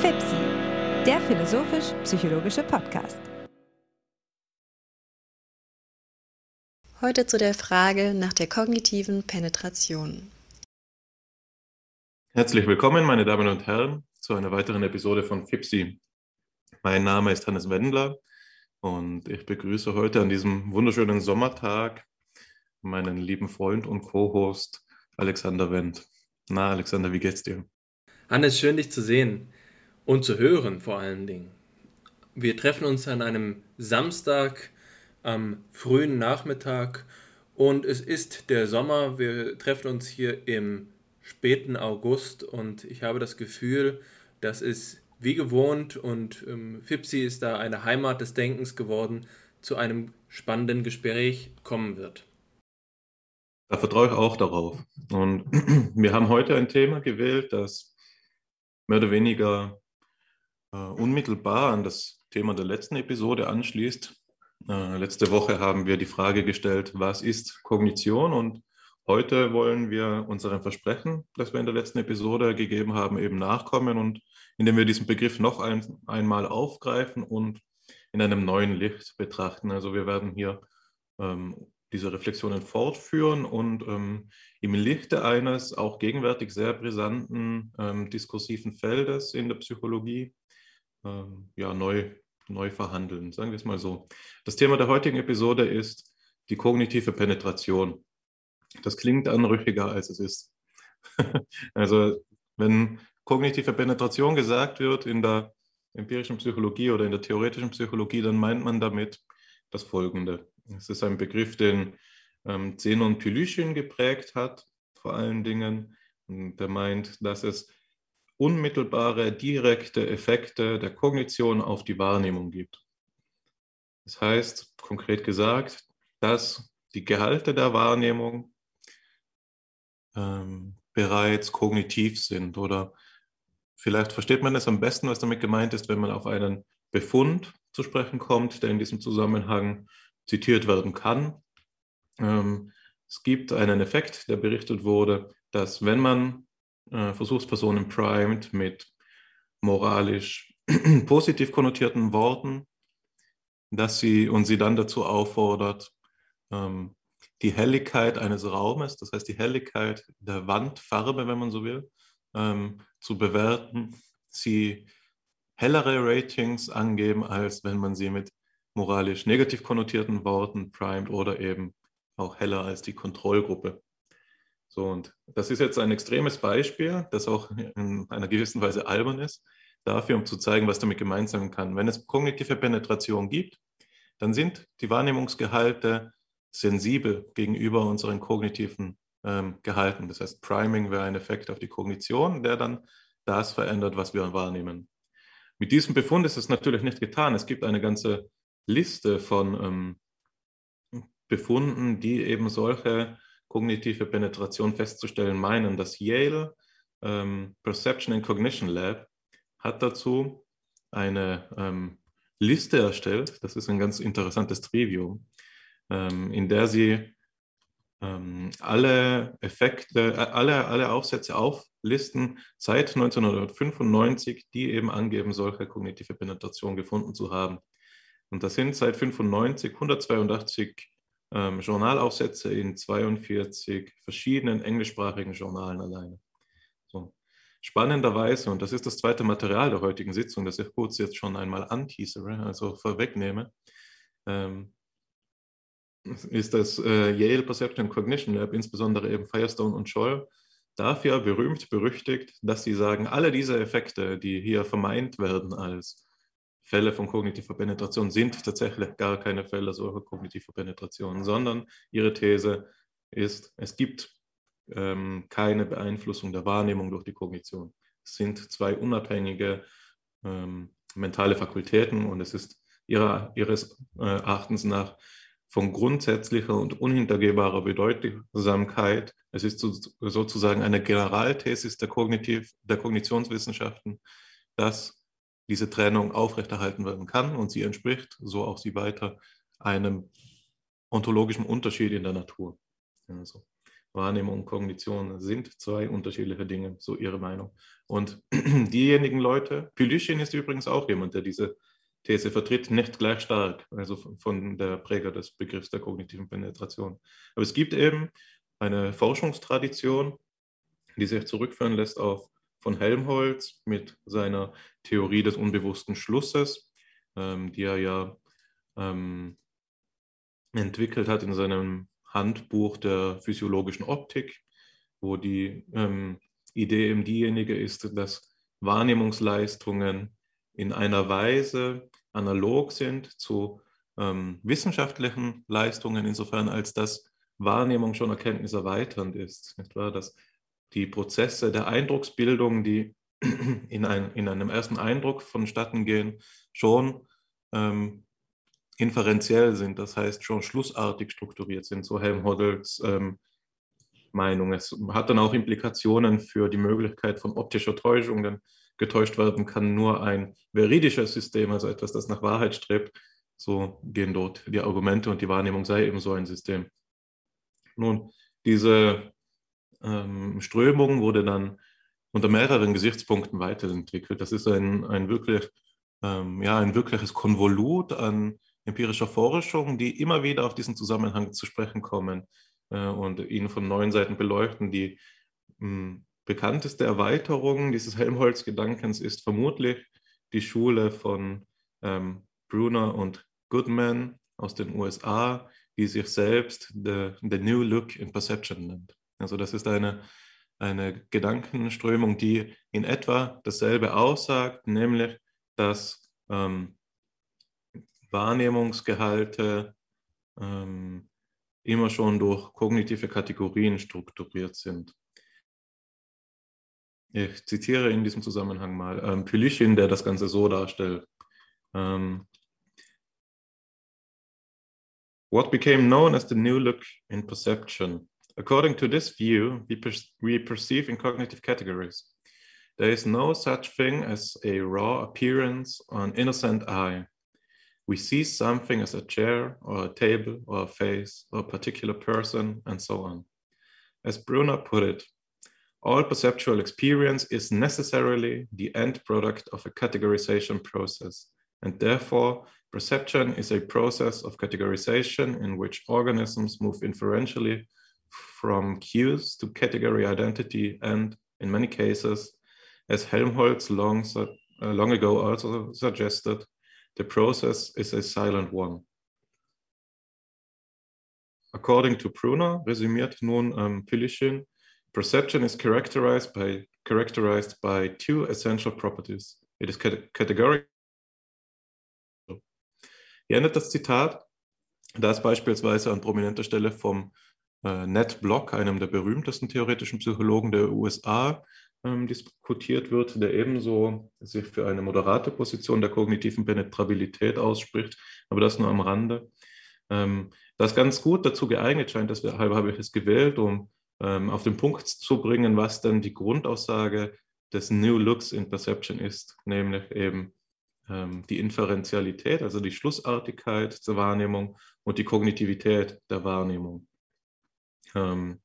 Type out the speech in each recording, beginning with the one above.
FIPSI, der philosophisch-psychologische Podcast. Heute zu der Frage nach der kognitiven Penetration. Herzlich willkommen, meine Damen und Herren, zu einer weiteren Episode von FIPSI. Mein Name ist Hannes Wendler und ich begrüße heute an diesem wunderschönen Sommertag meinen lieben Freund und Co-Host Alexander Wendt. Na, Alexander, wie geht's dir? Hannes, schön dich zu sehen und zu hören vor allen Dingen. Wir treffen uns an einem Samstag am frühen Nachmittag und es ist der Sommer. Wir treffen uns hier im späten August und ich habe das Gefühl, dass es wie gewohnt und ähm, Fipsi ist da eine Heimat des Denkens geworden, zu einem spannenden Gespräch kommen wird. Da vertraue ich auch darauf. Und wir haben heute ein Thema gewählt, das mehr oder weniger äh, unmittelbar an das Thema der letzten Episode anschließt. Äh, letzte Woche haben wir die Frage gestellt, was ist Kognition? Und heute wollen wir unserem Versprechen, das wir in der letzten Episode gegeben haben, eben nachkommen und indem wir diesen Begriff noch ein, einmal aufgreifen und in einem neuen Licht betrachten. Also wir werden hier ähm, diese Reflexionen fortführen und ähm, im Lichte eines auch gegenwärtig sehr brisanten ähm, diskursiven Feldes in der Psychologie ähm, ja, neu, neu verhandeln, sagen wir es mal so. Das Thema der heutigen Episode ist die kognitive Penetration. Das klingt anrüchiger, als es ist. also wenn kognitive Penetration gesagt wird in der empirischen Psychologie oder in der theoretischen Psychologie, dann meint man damit das Folgende. Es ist ein Begriff, den ähm, Zenon Pylyschin geprägt hat, vor allen Dingen. Und der meint, dass es unmittelbare, direkte Effekte der Kognition auf die Wahrnehmung gibt. Das heißt, konkret gesagt, dass die Gehalte der Wahrnehmung ähm, bereits kognitiv sind oder vielleicht versteht man es am besten, was damit gemeint ist, wenn man auf einen Befund zu sprechen kommt, der in diesem Zusammenhang zitiert werden kann. Ähm, es gibt einen Effekt, der berichtet wurde, dass wenn man äh, Versuchspersonen primed mit moralisch positiv konnotierten Worten, dass sie und sie dann dazu auffordert, ähm, die Helligkeit eines Raumes, das heißt die Helligkeit der Wandfarbe, wenn man so will, ähm, zu bewerten, sie hellere Ratings angeben, als wenn man sie mit moralisch negativ konnotierten Worten primed oder eben auch heller als die Kontrollgruppe. So, und das ist jetzt ein extremes Beispiel, das auch in einer gewissen Weise albern ist, dafür, um zu zeigen, was damit gemeint sein kann. Wenn es kognitive Penetration gibt, dann sind die Wahrnehmungsgehalte sensibel gegenüber unseren kognitiven ähm, Gehalten. Das heißt, Priming wäre ein Effekt auf die Kognition, der dann das verändert, was wir wahrnehmen. Mit diesem Befund ist es natürlich nicht getan. Es gibt eine ganze Liste von ähm, Befunden, die eben solche kognitive Penetration festzustellen meinen. Das Yale ähm, Perception and Cognition Lab hat dazu eine ähm, Liste erstellt, das ist ein ganz interessantes Trivium, ähm, in der sie ähm, alle Effekte, äh, alle, alle Aufsätze auflisten seit 1995, die eben angeben, solche kognitive Penetration gefunden zu haben. Und das sind seit 1995 182 ähm, Journalaufsätze in 42 verschiedenen englischsprachigen Journalen alleine. So. Spannenderweise, und das ist das zweite Material der heutigen Sitzung, das ich kurz jetzt schon einmal anteasere, also vorwegnehme, ähm, ist das äh, Yale Perception Cognition Lab, insbesondere eben Firestone und Scholl, dafür berühmt, berüchtigt, dass sie sagen, alle diese Effekte, die hier vermeint werden als Fälle von kognitiver Penetration sind tatsächlich gar keine Fälle solcher kognitiver Penetration, sondern ihre These ist, es gibt ähm, keine Beeinflussung der Wahrnehmung durch die Kognition. Es sind zwei unabhängige ähm, mentale Fakultäten und es ist ihrer, ihres äh, Erachtens nach von grundsätzlicher und unhintergehbarer Bedeutsamkeit. Es ist so, sozusagen eine Generalthesis der, Kognitiv, der Kognitionswissenschaften, dass diese Trennung aufrechterhalten werden kann und sie entspricht, so auch sie weiter, einem ontologischen Unterschied in der Natur. Also, Wahrnehmung und Kognition sind zwei unterschiedliche Dinge, so ihre Meinung. Und diejenigen Leute, Pylyschin ist übrigens auch jemand, der diese These vertritt, nicht gleich stark, also von der Präger des Begriffs der kognitiven Penetration. Aber es gibt eben eine Forschungstradition, die sich zurückführen lässt auf von Helmholtz mit seiner Theorie des unbewussten Schlusses, ähm, die er ja ähm, entwickelt hat in seinem Handbuch der physiologischen Optik, wo die ähm, Idee eben diejenige ist, dass Wahrnehmungsleistungen in einer Weise analog sind zu ähm, wissenschaftlichen Leistungen, insofern als dass Wahrnehmung schon erkenntniserweiternd ist. Nicht wahr? Dass die Prozesse der Eindrucksbildung, die in, ein, in einem ersten Eindruck vonstatten gehen, schon ähm, inferenziell sind, das heißt schon schlussartig strukturiert sind, so Helmholtz ähm, Meinung. Es hat dann auch Implikationen für die Möglichkeit von optischer Täuschung, denn getäuscht werden kann nur ein veridisches System, also etwas, das nach Wahrheit strebt. So gehen dort die Argumente und die Wahrnehmung sei eben so ein System. Nun, diese ähm, Strömung wurde dann unter mehreren Gesichtspunkten weiterentwickelt. Das ist ein, ein, wirklich, ähm, ja, ein wirkliches Konvolut an empirischer Forschung, die immer wieder auf diesen Zusammenhang zu sprechen kommen äh, und ihn von neuen Seiten beleuchten. Die mh, hm, bekannteste Erweiterung dieses Helmholtz-Gedankens ist vermutlich die Schule von ähm, Brunner und Goodman aus den USA, die sich selbst the, the New Look in Perception nennt. Also das ist eine, eine Gedankenströmung, die in etwa dasselbe aussagt, nämlich dass ähm, Wahrnehmungsgehalte ähm, immer schon durch kognitive Kategorien strukturiert sind. Ich zitiere in diesem Zusammenhang mal ähm, Pylyschin, der das Ganze so darstellt. Ähm, What became known as the new look in perception? According to this view, we, per we perceive in cognitive categories. There is no such thing as a raw appearance or an innocent eye. We see something as a chair or a table or a face or a particular person and so on. As Brunner put it, all perceptual experience is necessarily the end product of a categorization process, and therefore perception is a process of categorization in which organisms move inferentially from cues to category identity and, in many cases, as Helmholtz long, uh, long ago also suggested, the process is a silent one. According to Brunner, resümiert nun Pilichin, perception is characterized by, characterized by two essential properties. It is categorical. Hier endet das Zitat, da es beispielsweise an prominenter Stelle vom äh, Ned Block, einem der berühmtesten theoretischen Psychologen der USA, ähm, diskutiert wird, der ebenso sich für eine moderate Position der kognitiven Penetrabilität ausspricht, aber das nur am Rande. Ähm, das ganz gut dazu geeignet scheint, deshalb habe ich es gewählt, um ähm, auf den Punkt zu bringen, was denn die Grundaussage des New Looks in Perception ist, nämlich eben ähm, die Inferentialität, also die Schlussartigkeit der Wahrnehmung und die Kognitivität der Wahrnehmung. Ähm,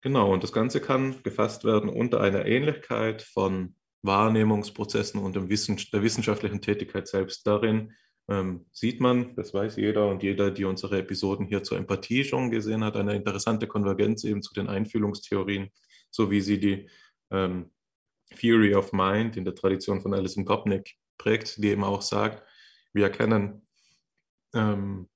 Genau, und das Ganze kann gefasst werden unter einer Ähnlichkeit von Wahrnehmungsprozessen und dem Wissen, der wissenschaftlichen Tätigkeit selbst. Darin ähm, sieht man, das weiß jeder und jeder, die unsere Episoden hier zur Empathie schon gesehen hat, eine interessante Konvergenz eben zu den Einfühlungstheorien, so wie sie die ähm, Theory of Mind in der Tradition von Alison Gopnik prägt, die eben auch sagt, wir erkennen ähm,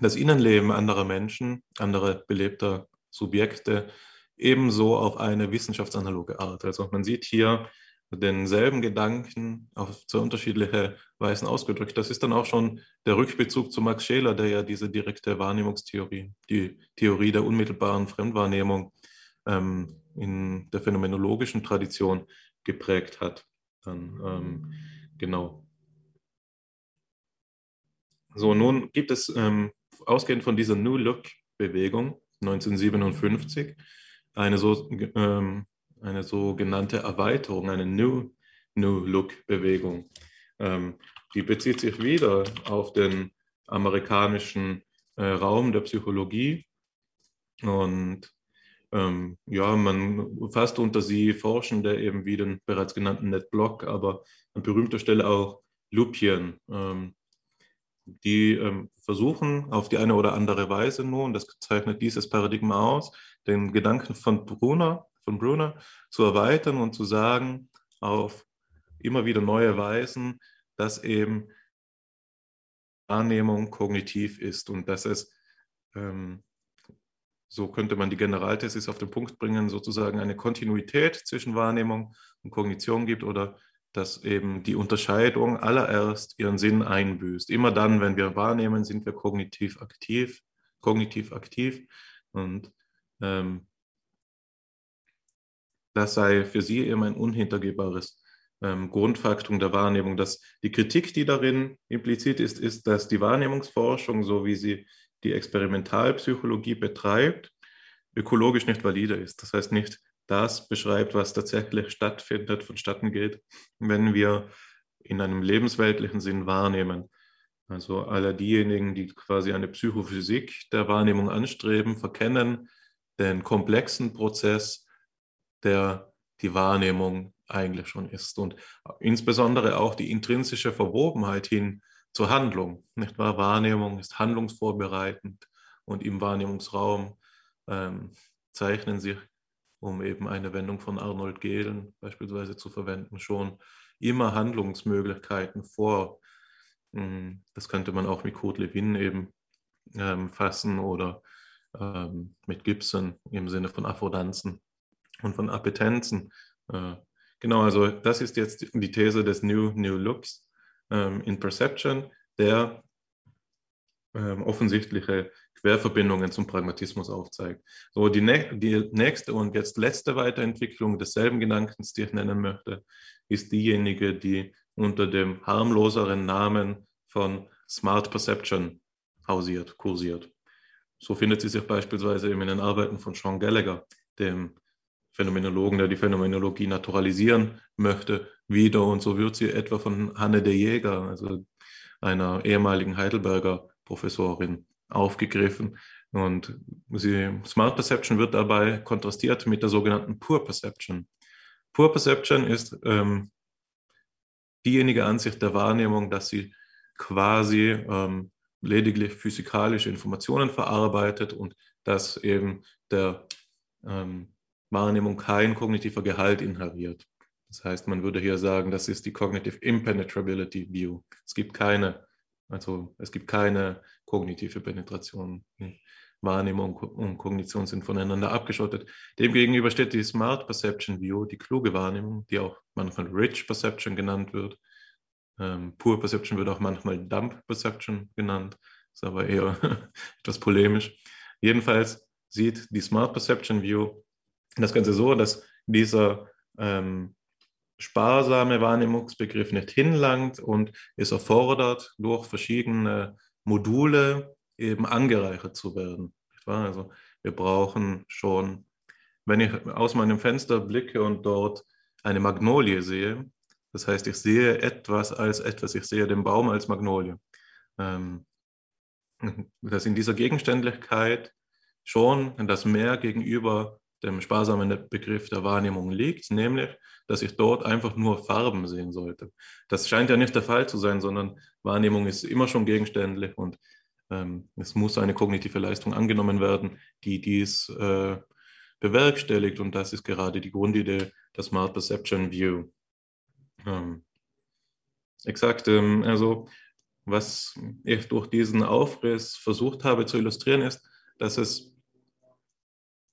das Innenleben anderer Menschen, anderer belebter Subjekte ebenso auf eine wissenschaftsanaloge Art. Also man sieht hier denselben Gedanken auf zwei unterschiedliche Weisen ausgedrückt. Das ist dann auch schon der Rückbezug zu Max Scheler, der ja diese direkte Wahrnehmungstheorie, die Theorie der unmittelbaren Fremdwahrnehmung ähm, in der phänomenologischen Tradition geprägt hat. Dann, ähm, genau. So, nun gibt es ähm, ausgehend von dieser New Look-Bewegung 1957 eine, so, ähm, eine sogenannte Erweiterung, eine New, New Look-Bewegung. Ähm, die bezieht sich wieder auf den amerikanischen äh, Raum der Psychologie Und ähm, ja, man fasst unter sie Forschende eben wie den bereits genannten Ned Block, aber an berühmter Stelle auch Lupien, ähm, die ähm, versuchen auf die eine oder andere Weise nun, das zeichnet dieses Paradigma aus, den Gedanken von Brunner, von Brunner zu erweitern und zu sagen, auf immer wieder neue Weisen, dass eben Wahrnehmung kognitiv ist und dass es ähm, so könnte man die Generalthesis auf den Punkt bringen, sozusagen eine Kontinuität zwischen Wahrnehmung und Kognition gibt oder dass eben die Unterscheidung allererst ihren Sinn einbüßt. Immer dann, wenn wir wahrnehmen, sind wir kognitiv aktiv, kognitiv aktiv und ähm, das sei für sie eben ein unhintergehbares ähm, Grundfaktum der Wahrnehmung. Dass die Kritik, die darin implizit ist, ist, dass die Wahrnehmungsforschung, so wie sie die Experimentalpsychologie betreibt, ökologisch nicht valide ist. Das heißt nicht das beschreibt, was tatsächlich stattfindet, vonstatten geht, wenn wir in einem lebensweltlichen Sinn wahrnehmen. Also alle diejenigen, die quasi eine Psychophysik der Wahrnehmung anstreben, verkennen den komplexen Prozess, der die Wahrnehmung eigentlich schon ist. Und insbesondere auch die intrinsische Verwobenheit hin zur Handlung. Nicht wahr? Wahrnehmung ist handlungsvorbereitend und im Wahrnehmungsraum ähm, zeichnen sich, um eben eine Wendung von Arnold Gehlen beispielsweise zu verwenden, schon immer Handlungsmöglichkeiten vor. Hm, das könnte man auch mit Kurt Lewin eben ähm, fassen oder ähm, mit Gibson im Sinne von Affordanzen und von Appetenzen. Äh, genau, also das ist jetzt die These des New, New Looks ähm, in Perception, der ähm, offensichtliche Querverbindungen zum Pragmatismus aufzeigt. So, die, die nächste und jetzt letzte Weiterentwicklung desselben Gedankens, die ich nennen möchte, ist diejenige, die unter dem harmloseren Namen von Smart Perception hausiert, kursiert. So findet sie sich beispielsweise in den Arbeiten von Sean Gallagher, dem Phänomenologen, der die Phänomenologie naturalisieren möchte, wieder. Und so wird sie etwa von Hanne de Jäger, also einer ehemaligen Heidelberger Professorin, aufgegriffen. Und sie, Smart Perception wird dabei kontrastiert mit der sogenannten Pure Perception. Pure Perception ist ähm, diejenige Ansicht der Wahrnehmung, dass sie quasi ähm, lediglich physikalische Informationen verarbeitet und dass eben der ähm, Wahrnehmung kein kognitiver Gehalt inhaliert. Das heißt, man würde hier sagen, das ist die Cognitive Impenetrability View. Es gibt keine, also es gibt keine kognitive Penetration. Wahrnehmung und Kognition sind voneinander abgeschottet. Demgegenüber steht die Smart Perception View, die kluge Wahrnehmung, die auch manchmal Rich Perception genannt wird. Ähm, Pure Perception wird auch manchmal Dump Perception genannt, ist aber eher etwas polemisch. Jedenfalls sieht die Smart Perception View das Ganze so, dass dieser ähm, sparsame Wahrnehmungsbegriff nicht hinlangt und es erfordert, durch verschiedene Module eben angereichert zu werden. Also wir brauchen schon, wenn ich aus meinem Fenster blicke und dort eine Magnolie sehe, das heißt, ich sehe etwas als etwas, ich sehe den Baum als Magnolie. Ähm, dass in dieser Gegenständlichkeit schon das Meer gegenüber dem sparsamen Begriff der Wahrnehmung liegt, nämlich, dass ich dort einfach nur Farben sehen sollte. Das scheint ja nicht der Fall zu sein, sondern Wahrnehmung ist immer schon gegenständlich und ähm, es muss eine kognitive Leistung angenommen werden, die dies äh, bewerkstelligt und das ist gerade die Grundidee der Smart Perception View. Ähm, exakt, ähm, also was ich durch diesen Aufriss versucht habe zu illustrieren, ist, dass es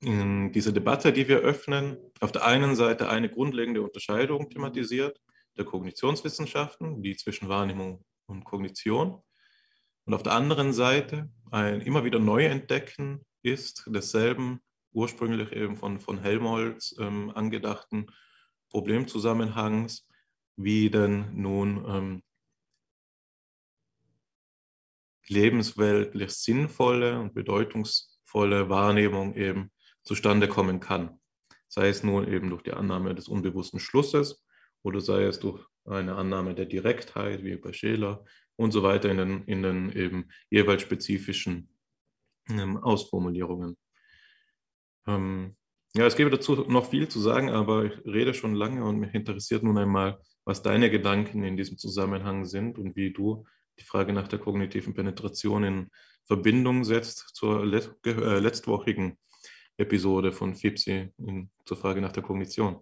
in dieser Debatte, die wir öffnen, auf der einen Seite eine grundlegende Unterscheidung thematisiert der Kognitionswissenschaften, die zwischen Wahrnehmung und Kognition. Und auf der anderen Seite ein immer wieder Neuentdecken ist desselben ursprünglich eben von, von Helmholtz ähm, angedachten Problemzusammenhangs, wie denn nun ähm, lebensweltlich sinnvolle und bedeutungsvolle Wahrnehmung eben zustande kommen kann. Sei es nun eben durch die Annahme des unbewussten Schlusses oder sei es durch eine Annahme der Direktheit, wie bei Scheler und so weiter in den, in den eben jeweils spezifischen ähm, Ausformulierungen. Ähm, ja, es gäbe dazu noch viel zu sagen, aber ich rede schon lange und mich interessiert nun einmal, was deine Gedanken in diesem Zusammenhang sind und wie du die Frage nach der kognitiven Penetration in Verbindung setzt zur let äh, letztwochigen Episode von FIPSI zur Frage nach der Kognition.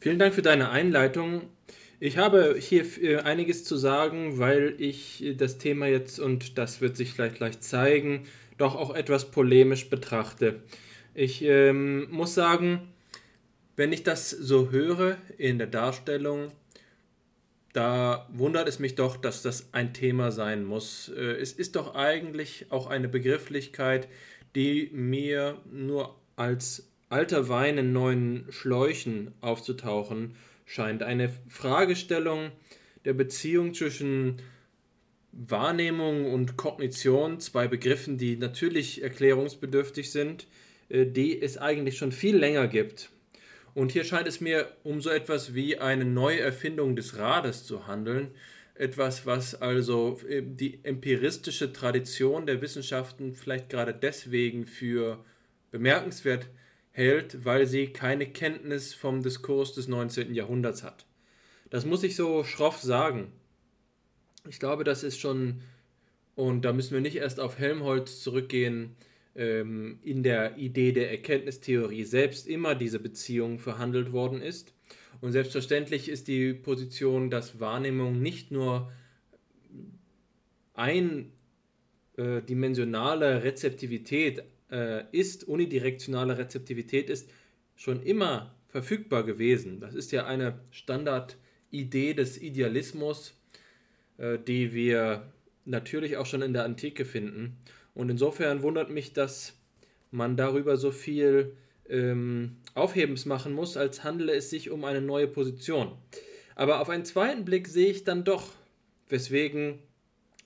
Vielen Dank für deine Einleitung. Ich habe hier äh, einiges zu sagen, weil ich das Thema jetzt, und das wird sich gleich gleich zeigen, doch auch etwas polemisch betrachte. Ich ähm, muss sagen, wenn ich das so höre in der Darstellung, da wundert es mich doch, dass das ein Thema sein muss. Äh, es ist doch eigentlich auch eine Begrifflichkeit, die mir nur als alter Wein in neuen Schläuchen aufzutauchen scheint. Eine Fragestellung der Beziehung zwischen Wahrnehmung und Kognition, zwei Begriffen, die natürlich erklärungsbedürftig sind, äh, die es eigentlich schon viel länger gibt. Und hier scheint es mir um so etwas wie eine Neuerfindung des Rades zu handeln. Etwas, was also äh, die empiristische Tradition der Wissenschaften vielleicht gerade deswegen für bemerkenswert hält, weil sie keine Kenntnis vom Diskurs des 19. Jahrhunderts hat. Das muss ich so schroff sagen. Ich glaube, das ist schon, und da müssen wir nicht erst auf Helmholtz zurückgehen, ähm, in der Idee der Erkenntnistheorie selbst immer diese Beziehung verhandelt worden ist. Und selbstverständlich ist die Position, dass Wahrnehmung nicht nur eindimensionale Rezeptivität äh, ist, unidirektionale Rezeptivität ist, schon immer verfügbar gewesen. Das ist ja eine Standardidee des Idealismus, äh, die wir natürlich auch schon in der Antike finden. Und insofern wundert mich, dass man darüber so viel ähm, Aufhebens machen muss, als handele es sich um eine neue Position. Aber auf einen zweiten Blick sehe ich dann doch, weswegen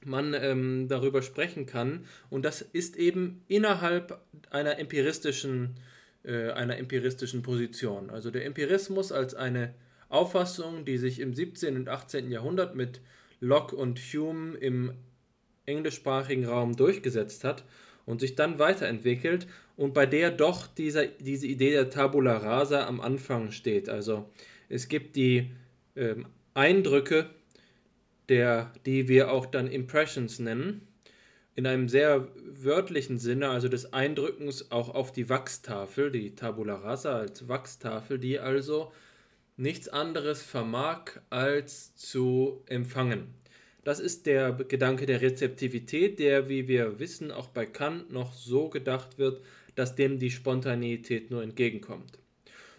man ähm, darüber sprechen kann. Und das ist eben innerhalb einer empiristischen, äh, einer empiristischen Position. Also der Empirismus als eine Auffassung, die sich im 17. und 18. Jahrhundert mit Locke und Hume im englischsprachigen Raum durchgesetzt hat und sich dann weiterentwickelt und bei der doch dieser, diese Idee der Tabula Rasa am Anfang steht. Also es gibt die ähm, Eindrücke, der, die wir auch dann Impressions nennen, in einem sehr wörtlichen Sinne, also des Eindrückens auch auf die Wachstafel, die Tabula Rasa als Wachstafel, die also nichts anderes vermag als zu empfangen. Das ist der Gedanke der Rezeptivität, der, wie wir wissen, auch bei Kant noch so gedacht wird, dass dem die Spontaneität nur entgegenkommt.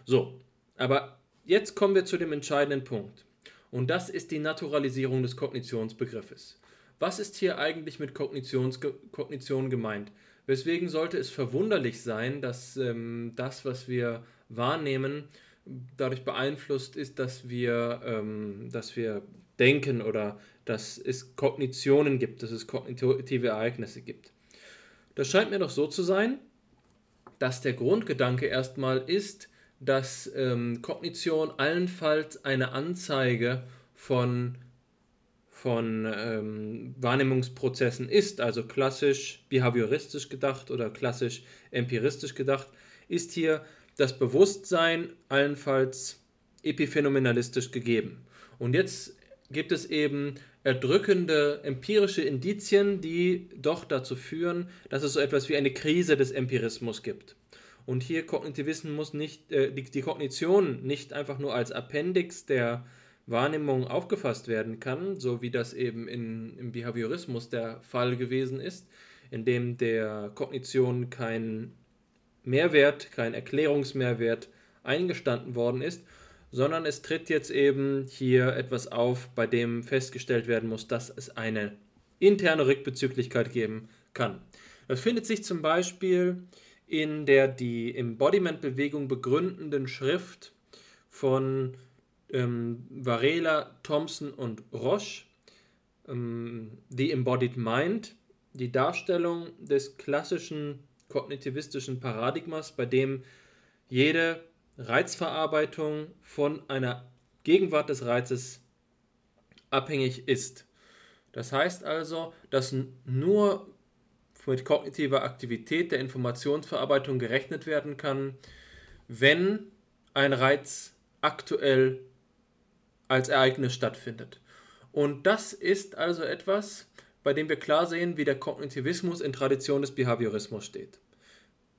So, aber jetzt kommen wir zu dem entscheidenden Punkt. Und das ist die Naturalisierung des Kognitionsbegriffes. Was ist hier eigentlich mit Kognition gemeint? Weswegen sollte es verwunderlich sein, dass ähm, das, was wir wahrnehmen, dadurch beeinflusst ist, dass wir, ähm, dass wir denken oder dass es Kognitionen gibt, dass es kognitive Ereignisse gibt. Das scheint mir doch so zu sein, dass der Grundgedanke erstmal ist, dass ähm, Kognition allenfalls eine Anzeige von, von ähm, Wahrnehmungsprozessen ist, also klassisch behavioristisch gedacht oder klassisch empiristisch gedacht, ist hier das Bewusstsein allenfalls epiphänomenalistisch gegeben. Und jetzt gibt es eben erdrückende empirische Indizien, die doch dazu führen, dass es so etwas wie eine Krise des Empirismus gibt. Und hier Kognitivismus nicht, äh, die, die Kognition nicht einfach nur als Appendix der Wahrnehmung aufgefasst werden kann, so wie das eben in, im Behaviorismus der Fall gewesen ist, in dem der Kognition kein Mehrwert, kein Erklärungsmehrwert eingestanden worden ist, sondern es tritt jetzt eben hier etwas auf, bei dem festgestellt werden muss, dass es eine interne Rückbezüglichkeit geben kann. Das findet sich zum Beispiel in der die Embodiment-Bewegung begründenden Schrift von ähm, Varela, Thompson und Roche, ähm, The Embodied Mind, die Darstellung des klassischen kognitivistischen Paradigmas, bei dem jede Reizverarbeitung von einer Gegenwart des Reizes abhängig ist. Das heißt also, dass nur mit kognitiver Aktivität der Informationsverarbeitung gerechnet werden kann, wenn ein Reiz aktuell als Ereignis stattfindet. Und das ist also etwas, bei dem wir klar sehen, wie der Kognitivismus in Tradition des Behaviorismus steht.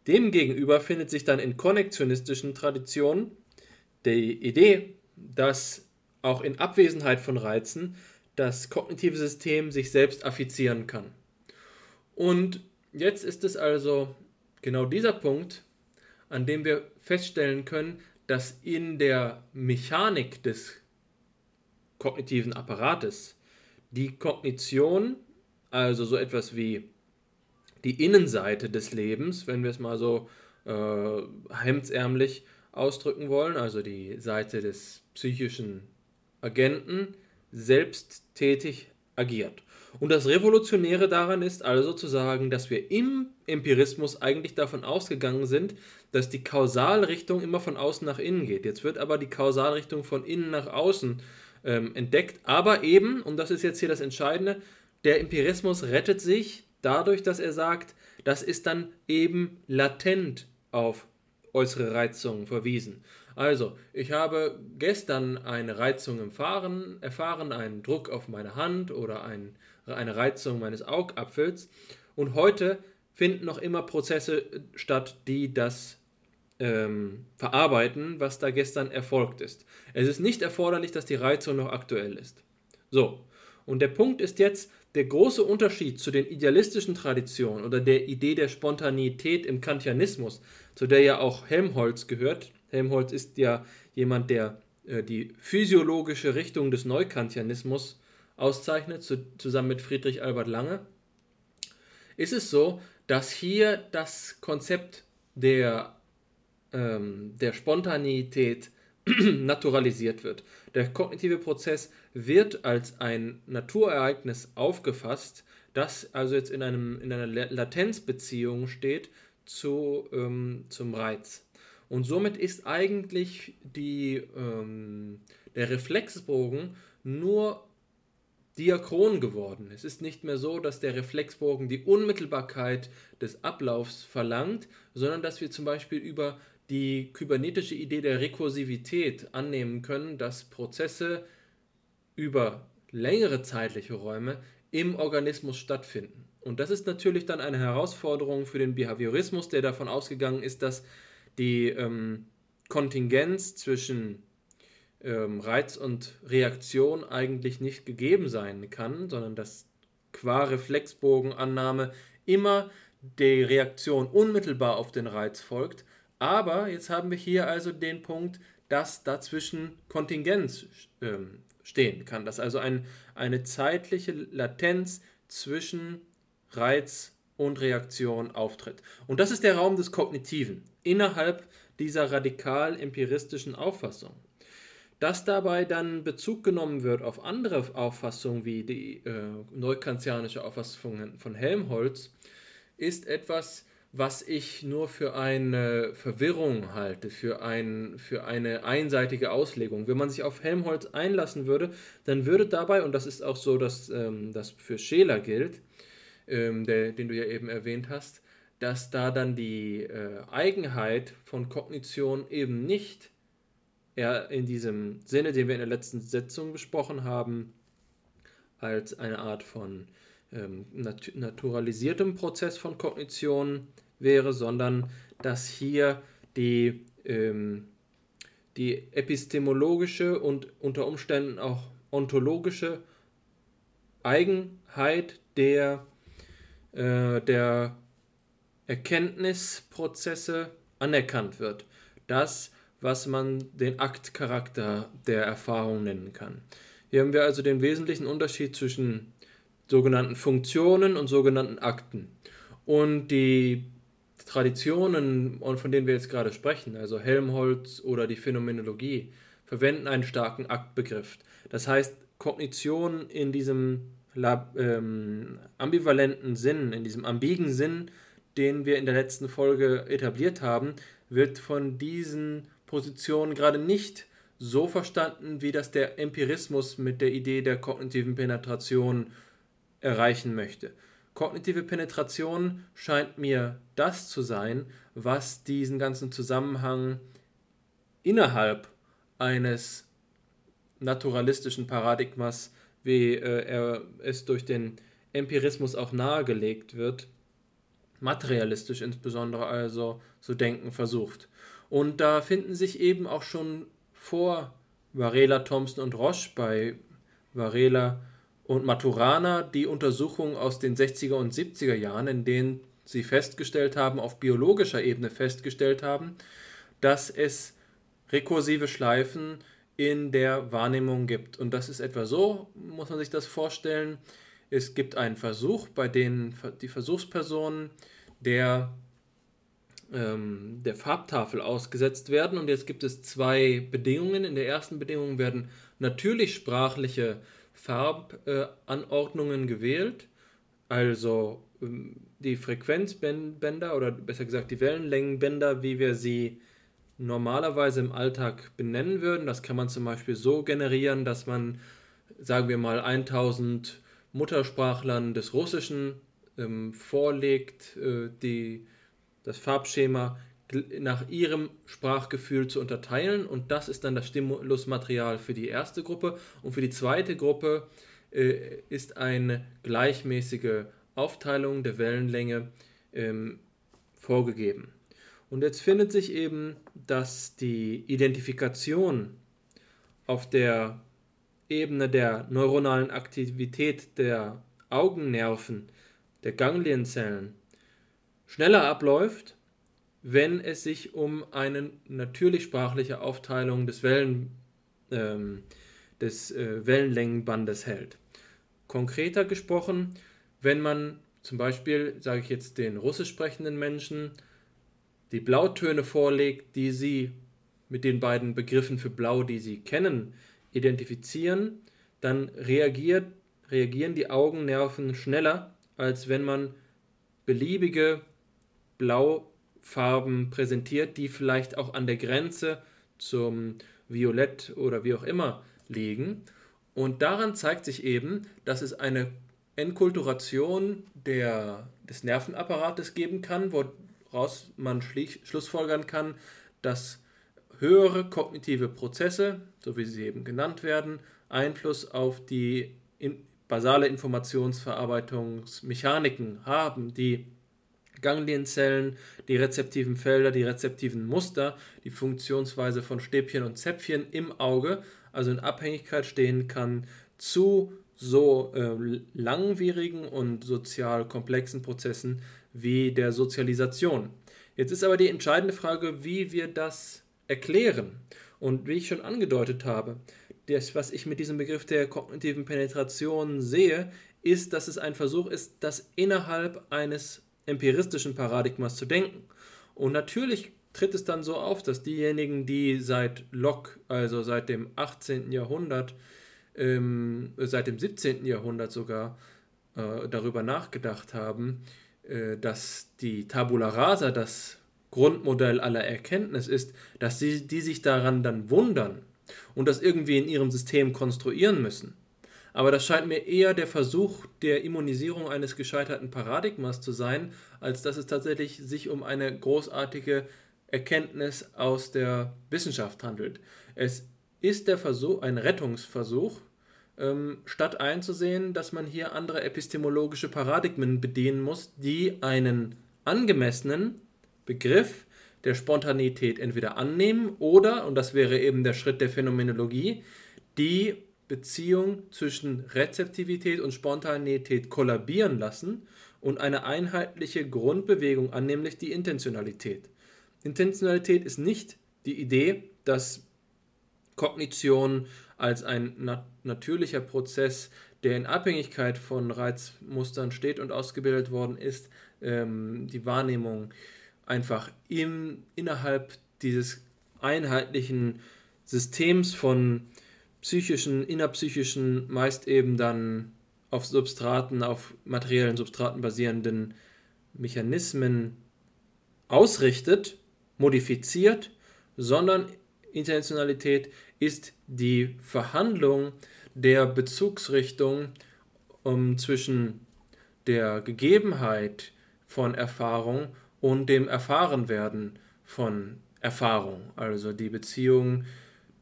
Demgegenüber findet sich dann in konnektionistischen Traditionen die Idee, dass auch in Abwesenheit von Reizen das kognitive System sich selbst affizieren kann. Und jetzt ist es also genau dieser Punkt, an dem wir feststellen können, dass in der Mechanik des kognitiven Apparates die Kognition, also so etwas wie die Innenseite des Lebens, wenn wir es mal so äh, hemdsärmlich ausdrücken wollen, also die Seite des psychischen Agenten, selbsttätig agiert. Und das Revolutionäre daran ist also zu sagen, dass wir im Empirismus eigentlich davon ausgegangen sind, dass die Kausalrichtung immer von außen nach innen geht. Jetzt wird aber die Kausalrichtung von innen nach außen ähm, entdeckt. Aber eben, und das ist jetzt hier das Entscheidende, der Empirismus rettet sich dadurch, dass er sagt, das ist dann eben latent auf äußere Reizungen verwiesen. Also, ich habe gestern eine Reizung erfahren, erfahren einen Druck auf meine Hand oder ein, eine Reizung meines Augapfels und heute finden noch immer Prozesse statt, die das ähm, verarbeiten, was da gestern erfolgt ist. Es ist nicht erforderlich, dass die Reizung noch aktuell ist. So, und der Punkt ist jetzt, der große Unterschied zu den idealistischen Traditionen oder der Idee der Spontaneität im Kantianismus, zu der ja auch Helmholtz gehört. Helmholtz ist ja jemand, der äh, die physiologische Richtung des Neukantianismus auszeichnet, zu, zusammen mit Friedrich Albert Lange. Ist es so, dass hier das Konzept der, ähm, der Spontaneität naturalisiert wird. Der kognitive Prozess wird als ein Naturereignis aufgefasst, das also jetzt in, einem, in einer Latenzbeziehung steht zu, ähm, zum Reiz. Und somit ist eigentlich die, ähm, der Reflexbogen nur diachron geworden. Es ist nicht mehr so, dass der Reflexbogen die Unmittelbarkeit des Ablaufs verlangt, sondern dass wir zum Beispiel über die kybernetische Idee der Rekursivität annehmen können, dass Prozesse über längere zeitliche Räume im Organismus stattfinden. Und das ist natürlich dann eine Herausforderung für den Behaviorismus, der davon ausgegangen ist, dass die ähm, Kontingenz zwischen ähm, Reiz und Reaktion eigentlich nicht gegeben sein kann, sondern dass qua Reflexbogenannahme immer die Reaktion unmittelbar auf den Reiz folgt aber jetzt haben wir hier also den Punkt, dass dazwischen Kontingenz ähm, stehen kann, dass also ein, eine zeitliche Latenz zwischen Reiz und Reaktion auftritt. Und das ist der Raum des Kognitiven innerhalb dieser radikal empiristischen Auffassung. Dass dabei dann Bezug genommen wird auf andere Auffassungen wie die äh, neukantianische Auffassung von Helmholtz, ist etwas, was ich nur für eine Verwirrung halte, für, ein, für eine einseitige Auslegung. Wenn man sich auf Helmholtz einlassen würde, dann würde dabei, und das ist auch so, dass ähm, das für Scheler gilt, ähm, der, den du ja eben erwähnt hast, dass da dann die äh, Eigenheit von Kognition eben nicht eher in diesem Sinne, den wir in der letzten Sitzung besprochen haben, als eine Art von ähm, nat naturalisiertem Prozess von Kognition wäre, sondern dass hier die, ähm, die epistemologische und unter Umständen auch ontologische Eigenheit der, äh, der Erkenntnisprozesse anerkannt wird. Das, was man den Aktcharakter der Erfahrung nennen kann. Hier haben wir also den wesentlichen Unterschied zwischen sogenannten Funktionen und sogenannten Akten. Und die Traditionen, von denen wir jetzt gerade sprechen, also Helmholtz oder die Phänomenologie, verwenden einen starken Aktbegriff. Das heißt, Kognition in diesem ähm, ambivalenten Sinn, in diesem ambigen Sinn, den wir in der letzten Folge etabliert haben, wird von diesen Positionen gerade nicht so verstanden, wie das der Empirismus mit der Idee der kognitiven Penetration erreichen möchte. Kognitive Penetration scheint mir das zu sein, was diesen ganzen Zusammenhang innerhalb eines naturalistischen Paradigmas, wie äh, er es durch den Empirismus auch nahegelegt wird, materialistisch insbesondere also zu denken versucht. Und da finden sich eben auch schon vor Varela, Thompson und Roche bei Varela und Maturana die Untersuchungen aus den 60er und 70er Jahren, in denen sie festgestellt haben, auf biologischer Ebene festgestellt haben, dass es rekursive Schleifen in der Wahrnehmung gibt. Und das ist etwa so, muss man sich das vorstellen. Es gibt einen Versuch, bei dem die Versuchspersonen der, ähm, der Farbtafel ausgesetzt werden. Und jetzt gibt es zwei Bedingungen. In der ersten Bedingung werden natürlich sprachliche Farbanordnungen gewählt, also ähm, die Frequenzbänder oder besser gesagt die Wellenlängenbänder, wie wir sie normalerweise im Alltag benennen würden. Das kann man zum Beispiel so generieren, dass man, sagen wir mal, 1000 Muttersprachlern des Russischen ähm, vorlegt, äh, die, das Farbschema nach ihrem Sprachgefühl zu unterteilen und das ist dann das Stimulusmaterial für die erste Gruppe und für die zweite Gruppe äh, ist eine gleichmäßige Aufteilung der Wellenlänge ähm, vorgegeben. Und jetzt findet sich eben, dass die Identifikation auf der Ebene der neuronalen Aktivität der Augennerven, der Ganglienzellen, schneller abläuft wenn es sich um eine natürlich sprachliche Aufteilung des, Wellen, ähm, des äh, Wellenlängenbandes hält. Konkreter gesprochen, wenn man zum Beispiel, sage ich jetzt den russisch sprechenden Menschen, die Blautöne vorlegt, die sie mit den beiden Begriffen für Blau, die sie kennen, identifizieren, dann reagiert, reagieren die Augennerven schneller, als wenn man beliebige Blau Farben präsentiert, die vielleicht auch an der Grenze zum Violett oder wie auch immer liegen. Und daran zeigt sich eben, dass es eine Enkulturation der, des Nervenapparates geben kann, woraus man schlussfolgern kann, dass höhere kognitive Prozesse, so wie sie eben genannt werden, Einfluss auf die in basale Informationsverarbeitungsmechaniken haben, die Ganglienzellen, die rezeptiven Felder, die rezeptiven Muster, die Funktionsweise von Stäbchen und Zäpfchen im Auge, also in Abhängigkeit stehen kann zu so äh, langwierigen und sozial komplexen Prozessen wie der Sozialisation. Jetzt ist aber die entscheidende Frage, wie wir das erklären. Und wie ich schon angedeutet habe, das, was ich mit diesem Begriff der kognitiven Penetration sehe, ist, dass es ein Versuch ist, das innerhalb eines empiristischen Paradigmas zu denken. Und natürlich tritt es dann so auf, dass diejenigen, die seit Locke, also seit dem 18. Jahrhundert, ähm, seit dem 17. Jahrhundert sogar äh, darüber nachgedacht haben, äh, dass die Tabula rasa das Grundmodell aller Erkenntnis ist, dass sie die sich daran dann wundern und das irgendwie in ihrem System konstruieren müssen. Aber das scheint mir eher der Versuch der Immunisierung eines gescheiterten Paradigmas zu sein, als dass es tatsächlich sich um eine großartige Erkenntnis aus der Wissenschaft handelt. Es ist der Versuch, ein Rettungsversuch, ähm, statt einzusehen, dass man hier andere epistemologische Paradigmen bedienen muss, die einen angemessenen Begriff der Spontanität entweder annehmen oder, und das wäre eben der Schritt der Phänomenologie, die Beziehung zwischen Rezeptivität und Spontanität kollabieren lassen und eine einheitliche Grundbewegung an, nämlich die Intentionalität. Intentionalität ist nicht die Idee, dass Kognition als ein nat natürlicher Prozess, der in Abhängigkeit von Reizmustern steht und ausgebildet worden ist, ähm, die Wahrnehmung einfach im, innerhalb dieses einheitlichen Systems von psychischen, innerpsychischen, meist eben dann auf Substraten, auf materiellen Substraten basierenden Mechanismen ausrichtet, modifiziert, sondern Intentionalität ist die Verhandlung der Bezugsrichtung um, zwischen der Gegebenheit von Erfahrung und dem Erfahrenwerden von Erfahrung. Also die Beziehung,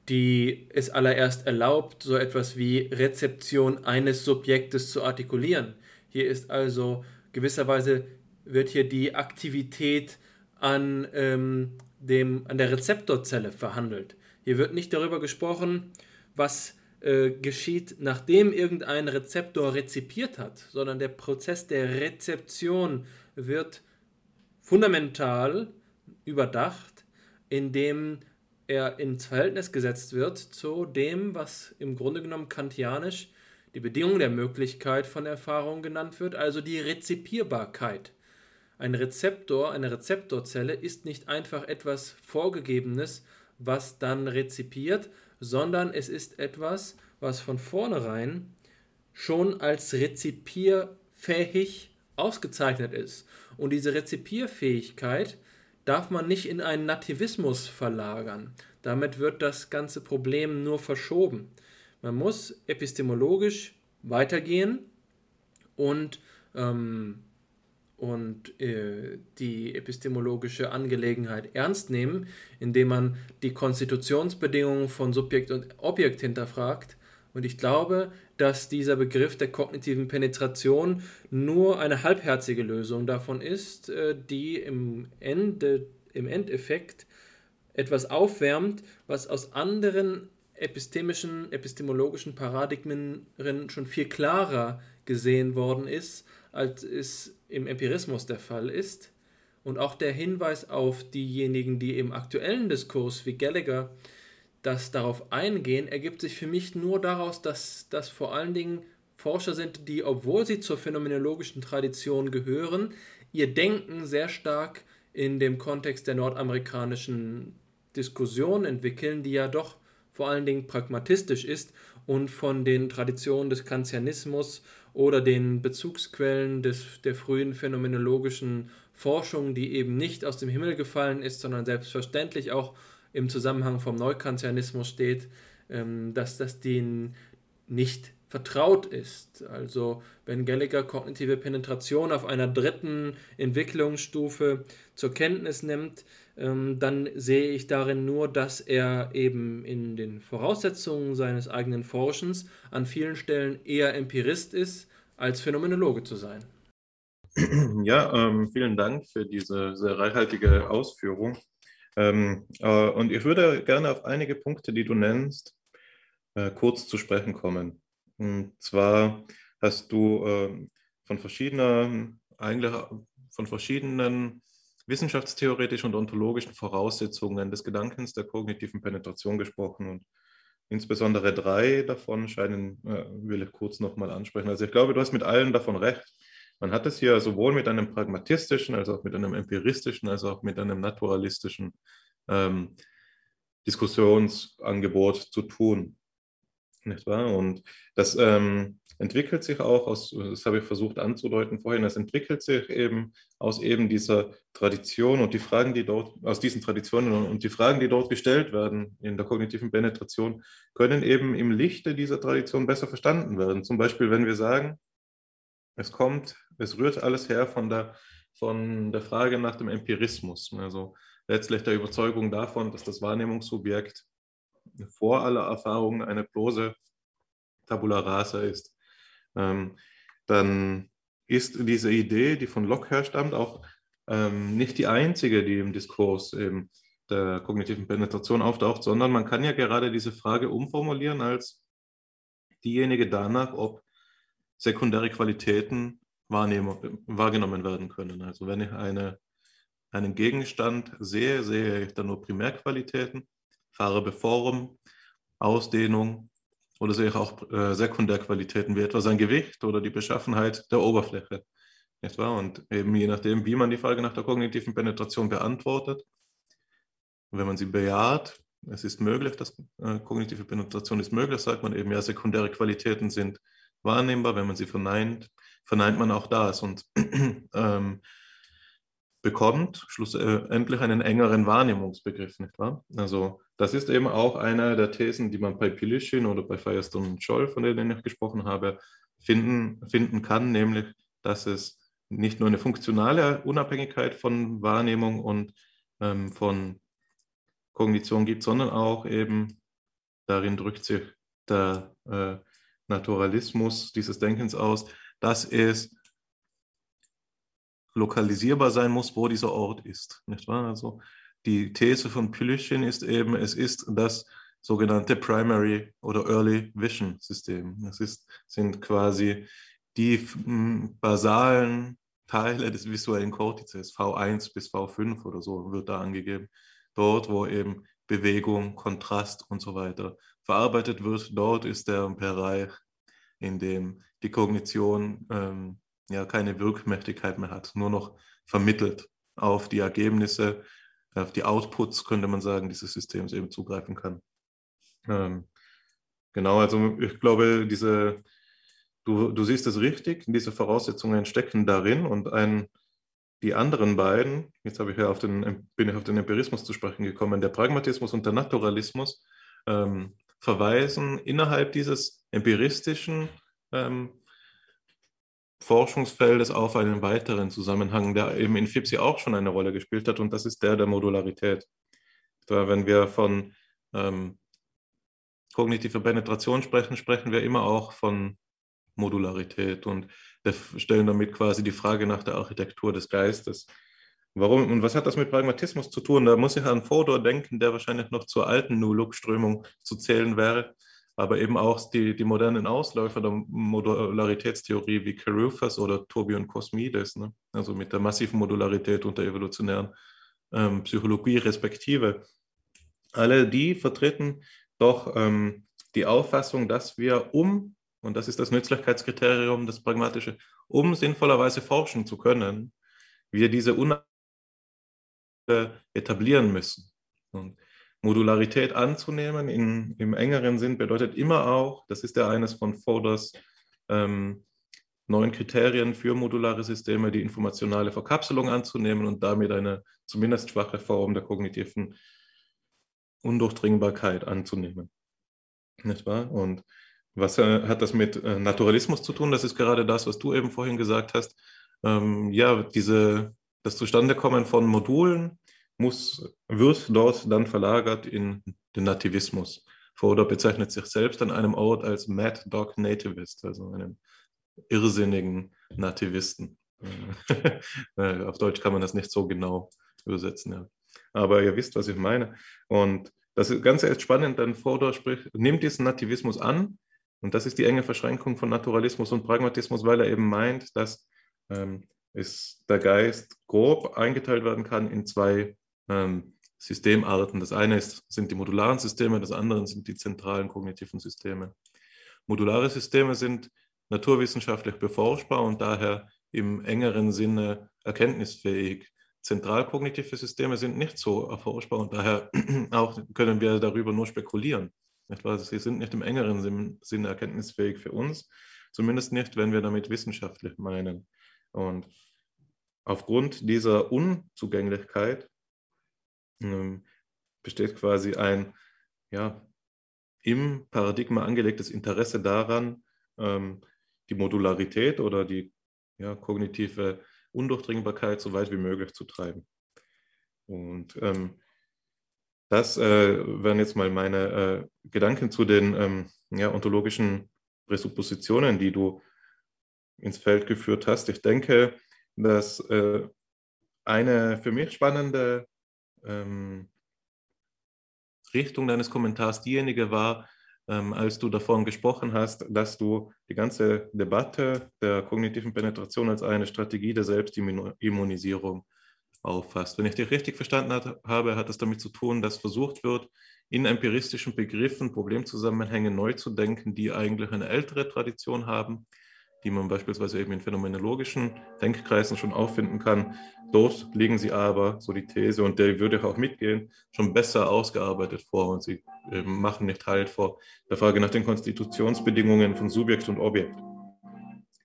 die es allererst erlaubt, so etwas wie Rezeption eines Subjektes zu artikulieren. Hier ist also gewisserweise wird hier die Aktivität an, ähm, dem, an der Rezeptorzelle verhandelt. Hier wird nicht darüber gesprochen, was äh, geschieht, nachdem irgendein Rezeptor rezipiert hat, sondern der Prozess der Rezeption wird fundamental überdacht, indem er ins Verhältnis gesetzt wird zu dem, was im Grunde genommen kantianisch die Bedingung der Möglichkeit von Erfahrung genannt wird, also die Rezipierbarkeit. Ein Rezeptor, eine Rezeptorzelle ist nicht einfach etwas Vorgegebenes, was dann rezipiert, sondern es ist etwas, was von vornherein schon als rezipierfähig ausgezeichnet ist. Und diese Rezipierfähigkeit darf man nicht in einen Nativismus verlagern. Damit wird das ganze Problem nur verschoben. Man muss epistemologisch weitergehen und, ähm, und äh, die epistemologische Angelegenheit ernst nehmen, indem man die Konstitutionsbedingungen von Subjekt und Objekt hinterfragt. Und ich glaube, dass dieser Begriff der kognitiven Penetration nur eine halbherzige Lösung davon ist, äh, die im, Ende, im Endeffekt etwas aufwärmt, was aus anderen epistemischen, epistemologischen Paradigmen schon viel klarer gesehen worden ist, als es im Empirismus der Fall ist. Und auch der Hinweis auf diejenigen, die im aktuellen Diskurs wie Gallagher das darauf eingehen, ergibt sich für mich nur daraus, dass das vor allen Dingen Forscher sind, die, obwohl sie zur phänomenologischen Tradition gehören, ihr Denken sehr stark in dem Kontext der nordamerikanischen Diskussion entwickeln, die ja doch vor allen Dingen pragmatistisch ist und von den Traditionen des Kantianismus oder den Bezugsquellen des, der frühen phänomenologischen Forschung, die eben nicht aus dem Himmel gefallen ist, sondern selbstverständlich auch im Zusammenhang vom Neukantianismus steht, ähm, dass das denen nicht vertraut ist. Also wenn Gallagher kognitive Penetration auf einer dritten Entwicklungsstufe zur Kenntnis nimmt, ähm, dann sehe ich darin nur, dass er eben in den Voraussetzungen seines eigenen Forschens an vielen Stellen eher Empirist ist, als Phänomenologe zu sein. Ja, ähm, vielen Dank für diese sehr reichhaltige Ausführung. Ähm, äh, und ich würde gerne auf einige Punkte, die du nennst, äh, kurz zu sprechen kommen. Und zwar hast du äh, von verschiedenen, eigentlich von verschiedenen wissenschaftstheoretischen und ontologischen Voraussetzungen des Gedankens der kognitiven Penetration gesprochen und insbesondere drei davon scheinen, äh, will ich kurz nochmal ansprechen. Also ich glaube, du hast mit allen davon recht. Man hat es hier sowohl mit einem pragmatistischen, als auch mit einem empiristischen, als auch mit einem naturalistischen ähm, Diskussionsangebot zu tun. Nicht wahr? Und das ähm, entwickelt sich auch aus, das habe ich versucht anzudeuten vorhin, das entwickelt sich eben aus eben dieser Tradition und die Fragen, die dort, aus diesen Traditionen und die Fragen, die dort gestellt werden in der kognitiven Penetration, können eben im Lichte dieser Tradition besser verstanden werden. Zum Beispiel, wenn wir sagen, es kommt, es rührt alles her von der, von der Frage nach dem Empirismus, also letztlich der Überzeugung davon, dass das Wahrnehmungssubjekt vor aller Erfahrung eine bloße Tabula rasa ist. Ähm, dann ist diese Idee, die von Locke herstammt, auch ähm, nicht die einzige, die im Diskurs eben der kognitiven Penetration auftaucht, sondern man kann ja gerade diese Frage umformulieren als diejenige danach, ob sekundäre Qualitäten wahrgenommen werden können. Also wenn ich eine, einen Gegenstand sehe, sehe ich dann nur Primärqualitäten, Farbe, Ausdehnung oder sehe ich auch äh, Sekundärqualitäten wie etwa sein Gewicht oder die Beschaffenheit der Oberfläche. Nicht wahr? Und eben je nachdem, wie man die Frage nach der kognitiven Penetration beantwortet, wenn man sie bejaht, es ist möglich, dass äh, kognitive Penetration ist möglich, sagt man eben, ja, sekundäre Qualitäten sind wahrnehmbar. Wenn man sie verneint, verneint man auch das und ähm, bekommt schlussendlich einen engeren Wahrnehmungsbegriff, nicht wahr? Also das ist eben auch eine der Thesen, die man bei Pilischin oder bei Firestone und Scholl, von denen ich gesprochen habe, finden, finden kann, nämlich dass es nicht nur eine funktionale Unabhängigkeit von Wahrnehmung und ähm, von Kognition gibt, sondern auch eben darin drückt sich der äh, Naturalismus dieses Denkens aus, dass es lokalisierbar sein muss, wo dieser Ort ist. Nicht wahr? Also die These von Pylüschin ist eben, es ist das sogenannte Primary oder Early Vision System. Das ist, sind quasi die hm, basalen Teile des visuellen Kortizes, V1 bis V5 oder so wird da angegeben. Dort, wo eben Bewegung, Kontrast und so weiter verarbeitet wird, dort ist der Bereich, in dem die Kognition ähm, ja keine Wirkmächtigkeit mehr hat, nur noch vermittelt auf die Ergebnisse, auf die Outputs, könnte man sagen, dieses Systems eben zugreifen kann. Ähm, genau, also ich glaube, diese, du, du siehst es richtig, diese Voraussetzungen stecken darin und ein, die anderen beiden, jetzt habe ich ja auf den, bin ich auf den Empirismus zu sprechen gekommen, der Pragmatismus und der Naturalismus, ähm, verweisen innerhalb dieses empiristischen ähm, Forschungsfeldes auf einen weiteren Zusammenhang, der eben in FIPSI auch schon eine Rolle gespielt hat, und das ist der der Modularität. Wenn wir von ähm, kognitive Penetration sprechen, sprechen wir immer auch von Modularität und stellen damit quasi die Frage nach der Architektur des Geistes. Warum und was hat das mit Pragmatismus zu tun? Da muss ich an Fodor denken, der wahrscheinlich noch zur alten New Look-Strömung zu zählen wäre, aber eben auch die, die modernen Ausläufer der Modularitätstheorie wie Carruthers oder Tobi und Cosmides, ne? also mit der massiven Modularität und der evolutionären ähm, Psychologie respektive. Alle die vertreten doch ähm, die Auffassung, dass wir um, und das ist das Nützlichkeitskriterium, das Pragmatische, um sinnvollerweise forschen zu können, wir diese Unabhängigkeit etablieren müssen. Und Modularität anzunehmen in, im engeren Sinn bedeutet immer auch, das ist ja eines von Foders ähm, neuen Kriterien für modulare Systeme, die informationale Verkapselung anzunehmen und damit eine zumindest schwache Form der kognitiven Undurchdringbarkeit anzunehmen. Nicht wahr? Und was äh, hat das mit äh, Naturalismus zu tun? Das ist gerade das, was du eben vorhin gesagt hast. Ähm, ja, diese, das Zustandekommen von Modulen muss, wird dort dann verlagert in den Nativismus. Fodor bezeichnet sich selbst an einem Ort als Mad Dog Nativist, also einem irrsinnigen Nativisten. Äh, auf Deutsch kann man das nicht so genau übersetzen. Ja. Aber ihr wisst, was ich meine. Und das ist ganz echt spannend, denn Fodor spricht, nimmt diesen Nativismus an. Und das ist die enge Verschränkung von Naturalismus und Pragmatismus, weil er eben meint, dass ähm, es, der Geist grob eingeteilt werden kann in zwei ähm, Systemarten. Das eine ist, sind die modularen Systeme, das andere sind die zentralen kognitiven Systeme. Modulare Systeme sind naturwissenschaftlich beforschbar und daher im engeren Sinne erkenntnisfähig. Zentralkognitive Systeme sind nicht so erforschbar und daher auch können wir darüber nur spekulieren. Sie sind nicht im engeren Sinne erkenntnisfähig für uns, zumindest nicht, wenn wir damit wissenschaftlich meinen. Und aufgrund dieser Unzugänglichkeit ähm, besteht quasi ein ja, im Paradigma angelegtes Interesse daran, ähm, die Modularität oder die ja, kognitive Undurchdringbarkeit so weit wie möglich zu treiben. Und ähm, das äh, wären jetzt mal meine äh, Gedanken zu den ähm, ja, ontologischen Präsuppositionen, die du ins Feld geführt hast. Ich denke, dass äh, eine für mich spannende ähm, Richtung deines Kommentars diejenige war, ähm, als du davon gesprochen hast, dass du die ganze Debatte der kognitiven Penetration als eine Strategie der Selbstimmunisierung auffasst. Wenn ich dich richtig verstanden hat, habe, hat es damit zu tun, dass versucht wird, in empiristischen Begriffen Problemzusammenhänge neu zu denken, die eigentlich eine ältere Tradition haben, die man beispielsweise eben in phänomenologischen Denkkreisen schon auffinden kann. Dort liegen sie aber, so die These, und der würde ich auch mitgehen, schon besser ausgearbeitet vor und sie äh, machen nicht halt vor der Frage nach den Konstitutionsbedingungen von Subjekt und Objekt.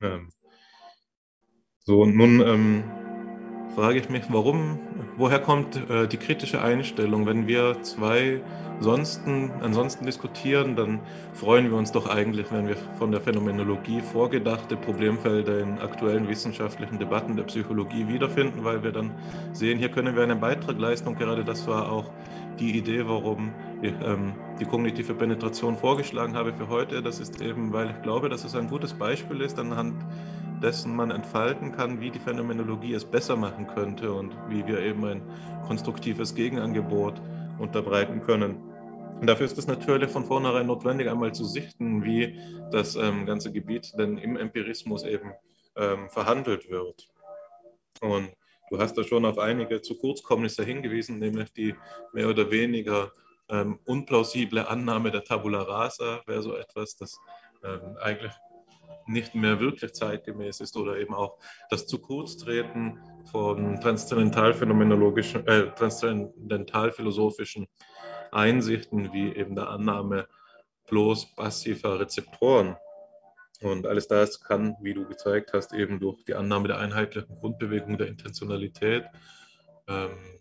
Ähm, so, nun ähm, frage ich mich, warum, woher kommt äh, die kritische Einstellung? Wenn wir zwei ansonsten, ansonsten diskutieren, dann freuen wir uns doch eigentlich, wenn wir von der Phänomenologie vorgedachte Problemfelder in aktuellen wissenschaftlichen Debatten der Psychologie wiederfinden, weil wir dann sehen, hier können wir einen Beitrag leisten und gerade das war auch die Idee, warum ich ähm, die kognitive Penetration vorgeschlagen habe für heute. Das ist eben, weil ich glaube, dass es ein gutes Beispiel ist, anhand dessen man entfalten kann, wie die Phänomenologie es besser machen könnte und wie wir eben ein konstruktives Gegenangebot unterbreiten können. Und dafür ist es natürlich von vornherein notwendig, einmal zu sichten, wie das ähm, ganze Gebiet denn im Empirismus eben ähm, verhandelt wird. Und du hast da schon auf einige zu Kurzkommnisse hingewiesen, nämlich die mehr oder weniger ähm, unplausible Annahme der Tabula Rasa wäre so etwas, das ähm, eigentlich nicht mehr wirklich zeitgemäß ist oder eben auch das zu kurz treten von transzendentalphänomenologischen, äh, transzendentalphilosophischen Einsichten wie eben der Annahme bloß passiver Rezeptoren. Und alles das kann, wie du gezeigt hast, eben durch die Annahme der einheitlichen Grundbewegung der Intentionalität ähm,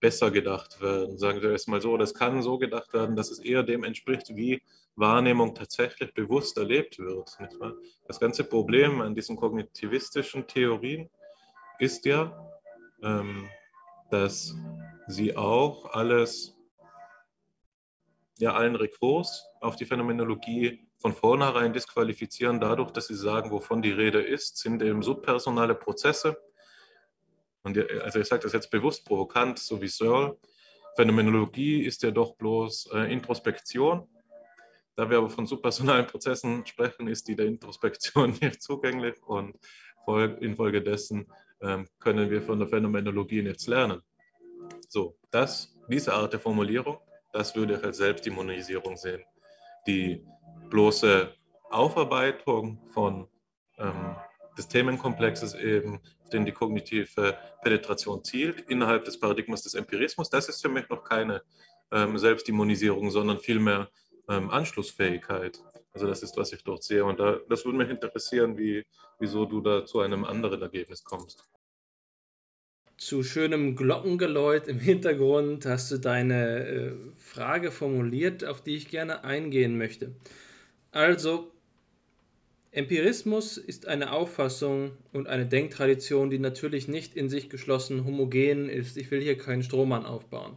besser gedacht werden. Sagen wir es mal so, das kann so gedacht werden, dass es eher dem entspricht, wie Wahrnehmung tatsächlich bewusst erlebt wird. Das ganze Problem an diesen kognitivistischen Theorien ist ja, ähm, dass sie auch alles, ja, allen Rekurs auf die Phänomenologie von vornherein disqualifizieren, dadurch, dass sie sagen, wovon die Rede ist, sind eben subpersonale Prozesse, und also ich sage das jetzt bewusst provokant, so wie Searle. Phänomenologie ist ja doch bloß äh, Introspektion. Da wir aber von subpersonalen Prozessen sprechen, ist die der Introspektion nicht zugänglich und infolgedessen ähm, können wir von der Phänomenologie nichts lernen. So, das, diese Art der Formulierung, das würde ich als Selbstdämonisierung sehen. Die bloße Aufarbeitung von ähm, des Themenkomplexes eben, auf den die kognitive Penetration zielt, innerhalb des Paradigmas des Empirismus, das ist für mich noch keine ähm, Selbstdämonisierung, sondern vielmehr ähm, Anschlussfähigkeit. Also das ist, was ich dort sehe. Und da, das würde mich interessieren, wie, wieso du da zu einem anderen Ergebnis kommst. Zu schönem Glockengeläut im Hintergrund hast du deine äh, Frage formuliert, auf die ich gerne eingehen möchte. Also Empirismus ist eine Auffassung und eine Denktradition, die natürlich nicht in sich geschlossen homogen ist. Ich will hier keinen Strohmann aufbauen.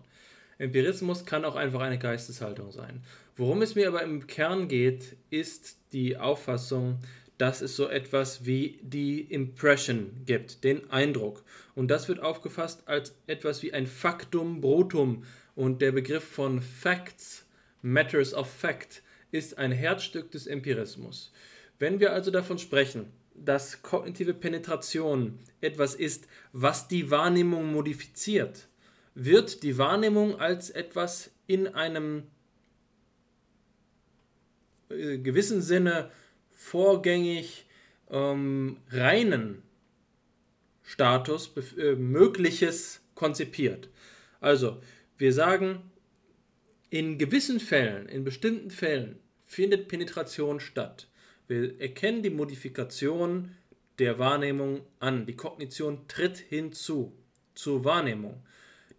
Empirismus kann auch einfach eine Geisteshaltung sein. Worum es mir aber im Kern geht, ist die Auffassung, dass es so etwas wie die Impression gibt, den Eindruck. Und das wird aufgefasst als etwas wie ein Factum Brutum. Und der Begriff von Facts, Matters of Fact, ist ein Herzstück des Empirismus. Wenn wir also davon sprechen, dass kognitive Penetration etwas ist, was die Wahrnehmung modifiziert, wird die Wahrnehmung als etwas in einem äh, gewissen Sinne vorgängig ähm, reinen Status äh, mögliches konzipiert. Also, wir sagen, in gewissen Fällen, in bestimmten Fällen findet Penetration statt. Wir erkennen die Modifikation der Wahrnehmung an. Die Kognition tritt hinzu zur Wahrnehmung.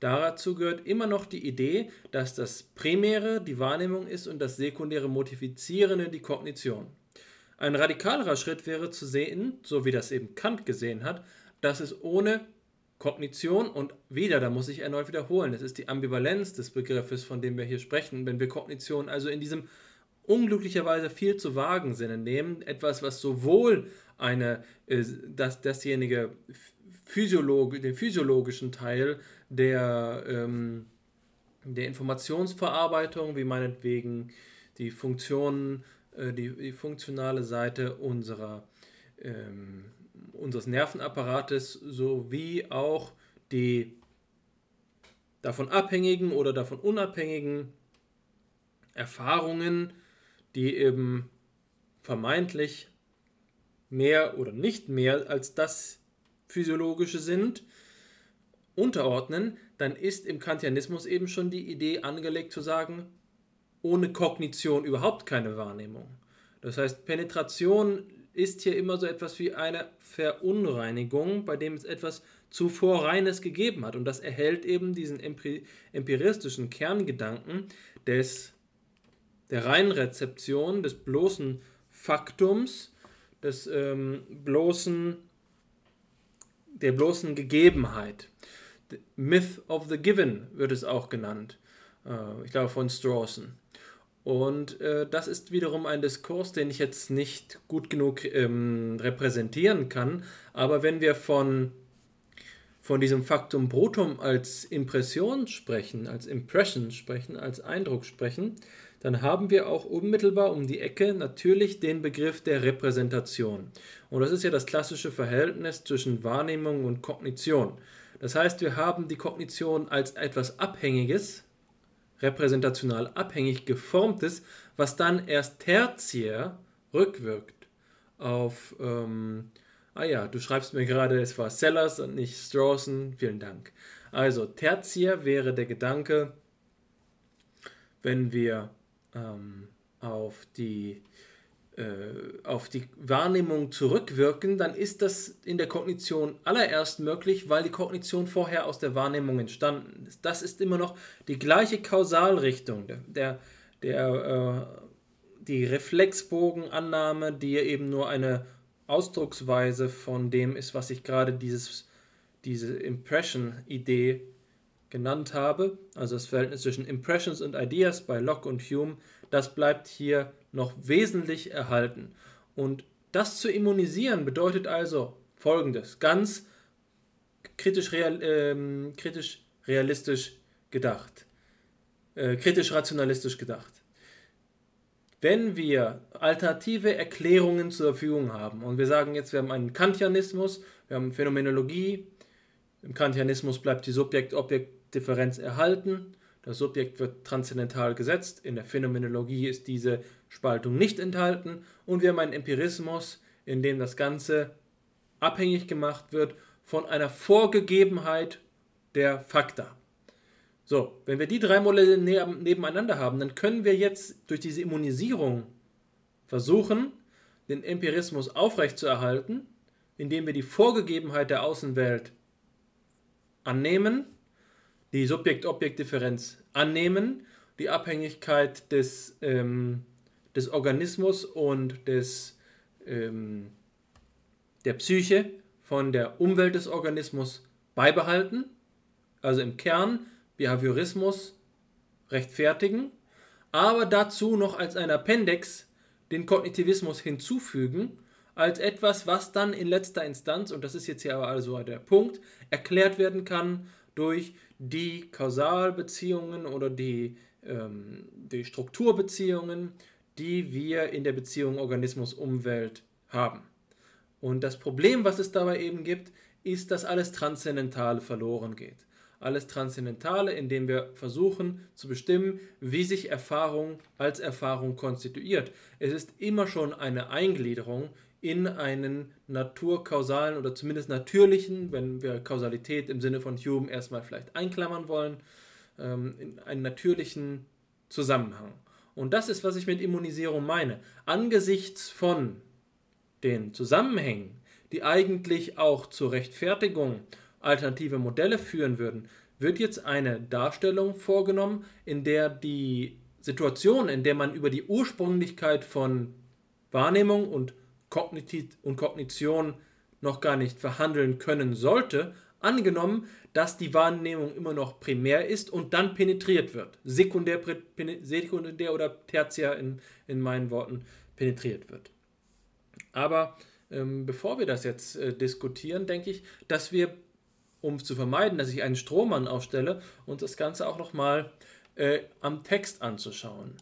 Dazu gehört immer noch die Idee, dass das Primäre die Wahrnehmung ist und das Sekundäre Modifizierende die Kognition. Ein radikalerer Schritt wäre zu sehen, so wie das eben Kant gesehen hat, dass es ohne Kognition und wieder, da muss ich erneut wiederholen, es ist die Ambivalenz des Begriffes, von dem wir hier sprechen, wenn wir Kognition also in diesem unglücklicherweise viel zu vagen Sinne nehmen. Etwas, was sowohl eine, äh, das, dasjenige Physiolog, den physiologischen Teil der, ähm, der Informationsverarbeitung, wie meinetwegen die Funktionen, äh, die, die funktionale Seite unserer, ähm, unseres Nervenapparates sowie auch die davon abhängigen oder davon unabhängigen Erfahrungen die eben vermeintlich mehr oder nicht mehr als das Physiologische sind, unterordnen, dann ist im Kantianismus eben schon die Idee angelegt zu sagen, ohne Kognition überhaupt keine Wahrnehmung. Das heißt, Penetration ist hier immer so etwas wie eine Verunreinigung, bei dem es etwas zuvor Reines gegeben hat. Und das erhält eben diesen empiristischen Kerngedanken des, der Reinrezeption, des bloßen Faktums, des ähm, bloßen, der bloßen Gegebenheit. Myth of the Given wird es auch genannt. Äh, ich glaube von Strawson. Und äh, das ist wiederum ein Diskurs, den ich jetzt nicht gut genug ähm, repräsentieren kann. Aber wenn wir von, von diesem Faktum Brutum als Impression sprechen, als Impression sprechen, als Eindruck sprechen, dann haben wir auch unmittelbar um die Ecke natürlich den Begriff der Repräsentation. Und das ist ja das klassische Verhältnis zwischen Wahrnehmung und Kognition. Das heißt, wir haben die Kognition als etwas Abhängiges, repräsentational abhängig geformtes, was dann erst tertiär rückwirkt auf, ähm, ah ja, du schreibst mir gerade, es war Sellers und nicht Strawson, vielen Dank. Also tertiär wäre der Gedanke, wenn wir ähm, auf die auf die Wahrnehmung zurückwirken, dann ist das in der Kognition allererst möglich, weil die Kognition vorher aus der Wahrnehmung entstanden ist. Das ist immer noch die gleiche Kausalrichtung, der, der äh, die Reflexbogenannahme, die eben nur eine Ausdrucksweise von dem ist, was ich gerade dieses, diese Impression-Idee genannt habe, also das Verhältnis zwischen Impressions und Ideas bei Locke und Hume, das bleibt hier noch wesentlich erhalten. Und das zu immunisieren bedeutet also folgendes, ganz kritisch, real, äh, kritisch realistisch gedacht, äh, kritisch rationalistisch gedacht. Wenn wir alternative Erklärungen zur Verfügung haben und wir sagen jetzt, wir haben einen Kantianismus, wir haben Phänomenologie, im Kantianismus bleibt die Subjekt-Objekt-Differenz erhalten, das Subjekt wird transzendental gesetzt, in der Phänomenologie ist diese Spaltung nicht enthalten und wir haben einen Empirismus, in dem das Ganze abhängig gemacht wird von einer Vorgegebenheit der Fakta. So, wenn wir die drei Modelle nebeneinander haben, dann können wir jetzt durch diese Immunisierung versuchen, den Empirismus aufrechtzuerhalten, indem wir die Vorgegebenheit der Außenwelt annehmen, die Subjekt-Objekt-Differenz annehmen, die Abhängigkeit des ähm, des Organismus und des, ähm, der Psyche von der Umwelt des Organismus beibehalten, also im Kern Behaviorismus rechtfertigen, aber dazu noch als ein Appendix den Kognitivismus hinzufügen, als etwas, was dann in letzter Instanz, und das ist jetzt hier aber also der Punkt, erklärt werden kann durch die Kausalbeziehungen oder die, ähm, die Strukturbeziehungen, die wir in der Beziehung Organismus-Umwelt haben. Und das Problem, was es dabei eben gibt, ist, dass alles Transzendentale verloren geht. Alles Transzendentale, indem wir versuchen zu bestimmen, wie sich Erfahrung als Erfahrung konstituiert. Es ist immer schon eine Eingliederung in einen naturkausalen oder zumindest natürlichen, wenn wir Kausalität im Sinne von Hume erstmal vielleicht einklammern wollen, ähm, in einen natürlichen Zusammenhang. Und das ist, was ich mit Immunisierung meine. Angesichts von den Zusammenhängen, die eigentlich auch zur Rechtfertigung alternative Modelle führen würden, wird jetzt eine Darstellung vorgenommen, in der die Situation, in der man über die Ursprünglichkeit von Wahrnehmung und, Kognition noch gar nicht verhandeln können sollte, angenommen, dass die Wahrnehmung immer noch primär ist und dann penetriert wird. Sekundär, sekundär oder tertiär in, in meinen Worten penetriert wird. Aber ähm, bevor wir das jetzt äh, diskutieren, denke ich, dass wir, um zu vermeiden, dass ich einen Strohmann aufstelle, uns das Ganze auch nochmal äh, am Text anzuschauen.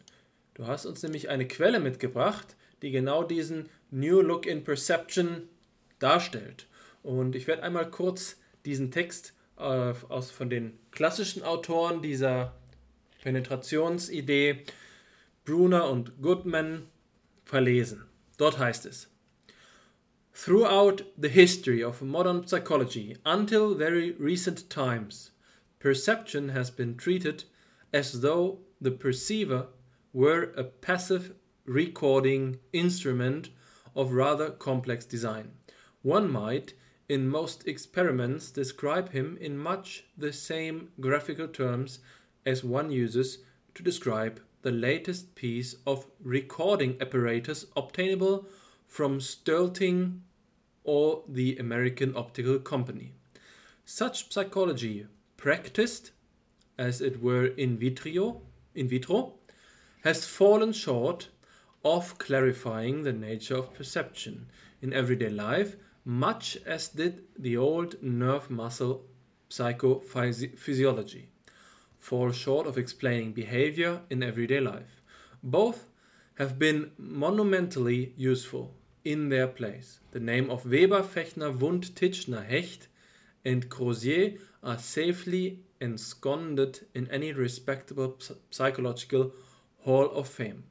Du hast uns nämlich eine Quelle mitgebracht, die genau diesen New Look in Perception darstellt. Und ich werde einmal kurz diesen Text äh, aus, von den klassischen Autoren dieser Penetrationsidee, Brunner und Goodman, verlesen. Dort heißt es, Throughout the history of modern psychology, until very recent times, perception has been treated as though the perceiver were a passive recording instrument of rather complex design. One might in most experiments describe him in much the same graphical terms as one uses to describe the latest piece of recording apparatus obtainable from Stilting or the American Optical Company. Such psychology, practiced as it were in vitro, in vitro, has fallen short of clarifying the nature of perception in everyday life, much as did the old nerve muscle psychophysiology fall short of explaining behavior in everyday life. Both have been monumentally useful in their place. The name of Weber, Fechner, Wundt, Titchener, Hecht, and Crozier are safely ensconced in any respectable psychological hall of fame.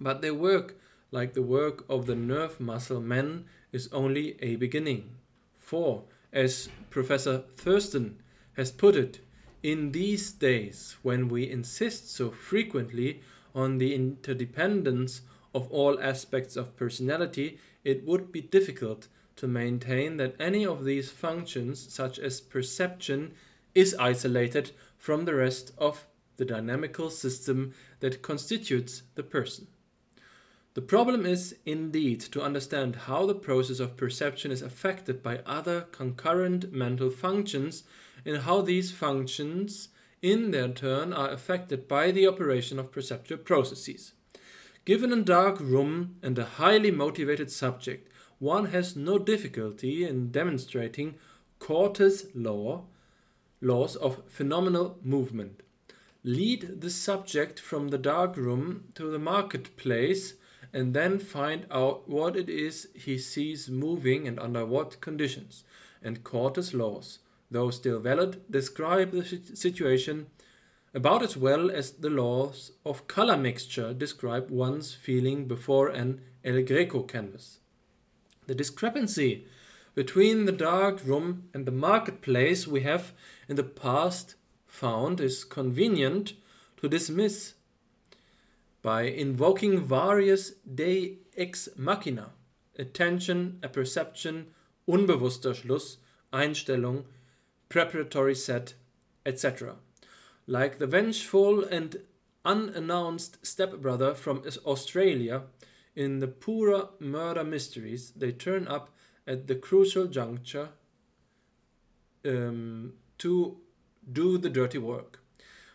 But their work, like the work of the nerve muscle men, is only a beginning. For, as Professor Thurston has put it, in these days, when we insist so frequently on the interdependence of all aspects of personality, it would be difficult to maintain that any of these functions, such as perception, is isolated from the rest of the dynamical system that constitutes the person. The problem is, indeed, to understand how the process of perception is affected by other concurrent mental functions and how these functions, in their turn, are affected by the operation of perceptual processes. Given a dark room and a highly motivated subject, one has no difficulty in demonstrating Cortes' law, laws of phenomenal movement. Lead the subject from the dark room to the marketplace and then find out what it is he sees moving and under what conditions. And Cortes' laws, though still valid, describe the situation about as well as the laws of color mixture describe one's feeling before an El Greco canvas. The discrepancy between the dark room and the marketplace we have in the past found is convenient to dismiss by invoking various de ex machina, attention, apperception, unbewusster Schluss, Einstellung, preparatory set, etc. Like the vengeful and unannounced stepbrother from Australia, in the Pura murder mysteries, they turn up at the crucial juncture um, to do the dirty work.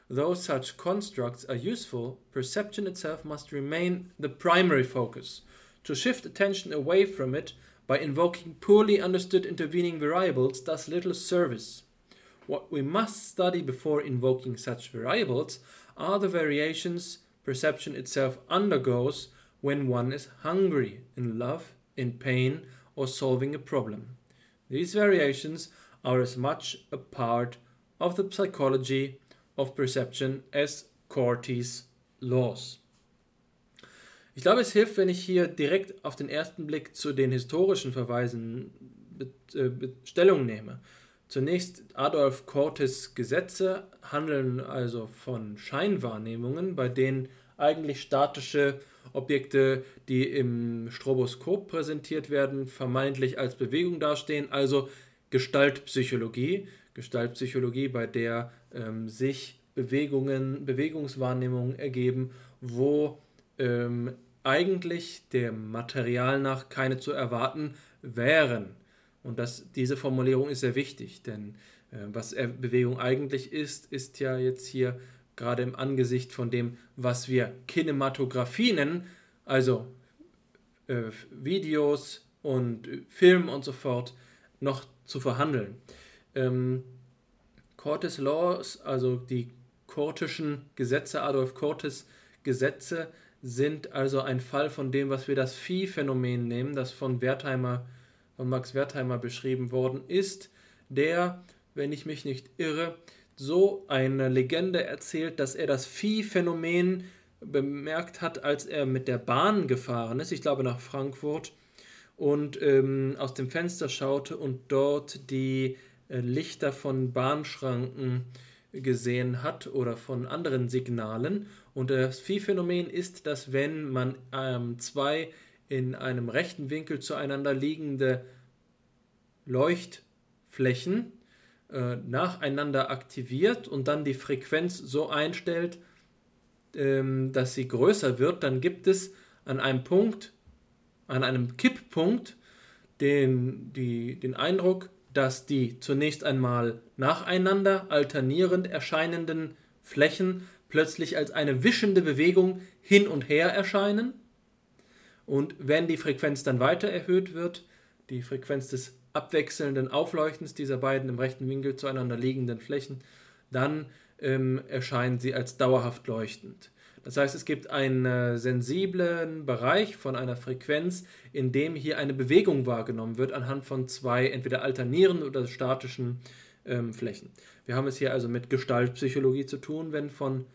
Though such constructs are useful, perception itself must remain the primary focus. To shift attention away from it by invoking poorly understood intervening variables does little service. What we must study before invoking such variables are the variations perception itself undergoes when one is hungry, in love, in pain, or solving a problem. These variations are as much a part of the psychology of Perception as Cortis Laws. Ich glaube, es hilft, wenn ich hier direkt auf den ersten Blick zu den historischen Verweisen äh, Stellung nehme. Zunächst Adolf Cortis Gesetze handeln also von Scheinwahrnehmungen, bei denen eigentlich statische Objekte, die im Stroboskop präsentiert werden, vermeintlich als Bewegung dastehen, also Gestaltpsychologie. Gestaltpsychologie, bei der ähm, sich Bewegungen, Bewegungswahrnehmungen ergeben, wo ähm, eigentlich dem Material nach keine zu erwarten wären. Und das, diese Formulierung ist sehr wichtig, denn äh, was Bewegung eigentlich ist, ist ja jetzt hier gerade im Angesicht von dem, was wir Kinematografie nennen, also äh, Videos und Film und so fort, noch zu verhandeln. Ähm, Cortes Laws, also die kortischen Gesetze, Adolf Cortes Gesetze, sind also ein Fall von dem, was wir das Viehphänomen nehmen, das von Wertheimer, von Max Wertheimer beschrieben worden ist, der, wenn ich mich nicht irre, so eine Legende erzählt, dass er das Viehphänomen bemerkt hat, als er mit der Bahn gefahren ist, ich glaube nach Frankfurt, und ähm, aus dem Fenster schaute und dort die Lichter von Bahnschranken gesehen hat oder von anderen Signalen. Und das Viehphänomen ist, dass wenn man ähm, zwei in einem rechten Winkel zueinander liegende Leuchtflächen äh, nacheinander aktiviert und dann die Frequenz so einstellt, ähm, dass sie größer wird, dann gibt es an einem Punkt, an einem Kipppunkt, den, die, den Eindruck, dass die zunächst einmal nacheinander alternierend erscheinenden Flächen plötzlich als eine wischende Bewegung hin und her erscheinen. Und wenn die Frequenz dann weiter erhöht wird, die Frequenz des abwechselnden Aufleuchtens dieser beiden im rechten Winkel zueinander liegenden Flächen, dann ähm, erscheinen sie als dauerhaft leuchtend. Das heißt, es gibt einen äh, sensiblen Bereich von einer Frequenz, in dem hier eine Bewegung wahrgenommen wird anhand von zwei entweder alternierenden oder statischen ähm, Flächen. Wir haben es hier also mit Gestaltpsychologie zu tun, wenn von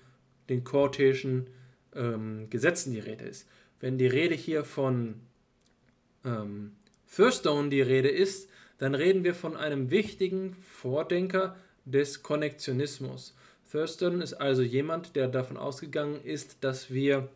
den Cortischen ähm, Gesetzen die Rede ist. Wenn die Rede hier von ähm, Thurstone die Rede ist, dann reden wir von einem wichtigen Vordenker des Konnektionismus. Thurston ist also jemand, der davon ausgegangen ist, dass wir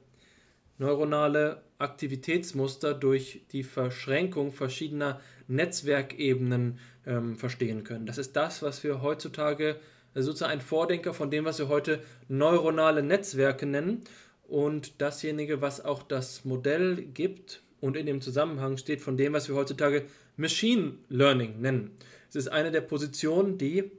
neuronale Aktivitätsmuster durch die Verschränkung verschiedener Netzwerkebenen ähm, verstehen können. Das ist das, was wir heutzutage also sozusagen ein Vordenker von dem, was wir heute neuronale Netzwerke nennen und dasjenige, was auch das Modell gibt und in dem Zusammenhang steht von dem, was wir heutzutage Machine Learning nennen. Es ist eine der Positionen, die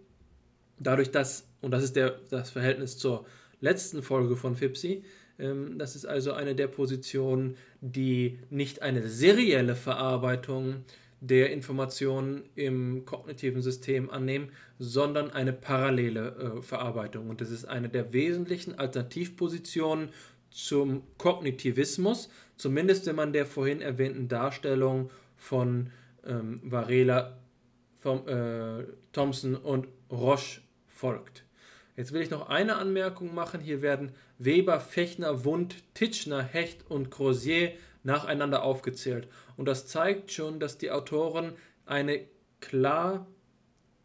dadurch, dass, und das ist der, das Verhältnis zur letzten Folge von FIPSI, ähm, das ist also eine der Positionen, die nicht eine serielle Verarbeitung der Informationen im kognitiven System annehmen, sondern eine parallele äh, Verarbeitung. Und das ist eine der wesentlichen Alternativpositionen zum Kognitivismus, zumindest wenn man der vorhin erwähnten Darstellung von ähm, Varela, vom, äh, Thompson und Roche folgt. Jetzt will ich noch eine Anmerkung machen. Hier werden Weber, Fechner, Wund, Titschner, Hecht und Crozier nacheinander aufgezählt. Und das zeigt schon, dass die Autoren eine klar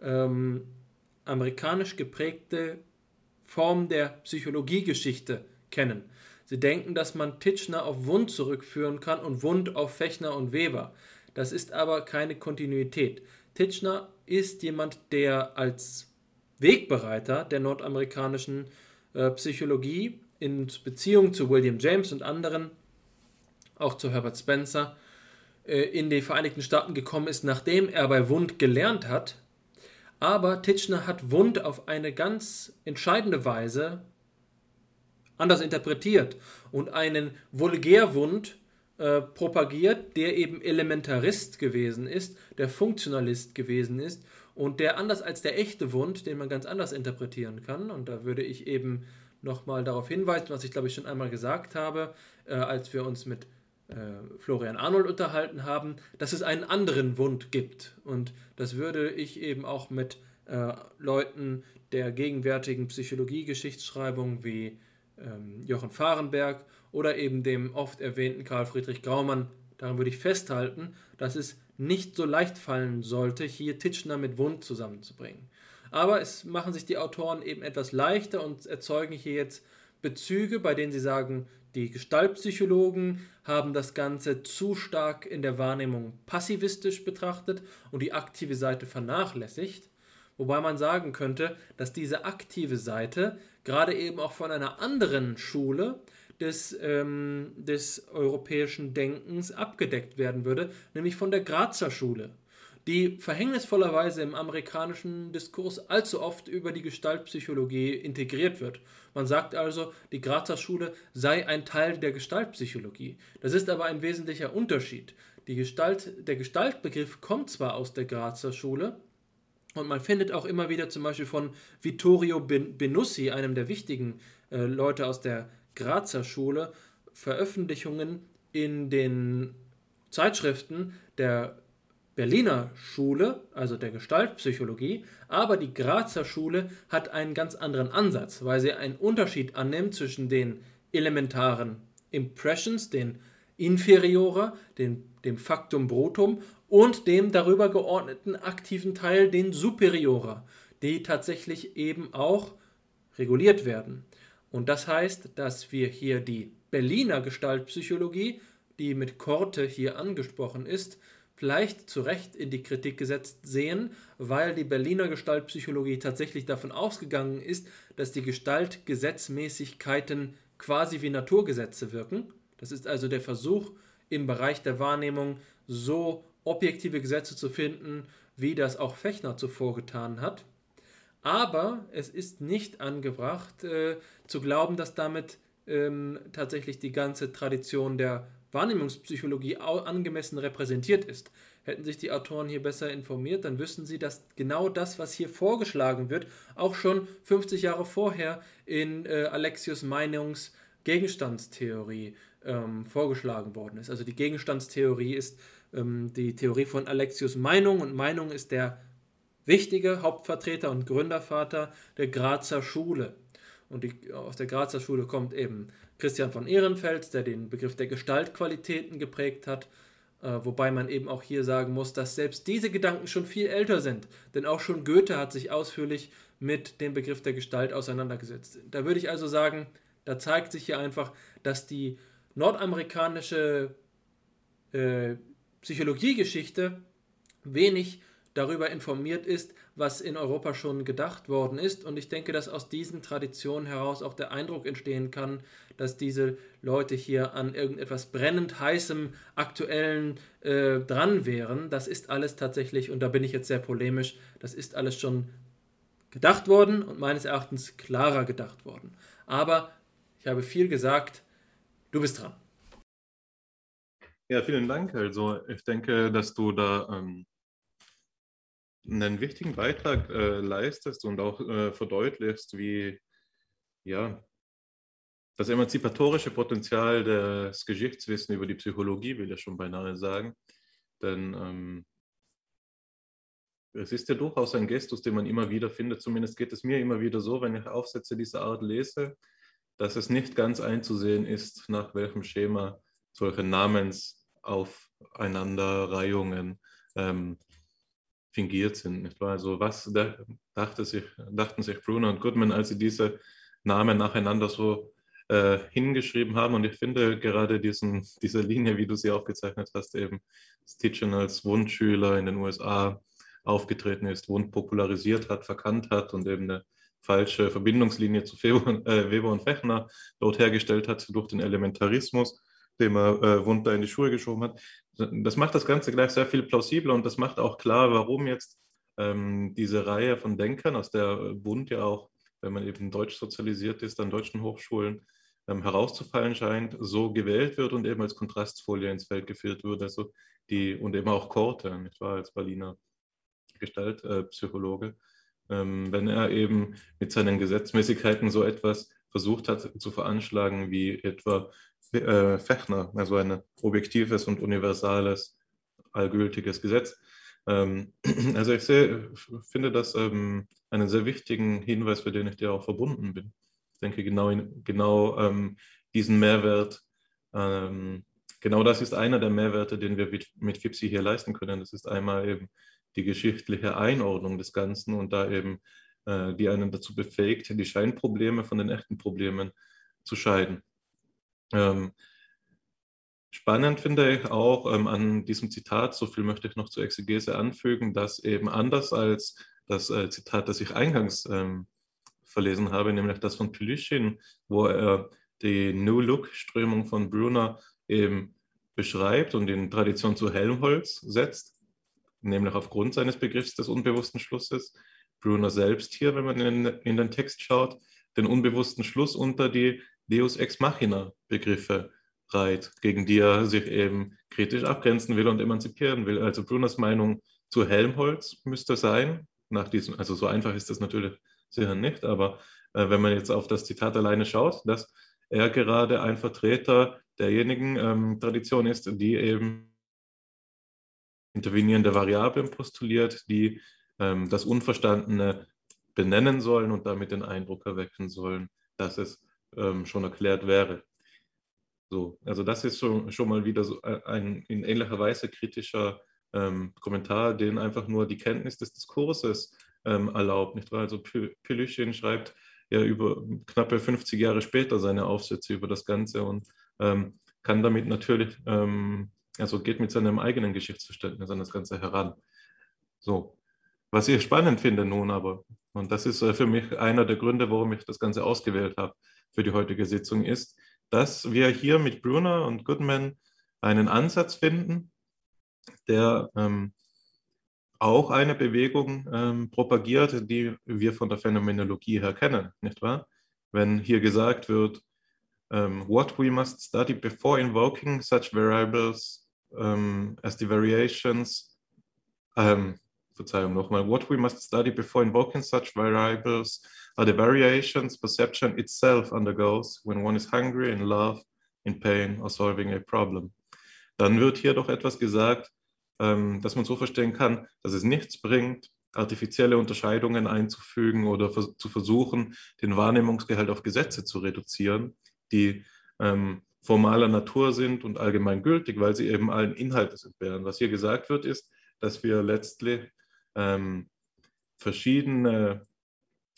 ähm, amerikanisch geprägte Form der Psychologiegeschichte kennen. Sie denken, dass man Titschner auf Wund zurückführen kann und Wund auf Fechner und Weber. Das ist aber keine Kontinuität. Titchener ist jemand, der als Wegbereiter der nordamerikanischen äh, Psychologie in Beziehung zu William James und anderen, auch zu Herbert Spencer, äh, in die Vereinigten Staaten gekommen ist, nachdem er bei Wundt gelernt hat. Aber Titchener hat Wundt auf eine ganz entscheidende Weise anders interpretiert und einen Vulgärwund äh, propagiert, der eben Elementarist gewesen ist, der Funktionalist gewesen ist und der anders als der echte Wund, den man ganz anders interpretieren kann, und da würde ich eben nochmal darauf hinweisen, was ich glaube ich schon einmal gesagt habe, äh, als wir uns mit äh, Florian Arnold unterhalten haben, dass es einen anderen Wund gibt. Und das würde ich eben auch mit äh, Leuten der gegenwärtigen Psychologie-Geschichtsschreibung wie ähm, Jochen Fahrenberg oder eben dem oft erwähnten Karl Friedrich Graumann, daran würde ich festhalten, dass es nicht so leicht fallen sollte, hier Titschner mit Wund zusammenzubringen. Aber es machen sich die Autoren eben etwas leichter und erzeugen hier jetzt Bezüge, bei denen sie sagen, die Gestaltpsychologen haben das Ganze zu stark in der Wahrnehmung passivistisch betrachtet und die aktive Seite vernachlässigt. Wobei man sagen könnte, dass diese aktive Seite gerade eben auch von einer anderen Schule des, ähm, des europäischen Denkens abgedeckt werden würde, nämlich von der Grazer Schule, die verhängnisvollerweise im amerikanischen Diskurs allzu oft über die Gestaltpsychologie integriert wird. Man sagt also, die Grazer Schule sei ein Teil der Gestaltpsychologie. Das ist aber ein wesentlicher Unterschied. Die Gestalt, der Gestaltbegriff kommt zwar aus der Grazer Schule, und man findet auch immer wieder zum Beispiel von Vittorio Benussi, einem der wichtigen äh, Leute aus der Grazer Schule, Veröffentlichungen in den Zeitschriften der Berliner Schule, also der Gestaltpsychologie, aber die Grazer Schule hat einen ganz anderen Ansatz, weil sie einen Unterschied annimmt zwischen den elementaren Impressions, den Inferiora, den, dem Factum Brutum und dem darüber geordneten aktiven Teil, den Superiora, die tatsächlich eben auch reguliert werden. Und das heißt, dass wir hier die Berliner Gestaltpsychologie, die mit Korte hier angesprochen ist, vielleicht zu Recht in die Kritik gesetzt sehen, weil die Berliner Gestaltpsychologie tatsächlich davon ausgegangen ist, dass die Gestaltgesetzmäßigkeiten quasi wie Naturgesetze wirken. Das ist also der Versuch, im Bereich der Wahrnehmung so objektive Gesetze zu finden, wie das auch Fechner zuvor getan hat. Aber es ist nicht angebracht äh, zu glauben, dass damit ähm, tatsächlich die ganze Tradition der Wahrnehmungspsychologie angemessen repräsentiert ist. Hätten sich die Autoren hier besser informiert, dann wüssten sie, dass genau das, was hier vorgeschlagen wird, auch schon 50 Jahre vorher in äh, Alexius Meinungs Gegenstandstheorie ähm, vorgeschlagen worden ist. Also die Gegenstandstheorie ist ähm, die Theorie von Alexius Meinung und Meinung ist der wichtige Hauptvertreter und Gründervater der Grazer Schule. Und die, aus der Grazer Schule kommt eben Christian von Ehrenfels, der den Begriff der Gestaltqualitäten geprägt hat, äh, wobei man eben auch hier sagen muss, dass selbst diese Gedanken schon viel älter sind, denn auch schon Goethe hat sich ausführlich mit dem Begriff der Gestalt auseinandergesetzt. Da würde ich also sagen, da zeigt sich hier einfach, dass die nordamerikanische äh, Psychologiegeschichte wenig darüber informiert ist, was in Europa schon gedacht worden ist. Und ich denke, dass aus diesen Traditionen heraus auch der Eindruck entstehen kann, dass diese Leute hier an irgendetwas brennend heißem, aktuellen äh, dran wären. Das ist alles tatsächlich, und da bin ich jetzt sehr polemisch, das ist alles schon gedacht worden und meines Erachtens klarer gedacht worden. Aber ich habe viel gesagt, du bist dran. Ja, vielen Dank. Also ich denke, dass du da ähm, einen wichtigen Beitrag äh, leistest und auch äh, verdeutlichst, wie ja, das emanzipatorische Potenzial des Geschichtswissens über die Psychologie, will ich schon beinahe sagen. Denn ähm, es ist ja durchaus ein Gestus, den man immer wieder findet. Zumindest geht es mir immer wieder so, wenn ich Aufsätze dieser Art lese, dass es nicht ganz einzusehen ist, nach welchem Schema solche Namensaufeinanderreihungen ähm, fingiert sind. Nicht wahr? Also was dachte sich, dachten sich Bruno und Goodman, als sie diese Namen nacheinander so äh, hingeschrieben haben. Und ich finde gerade diesen, diese Linie, wie du sie aufgezeichnet hast, eben Stitchen als Wundschüler in den USA aufgetreten ist, Wund popularisiert hat, verkannt hat und eben eine falsche Verbindungslinie zu Weber, äh, Weber und Fechner dort hergestellt hat durch den Elementarismus, den man äh, Wund da in die Schuhe geschoben hat das macht das Ganze gleich sehr viel plausibler und das macht auch klar, warum jetzt ähm, diese Reihe von Denkern, aus der Bund ja auch, wenn man eben deutsch sozialisiert ist, an deutschen Hochschulen ähm, herauszufallen scheint, so gewählt wird und eben als Kontrastfolie ins Feld geführt wird. Also die, und eben auch Korte, nicht wahr, als Berliner Gestaltpsychologe, äh, ähm, wenn er eben mit seinen Gesetzmäßigkeiten so etwas versucht hat zu veranschlagen, wie etwa äh, Fechner, also ein objektives und universales, allgültiges Gesetz. Ähm, also ich sehe, finde das ähm, einen sehr wichtigen Hinweis, für den ich dir auch verbunden bin. Ich denke, genau, genau ähm, diesen Mehrwert, genau das ist einer der Mehrwerte, den wir mit, mit FIPSI hier leisten können. Das ist einmal eben die geschichtliche Einordnung des Ganzen und da eben äh, die einen dazu befähigt, die Scheinprobleme von den echten Problemen zu scheiden. Ähm, spannend finde ich auch ähm, an diesem Zitat, so viel möchte ich noch zur Exegese anfügen, dass eben anders als das äh, Zitat, das ich eingangs ähm, verlesen habe, nämlich das von Plyschin, wo er die New Look-Strömung von Brunner eben beschreibt und in Tradition zu Helmholtz setzt, nämlich aufgrund seines Begriffs des unbewussten Schlusses. Brunner selbst hier, wenn man in, in den Text schaut, den unbewussten Schluss unter die Deus Ex Machina Begriffe reiht, gegen die er sich eben kritisch abgrenzen will und emanzipieren will. Also Bruners Meinung zu Helmholtz müsste sein, nach diesem, also so einfach ist das natürlich sicher nicht, aber äh, wenn man jetzt auf das Zitat alleine schaut, dass er gerade ein Vertreter derjenigen ähm, Tradition ist, die eben intervenierende Variablen postuliert, die ähm, das Unverstandene benennen sollen und damit den Eindruck erwecken sollen, dass es ähm, schon erklärt wäre. So, also das ist schon, schon mal wieder so ein in ähnlicher Weise kritischer ähm, Kommentar, den einfach nur die Kenntnis des Diskurses ähm, erlaubt. Nicht wahr? Also Pilyschin schreibt ja über knappe 50 Jahre später seine Aufsätze über das Ganze und ähm, kann damit natürlich ähm, Also geht mit seinem eigenen Geschichtsverständnis an das Ganze heran. So, was ich spannend finde nun aber, und das ist äh, für mich einer der Gründe, warum ich das Ganze ausgewählt habe für die heutige Sitzung, ist, dass wir hier mit Brunner und Goodman einen Ansatz finden, der ähm, auch eine Bewegung ähm, propagiert, die wir von der Phänomenologie her kennen, nicht wahr? Wenn hier gesagt wird, um, ähm, what we must study before invoking such variables um, as the variations, um, Verzeihung nochmal, what we must study before invoking such variables are the variations perception itself undergoes when one is hungry, in love, in pain or solving a problem. Dann wird hier doch etwas gesagt, ähm, dass man so verstehen kann, dass es nichts bringt, artifizielle Unterscheidungen einzufügen oder zu versuchen, den Wahrnehmungsgehalt auf Gesetze zu reduzieren, die ähm, formaler Natur sind und allgemein gültig, weil sie eben allen Inhaltes entbehren. Was hier gesagt wird, ist, dass wir letztlich ähm, verschiedene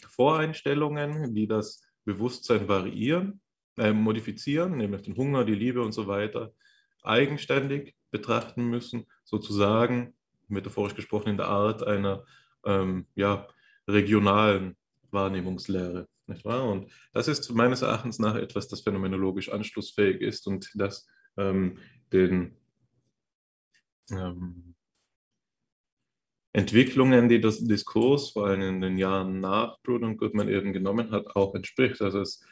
Voreinstellungen, die das Bewusstsein variieren, äh, modifizieren, nämlich den Hunger, die Liebe und so weiter, eigenständig betrachten müssen, sozusagen, metaphorisch gesprochen, in der Art einer ähm, ja, regionalen Wahrnehmungslehre. Nicht wahr? Und das ist meines Erachtens nach etwas, das phänomenologisch anschlussfähig ist und das ähm, den ähm, Entwicklungen, die das Diskurs vor allem in den Jahren nach Brun und Goodman eben genommen hat, auch entspricht. Also es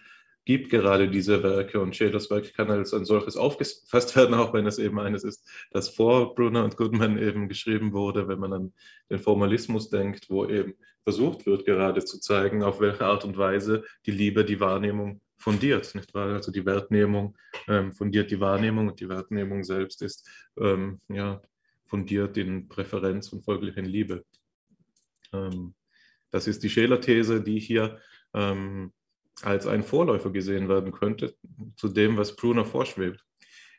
gibt gerade diese Werke und Schäders Werk kann als ein solches aufgefasst werden, auch wenn es eben eines ist, das vor Brunner und Goodman eben geschrieben wurde, wenn man an den Formalismus denkt, wo eben versucht wird, gerade zu zeigen, auf welche Art und Weise die Liebe die Wahrnehmung fundiert, nicht wahr? Also die Wertnehmung ähm, fundiert die Wahrnehmung und die Wertnehmung selbst ist ähm, ja, fundiert in Präferenz und folglich in Liebe. Ähm, das ist die Scheler-These, die hier ähm, als ein Vorläufer gesehen werden könnte zu dem, was Bruner vorschwebt.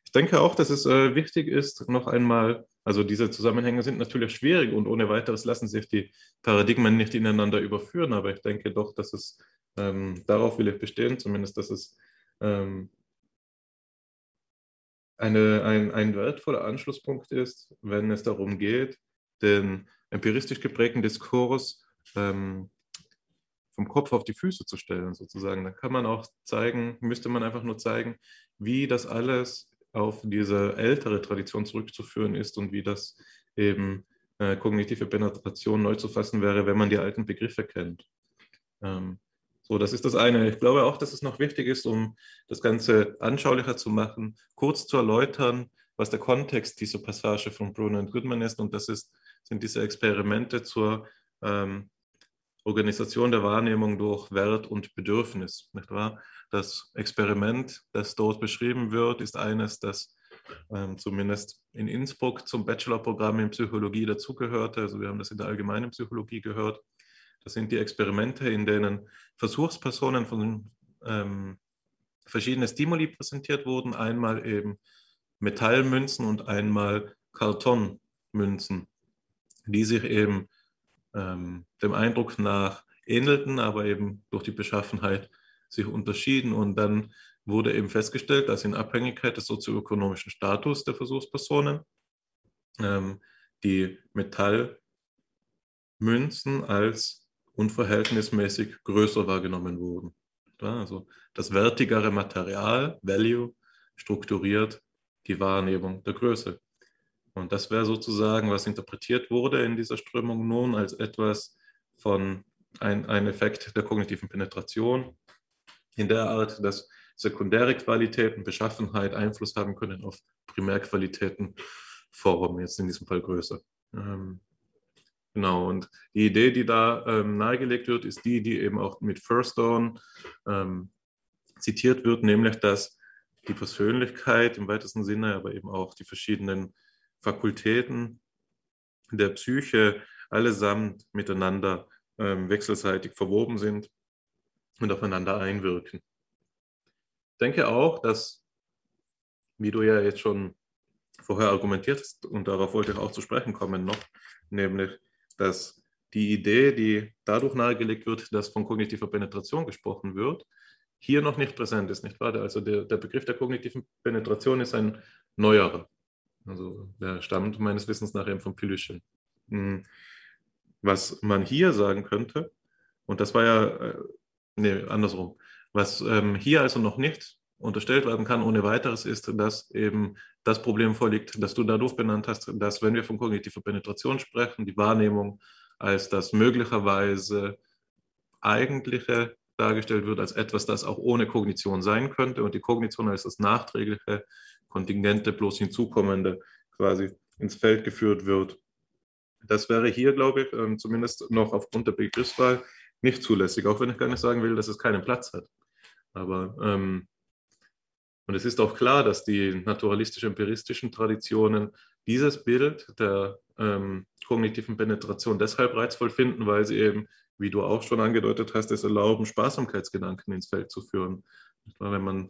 Ich denke auch, dass es äh, wichtig ist, noch einmal, also diese Zusammenhänge sind natürlich schwierig und ohne weiteres lassen sich die Paradigmen nicht ineinander überführen, aber ich denke doch, dass es, ähm, darauf will ich bestehen, zumindest, dass es ähm, eine, ein, ein wertvoller Anschlusspunkt ist, wenn es darum geht, den empiristisch geprägten Diskurs ähm, vom Kopf auf die Füße zu stellen, sozusagen. Da kann man auch zeigen, müsste man einfach nur zeigen, wie das alles auf diese ältere Tradition zurückzuführen ist und wie das eben äh, kognitive Penetration neu zu fassen wäre, wenn man die alten Begriffe kennt. Ähm, so, das ist das eine. Ich glaube auch, dass es noch wichtig ist, um das Ganze anschaulicher zu machen, kurz zu erläutern, was der Kontext dieser Passage von Bruno und Goodman ist. Und das ist, sind diese Experimente zur ähm, Organisation der Wahrnehmung durch Wert und Bedürfnis. Nicht wahr? Das Experiment, das dort beschrieben wird, ist eines, das ähm, zumindest in Innsbruck zum Bachelorprogramm in Psychologie dazugehörte. Also wir haben das in der allgemeinen Psychologie gehört. Das sind die Experimente, in denen Versuchspersonen von ähm, verschiedenen Stimuli präsentiert wurden. Einmal eben Metallmünzen und einmal Kartonmünzen, die sich eben ähm, dem Eindruck nach ähnelten, aber eben durch die Beschaffenheit sich unterschieden. Und dann wurde eben festgestellt, dass in Abhängigkeit des sozioökonomischen Status der Versuchspersonen ähm, die Metallmünzen als unverhältnismäßig größer wahrgenommen wurden. Also das wertigere Material, Value, strukturiert die Wahrnehmung der Größe. Und das wäre sozusagen, was interpretiert wurde in dieser Strömung nun als etwas von ein, ein Effekt der kognitiven Penetration, in der Art, dass sekundäre Qualitäten, Beschaffenheit Einfluss haben können auf Primärqualitäten, Form, jetzt in diesem Fall Größe. Ähm, Genau, und die Idee, die da ähm, nahegelegt wird, ist die, die eben auch mit First Dawn ähm, zitiert wird, nämlich dass die Persönlichkeit im weitesten Sinne, aber eben auch die verschiedenen Fakultäten der Psyche allesamt miteinander ähm, wechselseitig verwoben sind und aufeinander einwirken. Ich denke auch, dass, wie du ja jetzt schon vorher argumentiert hast, und darauf wollte ich auch zu sprechen kommen noch, nämlich dass die Idee, die dadurch nahegelegt wird, dass von kognitiver Penetration gesprochen wird, hier noch nicht präsent ist, nicht wahr? Also der, der Begriff der kognitiven Penetration ist ein neuerer. Also der stammt meines Wissens nach eben von Pilyschen. Hm. Was man hier sagen könnte, und das war ja, äh, nee, andersrum, was ähm, hier also noch nicht unterstellt werden kann ohne weiteres, ist, dass eben das Problem vorliegt, das du dadurch benannt hast, dass wenn wir von kognitiver Penetration sprechen, die Wahrnehmung als das möglicherweise eigentliche dargestellt wird, als etwas, das auch ohne Kognition sein könnte und die Kognition als das nachträgliche, kontingente, bloß hinzukommende quasi ins Feld geführt wird. Das wäre hier, glaube ich, ähm, zumindest noch aufgrund der Begriffswahl nicht zulässig, auch wenn ich gar nicht sagen will, dass es keinen Platz hat. Aber ähm, und es ist auch klar, dass die naturalistisch-empiristischen Traditionen dieses Bild der ähm, kognitiven Penetration deshalb reizvoll finden, weil sie eben, wie du auch schon angedeutet hast, es erlauben, Sparsamkeitsgedanken ins Feld zu führen. Wenn man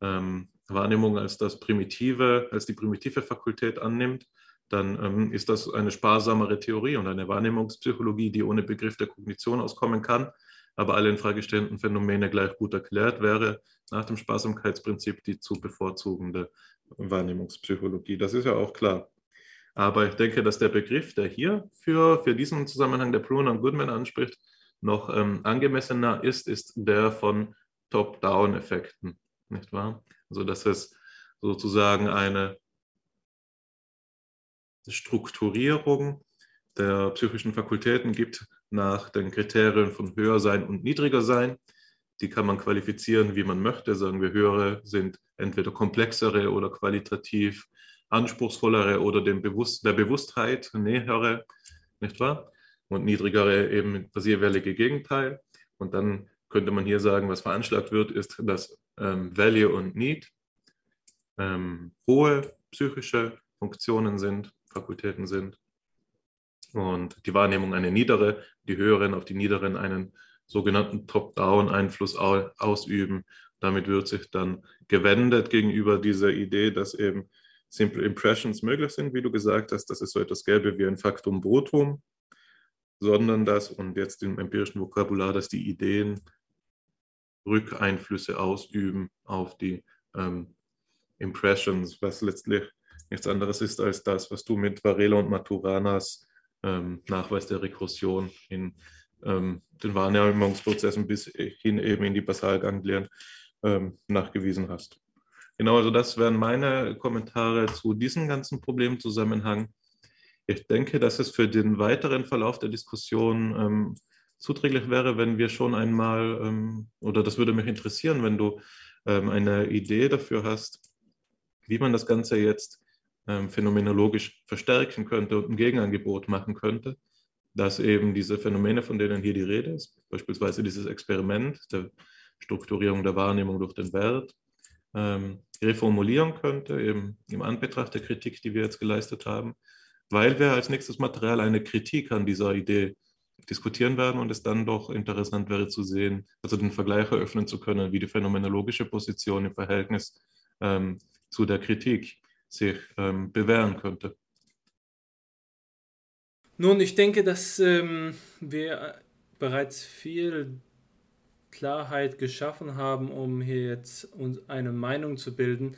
ähm, Wahrnehmung als das primitive, als die primitive Fakultät annimmt, dann ähm, ist das eine sparsamere Theorie und eine Wahrnehmungspsychologie, die ohne Begriff der Kognition auskommen kann, aber alle in Frage stellenden Phänomene gleich gut erklärt wäre nach dem Sparsamkeitsprinzip die zu bevorzugende Wahrnehmungspsychologie. Das ist ja auch klar. Aber ich denke, dass der Begriff, der hier für, für diesen Zusammenhang der Bruner und Goodman anspricht, noch ähm, angemessener ist, ist der von Top-Down-Effekten, nicht wahr? Also dass es sozusagen eine Strukturierung der psychischen Fakultäten gibt nach den Kriterien von höher sein und niedriger sein. Die kann man qualifizieren, wie man möchte. Sagen wir, höhere sind entweder komplexere oder qualitativ anspruchsvollere oder dem Bewusst der Bewusstheit nähere, nicht wahr? Und niedrigere eben das jeweilige Gegenteil. Und dann könnte man hier sagen, was veranschlagt wird, ist, dass ähm, Value und Need ähm, hohe psychische Funktionen sind, Fakultäten sind und die Wahrnehmung eine niedere, die höheren auf die niederen einen sogenannten Top-Down-Einfluss ausüben. Damit wird sich dann gewendet gegenüber dieser Idee, dass eben Simple Impressions möglich sind, wie du gesagt hast. Das ist so etwas Gelbe wie ein Faktum Brutum, sondern das, und jetzt im empirischen Vokabular, dass die Ideen Rückeinflüsse ausüben auf die ähm, Impressions, was letztlich nichts anderes ist als das, was du mit Varela und Maturanas ähm, Nachweis der Rekursion in ähm, den Wahrnehmungsprozessen bis hin eben in die Basalganglien ähm, nachgewiesen hast. Genau, also das wären meine Kommentare zu diesem ganzen Problemzusammenhang. Ich denke, dass es für den weiteren Verlauf der Diskussion ähm, zuträglich wäre, wenn wir schon einmal, ähm, oder das würde mich interessieren, wenn du ähm, eine Idee dafür hast, wie man das Ganze jetzt ähm, phänomenologisch verstärken könnte und ein Gegenangebot machen könnte, dass eben diese Phänomene, von denen hier die Rede ist, beispielsweise dieses Experiment der Strukturierung der Wahrnehmung durch den Wert, ähm, reformulieren könnte, eben im Anbetracht der Kritik, die wir jetzt geleistet haben, weil wir als nächstes Material eine Kritik an dieser Idee diskutieren werden und es dann doch interessant wäre zu sehen, also den Vergleich eröffnen zu können, wie die phänomenologische Position im Verhältnis ähm, zu der Kritik sich ähm, bewähren könnte. Nun, ich denke, dass ähm, wir bereits viel Klarheit geschaffen haben, um hier jetzt uns eine Meinung zu bilden.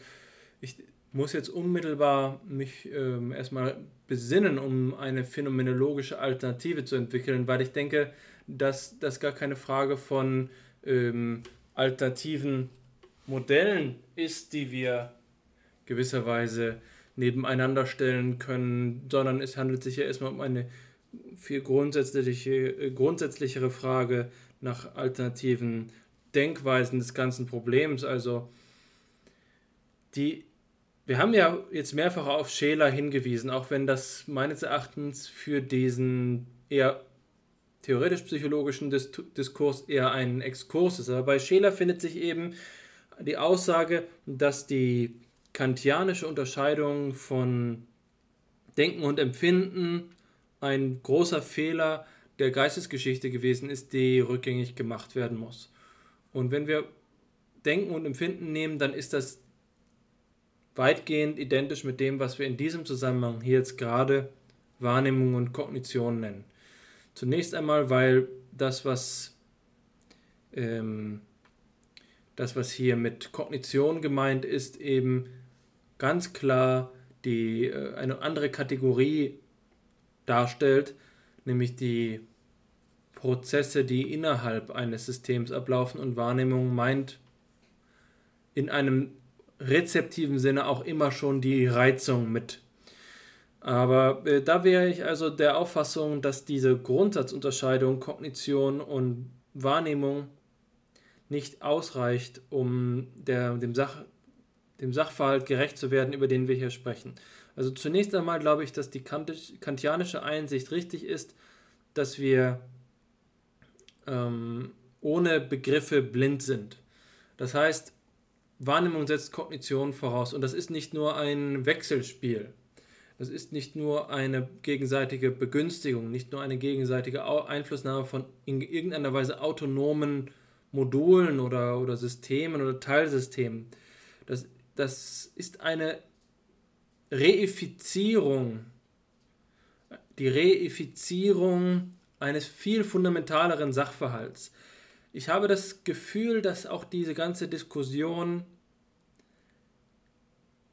Ich muss jetzt unmittelbar mich ähm, erstmal besinnen, um eine phänomenologische Alternative zu entwickeln, weil ich denke, dass das gar keine Frage von ähm, alternativen Modellen ist, die wir gewisserweise nebeneinander stellen können, sondern es handelt sich ja erstmal um eine viel grundsätzliche, äh, grundsätzlichere Frage nach alternativen Denkweisen des ganzen Problems. Also die, wir haben ja jetzt mehrfach auf Scheler hingewiesen, auch wenn das meines Erachtens für diesen eher theoretisch-psychologischen Diskurs eher ein Exkurs ist. Aber bei Scheler findet sich eben die Aussage, dass die kantianische Unterscheidung von Denken und Empfinden ein großer Fehler der Geistesgeschichte gewesen ist, die rückgängig gemacht werden muss. Und wenn wir Denken und Empfinden nehmen, dann ist das weitgehend identisch mit dem, was wir in diesem Zusammenhang hier jetzt gerade Wahrnehmung und Kognition nennen. Zunächst einmal, weil das, was ähm, das, was hier mit Kognition gemeint ist, eben ganz klar die äh, eine andere Kategorie darstellt, nämlich die Prozesse, die innerhalb eines Systems ablaufen und Wahrnehmung meint in einem rezeptiven Sinne auch immer schon die Reizung mit. Aber äh, da wäre ich also der Auffassung, dass diese Grundsatzunterscheidung Kognition und Wahrnehmung nicht ausreicht, um der, dem, Sach, dem Sachverhalt gerecht zu werden, über den wir hier sprechen. Also zunächst einmal glaube ich, dass die kantianische Einsicht richtig ist, dass wir ähm, ohne Begriffe blind sind. Das heißt, Wahrnehmung setzt Kognition voraus und das ist nicht nur ein Wechselspiel. Das ist nicht nur eine gegenseitige Begünstigung, nicht nur eine gegenseitige Einflussnahme von in irgendeiner Weise autonomen Modulen oder, oder Systemen oder Teilsystemen. Das, das ist eine Reifizierung, die Reifizierung eines viel fundamentaleren Sachverhalts. Ich habe das Gefühl, dass auch diese ganze Diskussion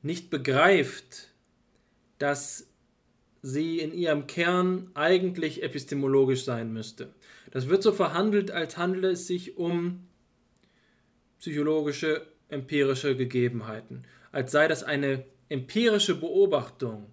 nicht begreift, dass sie in ihrem Kern eigentlich epistemologisch sein müsste. Das wird so verhandelt, als handele es sich um psychologische, empirische Gegebenheiten, als sei das eine empirische Beobachtung.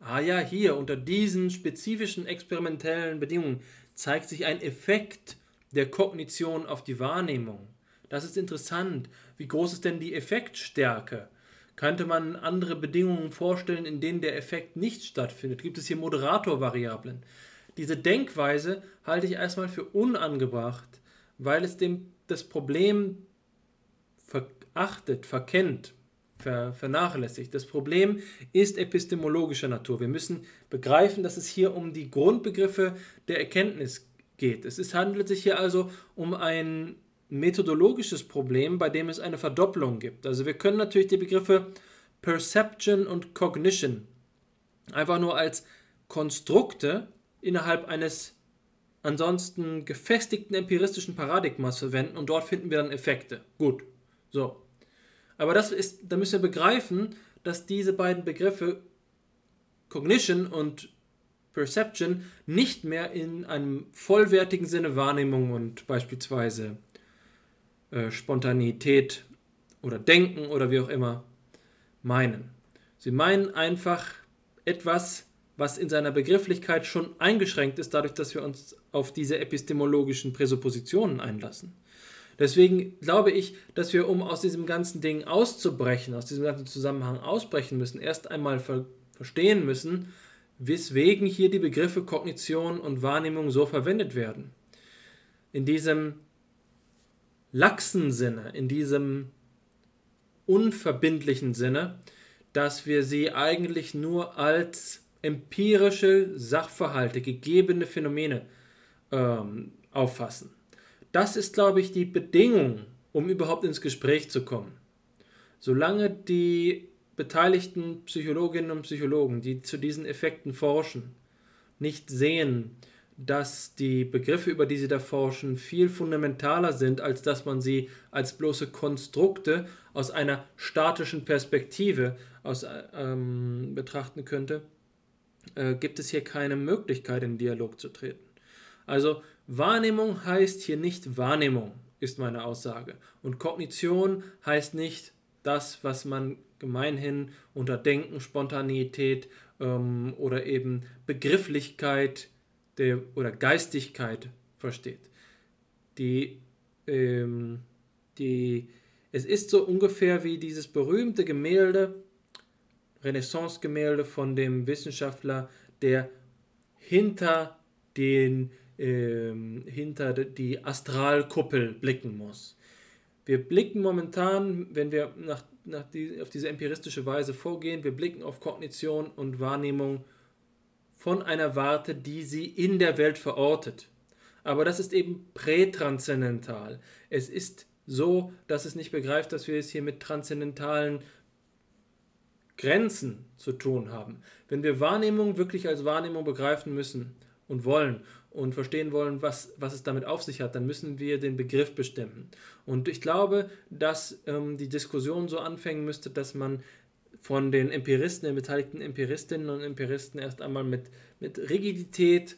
Ah ja, hier unter diesen spezifischen experimentellen Bedingungen zeigt sich ein Effekt der Kognition auf die Wahrnehmung. Das ist interessant. Wie groß ist denn die Effektstärke? Könnte man andere Bedingungen vorstellen, in denen der Effekt nicht stattfindet? Gibt es hier Moderatorvariablen? Diese Denkweise halte ich erstmal für unangebracht, weil es dem das Problem verachtet, verkennt, ver, vernachlässigt. Das Problem ist epistemologischer Natur. Wir müssen begreifen, dass es hier um die Grundbegriffe der Erkenntnis geht. Es ist, handelt sich hier also um ein methodologisches Problem, bei dem es eine Verdopplung gibt. Also wir können natürlich die Begriffe Perception und Cognition einfach nur als Konstrukte innerhalb eines ansonsten gefestigten empiristischen Paradigmas verwenden und dort finden wir dann Effekte. Gut, so. Aber das ist, da müssen wir begreifen, dass diese beiden Begriffe Cognition und Perception nicht mehr in einem vollwertigen Sinne Wahrnehmung und beispielsweise äh, Spontanität oder Denken oder wie auch immer meinen. Sie meinen einfach etwas, was in seiner Begrifflichkeit schon eingeschränkt ist, dadurch, dass wir uns auf diese epistemologischen Präsuppositionen einlassen. Deswegen glaube ich, dass wir, um aus diesem ganzen Ding auszubrechen, aus diesem ganzen Zusammenhang ausbrechen müssen, erst einmal ver verstehen müssen, weswegen hier die Begriffe Kognition und Wahrnehmung so verwendet werden. In diesem laxen Sinne, in diesem unverbindlichen Sinne, dass wir sie eigentlich nur als empirische Sachverhalte, gegebene Phänomene ähm, auffassen. Das ist, glaube ich, die Bedingung, um überhaupt ins Gespräch zu kommen. Solange die beteiligten Psychologinnen und Psychologen, die zu diesen Effekten forschen, nicht sehen, dass die Begriffe, über die sie da forschen, viel fundamentaler sind, als dass man sie als bloße Konstrukte aus einer statischen Perspektive aus, ähm, betrachten könnte, äh, gibt es hier keine Möglichkeit, in Dialog zu treten. Also Wahrnehmung heißt hier nicht Wahrnehmung, ist meine Aussage. Und Kognition heißt nicht das, was man gemeinhin unter Denken, Spontaneität ähm, oder eben Begrifflichkeit der, oder Geistigkeit versteht. Die, ähm, die, es ist so ungefähr wie dieses berühmte Gemälde Renaissance-Gemälde von dem Wissenschaftler, der hinter den ähm, hinter die Astralkuppel blicken muss. Wir blicken momentan, wenn wir nach, nach die, auf diese empiristische Weise vorgehen, wir blicken auf Kognition und Wahrnehmung von einer Warte, die sie in der Welt verortet. Aber das ist eben prätranszendенtal. Es ist so, dass es nicht begreift, dass wir es hier mit transzendentalen Grenzen zu tun haben. Wenn wir Wahrnehmung wirklich als Wahrnehmung begreifen müssen und wollen und verstehen wollen, was, was es damit auf sich hat, dann müssen wir den Begriff bestimmen. Und ich glaube, dass ähm, die Diskussion so anfangen müsste, dass man von den Empiristen, den beteiligten Empiristinnen und Empiristen erst einmal mit, mit Rigidität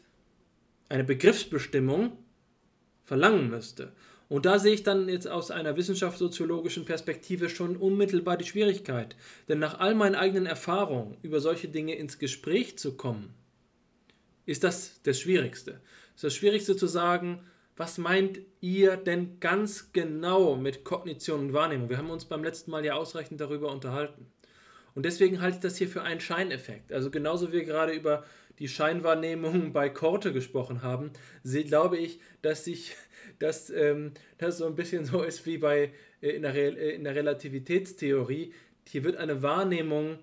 eine Begriffsbestimmung verlangen müsste. Und da sehe ich dann jetzt aus einer wissenschaftssoziologischen Perspektive schon unmittelbar die Schwierigkeit. Denn nach all meinen eigenen Erfahrungen über solche Dinge ins Gespräch zu kommen, ist das das Schwierigste. Es ist das Schwierigste zu sagen, was meint ihr denn ganz genau mit Kognition und Wahrnehmung? Wir haben uns beim letzten Mal ja ausreichend darüber unterhalten. Und deswegen halte ich das hier für einen Scheineffekt. Also genauso wie wir gerade über die Scheinwahrnehmung bei Korte gesprochen haben, glaube ich, dass sich dass ähm, das so ein bisschen so ist wie bei äh, in, der Re äh, in der Relativitätstheorie. Hier wird eine Wahrnehmung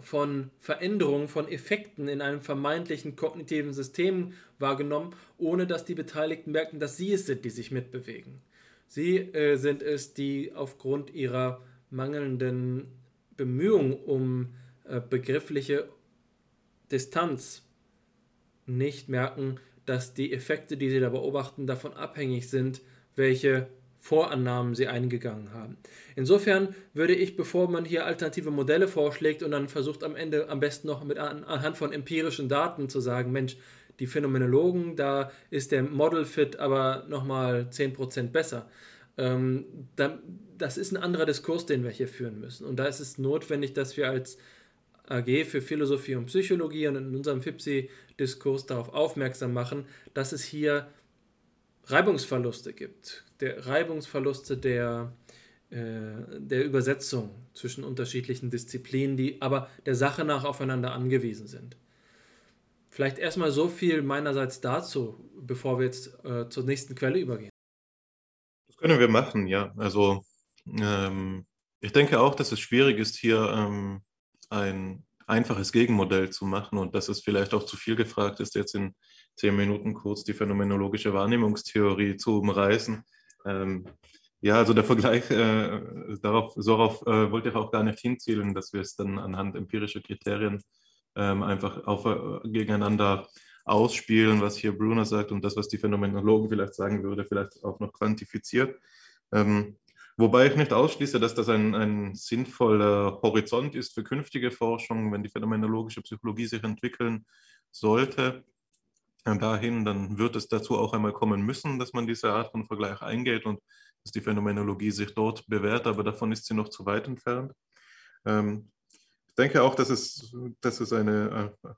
von Veränderungen, von Effekten in einem vermeintlichen kognitiven System wahrgenommen, ohne dass die Beteiligten merken, dass sie es sind, die sich mitbewegen. Sie äh, sind es, die aufgrund ihrer mangelnden Bemühungen um äh, begriffliche Distanz nicht merken, dass die Effekte, die sie da beobachten, davon abhängig sind, welche Vorannahmen sie eingegangen haben. Insofern würde ich, bevor man hier alternative Modelle vorschlägt und dann versucht am Ende am besten noch mit anhand von empirischen Daten zu sagen, Mensch, die Phänomenologen, da ist der Model Fit aber nochmal 10% besser. Ähm, da, das ist ein anderer Diskurs, den wir hier führen müssen. Und da ist es notwendig, dass wir als AG für Philosophie und Psychologie und in unserem FIPSI-Diskurs darauf aufmerksam machen, dass es hier Reibungsverluste gibt. Der Reibungsverluste der, äh, der Übersetzung zwischen unterschiedlichen Disziplinen, die aber der Sache nach aufeinander angewiesen sind. Vielleicht erstmal so viel meinerseits dazu, bevor wir jetzt äh, zur nächsten Quelle übergehen. Das können wir machen, ja. Also ähm, ich denke auch, dass es schwierig ist, hier ähm, ein einfaches Gegenmodell zu machen und dass es vielleicht auch zu viel gefragt ist, jetzt in zehn Minuten kurz die phänomenologische Wahrnehmungstheorie zu umreißen. Ähm, ja, also der Vergleich, äh, darauf, darauf äh, wollte ich auch gar nicht hinzielen, dass wir es dann anhand empirischer Kriterien ähm, einfach auf, äh, gegeneinander ausspielen, was hier Brunner sagt und das, was die Phänomenologen vielleicht sagen würde, vielleicht auch noch quantifiziert. Ähm, Wobei ich nicht ausschließe, dass das ein, ein sinnvoller Horizont ist für künftige Forschung, wenn die phänomenologische Psychologie sich entwickeln sollte. Dahin, dann wird es dazu auch einmal kommen müssen, dass man diese Art von Vergleich eingeht und dass die Phänomenologie sich dort bewährt, aber davon ist sie noch zu weit entfernt. Ähm, ich denke auch, dass es, dass es eine, äh,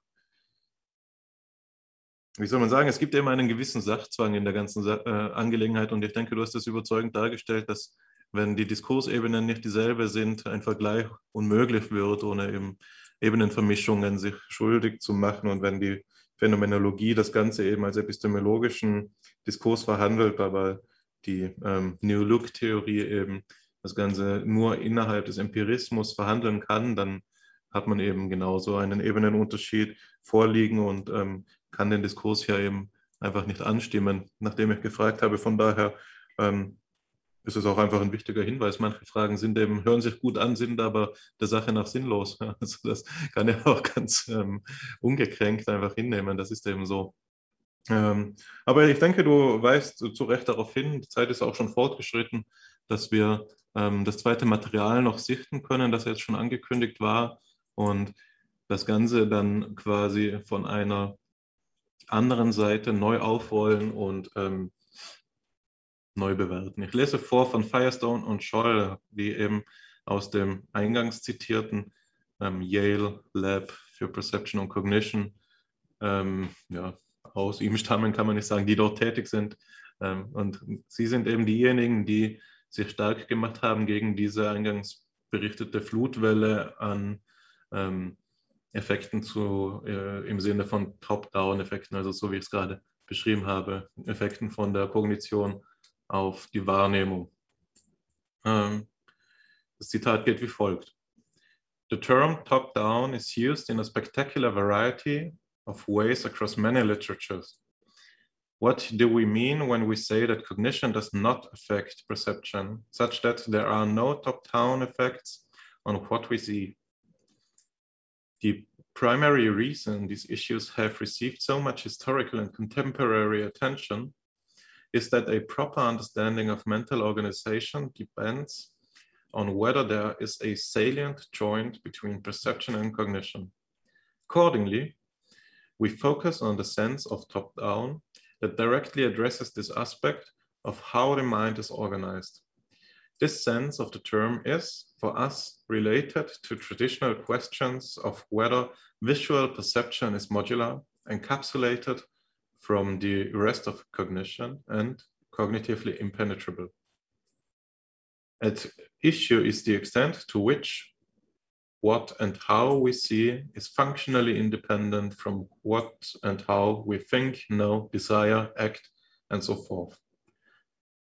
wie soll man sagen, es gibt immer einen gewissen Sachzwang in der ganzen äh, Angelegenheit und ich denke, du hast das überzeugend dargestellt, dass wenn die Diskursebenen nicht dieselbe sind, ein Vergleich unmöglich wird, ohne eben Ebenenvermischungen sich schuldig zu machen. Und wenn die Phänomenologie das Ganze eben als epistemologischen Diskurs verhandelt, aber die ähm, New Look-Theorie eben das Ganze nur innerhalb des Empirismus verhandeln kann, dann hat man eben genauso einen Ebenenunterschied vorliegen und ähm, kann den Diskurs ja eben einfach nicht anstimmen, nachdem ich gefragt habe. Von daher ähm, ist es auch einfach ein wichtiger Hinweis. Manche Fragen sind eben, hören sich gut an, sind aber der Sache nach sinnlos. Also das kann er auch ganz ähm, ungekränkt einfach hinnehmen. Das ist eben so. Ähm, aber ich denke, du weist zu Recht darauf hin, die Zeit ist auch schon fortgeschritten, dass wir ähm, das zweite Material noch sichten können, das jetzt schon angekündigt war und das Ganze dann quasi von einer anderen Seite neu aufrollen und ähm, neu bewerten. Ich lese vor von Firestone und Scholl, die eben aus dem eingangs zitierten ähm, Yale Lab für Perception und Cognition ähm, ja, aus ihm stammen, kann man nicht sagen, die dort tätig sind. Ähm, und sie sind eben diejenigen, die sich stark gemacht haben gegen diese eingangs berichtete Flutwelle an ähm, Effekten zu, äh, im Sinne von Top-Down-Effekten, also so wie ich es gerade beschrieben habe, Effekten von der Kognition auf die Wahrnehmung. Ähm, das Zitat geht wie folgt. The term top-down is used in a spectacular variety of ways across many literatures. What do we mean when we say that cognition does not affect perception, such that there are no top-down effects on what we see? The primary reason these issues have received so much historical and contemporary attention is that a proper understanding of mental organization depends on whether there is a salient joint between perception and cognition. Accordingly, we focus on the sense of top-down that directly addresses this aspect of how the mind is organized. This sense of the term is, for us, related to traditional questions of whether visual perception is modular, encapsulated from the rest of cognition, and cognitively impenetrable. At issue is the extent to which what and how we see is functionally independent from what and how we think, know, desire, act, and so forth.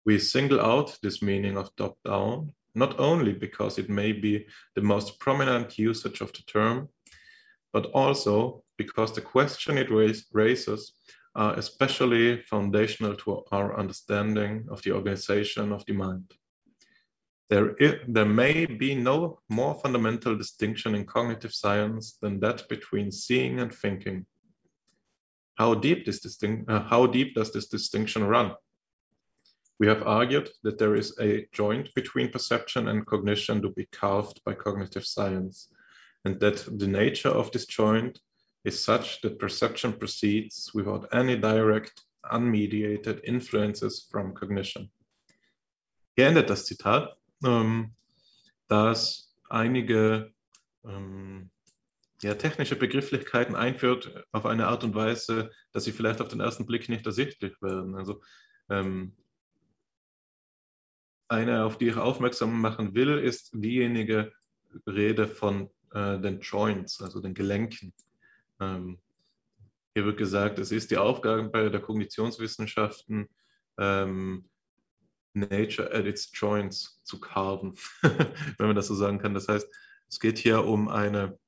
We single out this meaning of top down, not only because it may be the most prominent usage of the term, but also because the question it raises are especially foundational to our understanding of the organization of the mind. There, is, there may be no more fundamental distinction in cognitive science than that between seeing and thinking. How deep, this distinct, uh, how deep does this distinction run? We have argued that there is a joint between perception and cognition to be carved by cognitive science, and that the nature of this joint is such that perception proceeds without any direct, unmediated influences from cognition. Hier endet das Zitat, ähm, dass einige ähm, ja, technische Begrifflichkeiten einführt auf eine Art und Weise, dass sie vielleicht auf den ersten Blick nicht ersichtlich werden. Also ähm, eine, auf die ich aufmerksam machen will, ist diejenige Rede von äh, den Joints, also den Gelenken. Ähm, hier wird gesagt, es ist die Aufgabe der Kognitionswissenschaften, ähm, Nature at its joints zu carven, wenn man das so sagen kann. Das heißt, es geht hier um eine,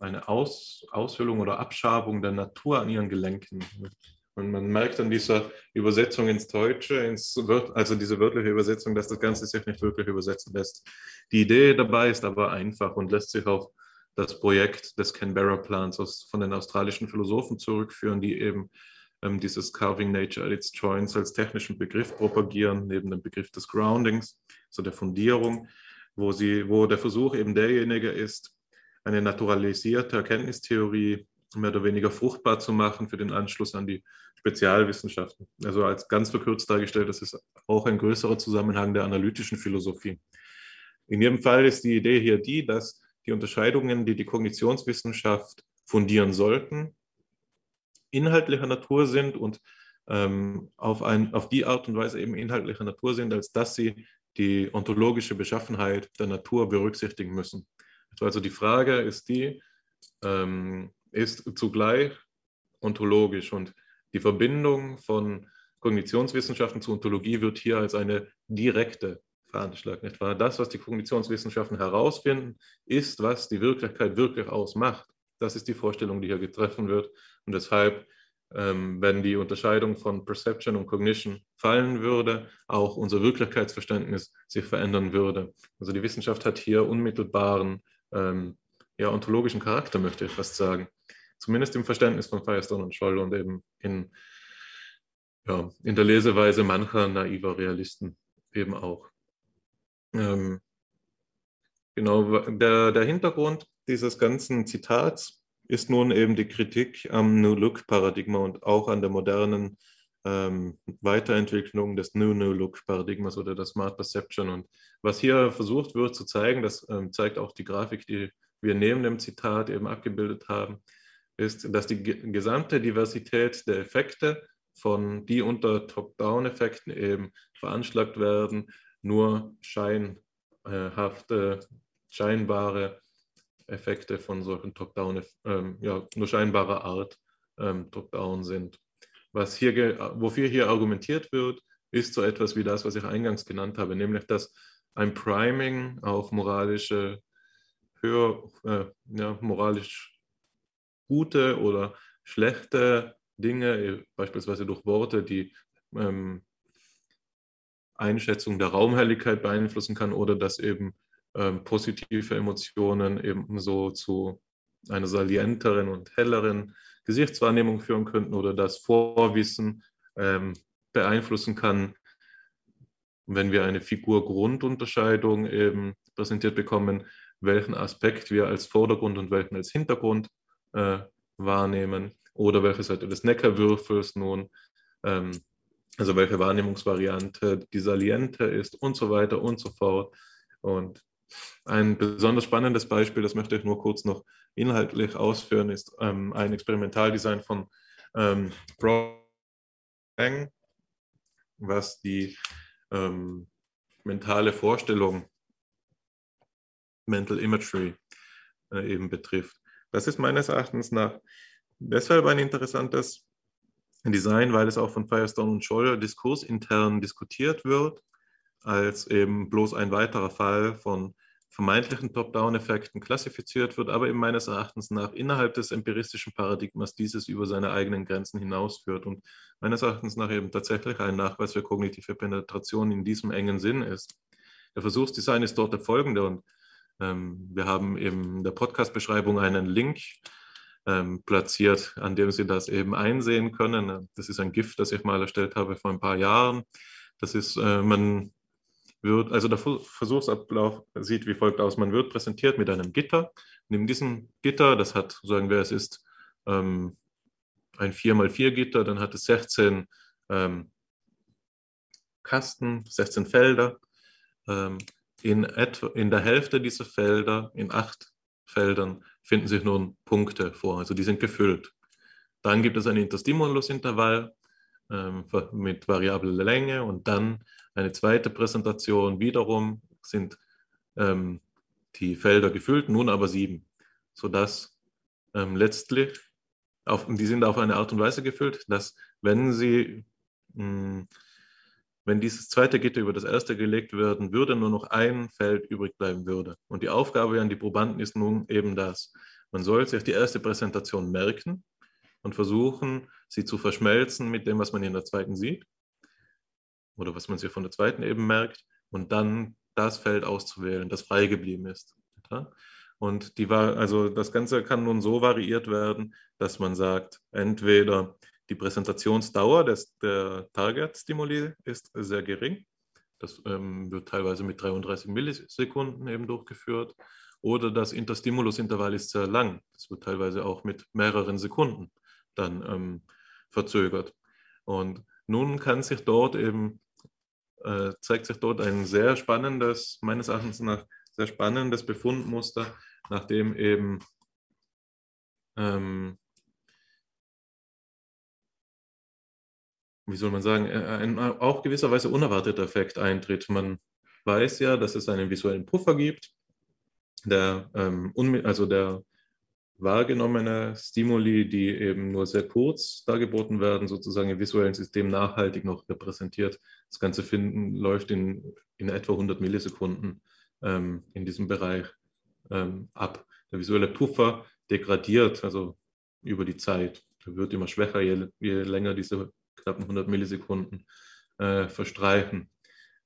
eine Aus, Aushöhlung oder Abschabung der Natur an ihren Gelenken. Und man merkt an dieser Übersetzung ins Deutsche, ins also diese wörtliche Übersetzung, dass das Ganze sich nicht wirklich übersetzen lässt. Die Idee dabei ist aber einfach und lässt sich auf das Projekt des Canberra-Plans von den australischen Philosophen zurückführen, die eben ähm, dieses Carving Nature at its Joints als technischen Begriff propagieren, neben dem Begriff des Groundings, so der Fundierung, wo, sie, wo der Versuch eben derjenige ist, eine naturalisierte Erkenntnistheorie mehr oder weniger fruchtbar zu machen für den Anschluss an die Spezialwissenschaften. Also als ganz verkürzt dargestellt, das ist auch ein größerer Zusammenhang der analytischen Philosophie. In jedem Fall ist die Idee hier die, dass die Unterscheidungen, die die Kognitionswissenschaft fundieren sollten, inhaltlicher Natur sind und ähm, auf, ein, auf die Art und Weise eben inhaltlicher Natur sind, als dass sie die ontologische Beschaffenheit der Natur berücksichtigen müssen. Also die Frage ist die, ähm, ist zugleich ontologisch und die Verbindung von Kognitionswissenschaften zu Ontologie wird hier als eine direkte veranschlagt. Nicht wahr? Das, was die Kognitionswissenschaften herausfinden, ist, was die Wirklichkeit wirklich ausmacht. Das ist die Vorstellung, die hier getroffen wird. Und deshalb, ähm, wenn die Unterscheidung von Perception und Cognition fallen würde, auch unser Wirklichkeitsverständnis sich verändern würde. Also die Wissenschaft hat hier unmittelbaren ähm, ja, ontologischen Charakter, möchte ich fast sagen. Zumindest im Verständnis von Firestone und Scholl und eben in, ja, in der Leseweise mancher naiver Realisten eben auch. Ähm, genau, der, der Hintergrund dieses ganzen Zitats ist nun eben die Kritik am New Look-Paradigma und auch an der modernen ähm, Weiterentwicklung des New New Look-Paradigmas oder der Smart Perception. Und was hier versucht wird zu zeigen, das ähm, zeigt auch die Grafik, die wir neben dem Zitat eben abgebildet haben, ist, dass die gesamte Diversität der Effekte von die unter Top-Down-Effekten eben veranschlagt werden, nur scheinhafte, scheinbare Effekte von solchen Top-Down, ähm, ja, nur scheinbarer Art ähm, Top-Down sind. Was hier, wofür hier argumentiert wird, ist so etwas wie das, was ich eingangs genannt habe, nämlich dass ein Priming auf moralische höher, äh, ja, moralisch gute oder schlechte Dinge, beispielsweise durch Worte, die ähm, Einschätzung der Raumhelligkeit beeinflussen kann oder dass eben ähm, positive Emotionen ebenso zu einer salienteren und helleren Gesichtswahrnehmung führen könnten oder das Vorwissen ähm, beeinflussen kann, wenn wir eine Figur-Grundunterscheidung eben präsentiert bekommen, welchen Aspekt wir als Vordergrund und welchen als Hintergrund äh, wahrnehmen oder welche Seite des Neckerwürfels nun, ähm, also welche Wahrnehmungsvariante die saliente ist und so weiter und so fort. Und ein besonders spannendes Beispiel, das möchte ich nur kurz noch inhaltlich ausführen, ist ähm, ein Experimentaldesign von ähm, Brown, was die ähm, mentale Vorstellung, Mental Imagery äh, eben betrifft. Das ist meines Erachtens nach deshalb ein interessantes Design, weil es auch von Firestone und Scholl diskursintern diskutiert wird, als eben bloß ein weiterer Fall von vermeintlichen Top-Down-Effekten klassifiziert wird, aber eben meines Erachtens nach innerhalb des empiristischen Paradigmas dieses über seine eigenen Grenzen hinausführt und meines Erachtens nach eben tatsächlich ein Nachweis für kognitive Penetration in diesem engen Sinn ist. Der Versuchsdesign ist dort der folgende und ähm, wir haben eben in der Podcast-Beschreibung einen Link ähm, platziert, an dem Sie das eben einsehen können. Das ist ein GIF, das ich mal erstellt habe vor ein paar Jahren. Das ist, äh, man wird, also der Versuchsablauf sieht wie folgt aus. Man wird präsentiert mit einem Gitter. Neben diesem Gitter, das hat, sagen wir, es ist ähm, ein 4x4 Gitter, dann hat es 16 ähm, Kasten, 16 Felder. Ähm, in, etwa, in der Hälfte dieser Felder, in acht Feldern, finden sich nun Punkte vor, also die sind gefüllt. Dann gibt es ein Interstimulusintervall ähm, mit variabler Länge und dann eine zweite Präsentation. Wiederum sind ähm, die Felder gefüllt, nun aber sieben, sodass ähm, letztlich, auf, die sind auf eine Art und Weise gefüllt, dass wenn sie, mh, hm, wenn dieses zweite Gitter über das erste gelegt werden würde, nur noch ein Feld übrig bleiben würde. Und die Aufgabe an die Probanden ist nun eben das. Man soll sich die erste Präsentation merken und versuchen, sie zu verschmelzen mit dem, was man in der zweiten sieht oder was man sich von der zweiten eben merkt und dann das Feld auszuwählen, das frei geblieben ist. Und die also das Ganze kann nun so variiert werden, dass man sagt, entweder die Präsentationsdauer des, der Target-Stimuli ist sehr gering. Das ähm, wird teilweise mit 33 Millisekunden eben durchgeführt. Oder das Interstimulus-Intervall ist sehr lang. Das wird teilweise auch mit mehreren Sekunden dann ähm, verzögert. Und nun kann sich dort eben äh, zeigt sich dort ein sehr spannendes, meines Erachtens nach sehr spannendes Befundmuster, nachdem eben ähm, wie soll man sagen, äh, ein auch gewisserweise unerwarteter Effekt eintritt. Man weiß ja, dass es einen visuellen Puffer gibt, der, ähm, also der wahrgenommene Stimuli, die eben nur sehr kurz dargeboten werden, sozusagen im visuellen System nachhaltig noch repräsentiert. Das Ganze finden, läuft in, in etwa 100 Millisekunden ähm, in diesem Bereich ähm, ab. Der visuelle Puffer degradiert also über die Zeit. Er wird immer schwächer, je, je länger diese knappen 100 Millisekunden äh, verstreichen.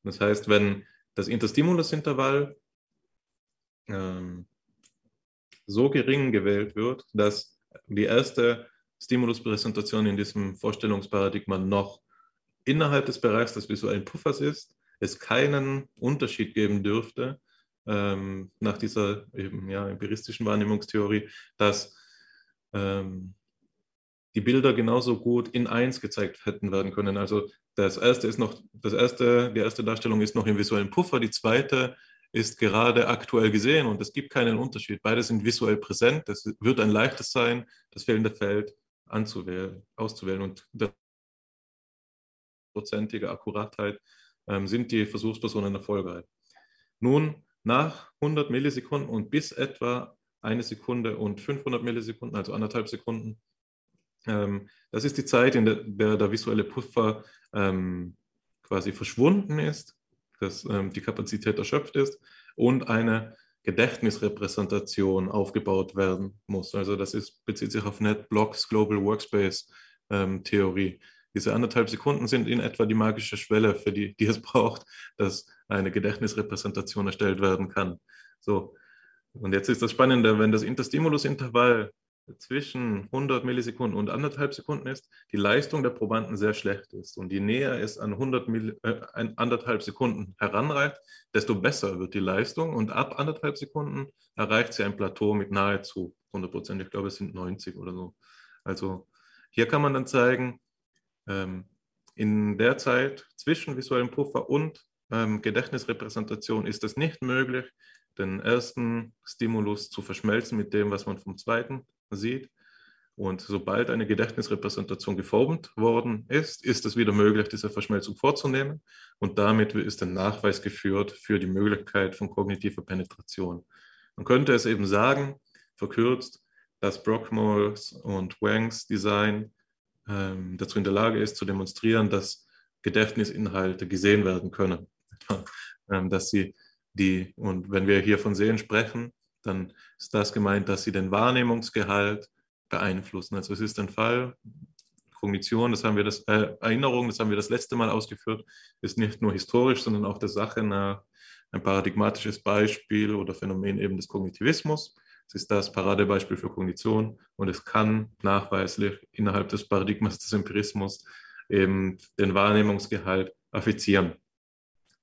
Das heißt, wenn das Interstimulusintervall ähm, so gering gewählt wird, dass die erste Stimuluspräsentation in diesem Vorstellungsparadigma noch innerhalb des Bereichs des visuellen Puffers ist, es keinen Unterschied geben dürfte ähm, nach dieser eben, ja, empiristischen Wahrnehmungstheorie, dass ähm, die Bilder genauso gut in eins gezeigt hätten werden können. Also das erste ist noch, das erste, die erste Darstellung ist noch im visuellen Puffer, die zweite ist gerade aktuell gesehen und es gibt keinen Unterschied. Beide sind visuell präsent. Es wird ein leichtes sein, das fehlende Feld anzuwählen, auszuwählen und der prozentige Akkuratheit ähm, sind die Versuchspersonen erfolgreich. Nun, nach 100 Millisekunden und bis etwa eine Sekunde und 500 Millisekunden, also anderthalb Sekunden, ähm, das ist die Zeit, in der der, der visuelle Puffer ähm, quasi verschwunden ist dass ähm, die Kapazität erschöpft ist und eine Gedächtnisrepräsentation aufgebaut werden muss. Also das ist, bezieht sich auf NetBlocks Global Workspace ähm, Theorie. Diese anderthalb Sekunden sind in etwa die magische Schwelle, für die, die es braucht, dass eine Gedächtnisrepräsentation erstellt werden kann. So. Und jetzt ist das Spannende, wenn das Interstimulusintervall zwischen 100 Millisekunden und anderthalb Sekunden ist, die Leistung der Probanden sehr schlecht ist. Und je näher es an 100 Mill äh, anderthalb Sekunden heranreicht, desto besser wird die Leistung. Und ab anderthalb Sekunden erreicht sie ein Plateau mit nahezu 100 Prozent. Ich glaube, es sind 90 oder so. Also hier kann man dann zeigen, ähm, in der Zeit zwischen visuellem Puffer und ähm, Gedächtnisrepräsentation ist es nicht möglich, den ersten Stimulus zu verschmelzen mit dem, was man vom zweiten sieht. Und sobald eine Gedächtnisrepräsentation geformt worden ist, ist es wieder möglich, diese Verschmelzung vorzunehmen. Und damit ist ein Nachweis geführt für die Möglichkeit von kognitiver Penetration. Man könnte es eben sagen, verkürzt, dass Brockmoles und Wangs Design ähm, dazu in der Lage ist, zu demonstrieren, dass Gedächtnisinhalte gesehen werden können. ähm, dass sie die, und wenn wir hier von Sehen sprechen, dann ist das gemeint, dass sie den Wahrnehmungsgehalt beeinflussen. Also es ist ein Fall, Kognition, das haben wir das, äh, Erinnerung, das haben wir das letzte Mal ausgeführt, ist nicht nur historisch, sondern auch der Sache nach ein paradigmatisches Beispiel oder Phänomen eben des Kognitivismus. Es ist das Paradebeispiel für Kognition und es kann nachweislich innerhalb des Paradigmas des Empirismus eben den Wahrnehmungsgehalt affizieren.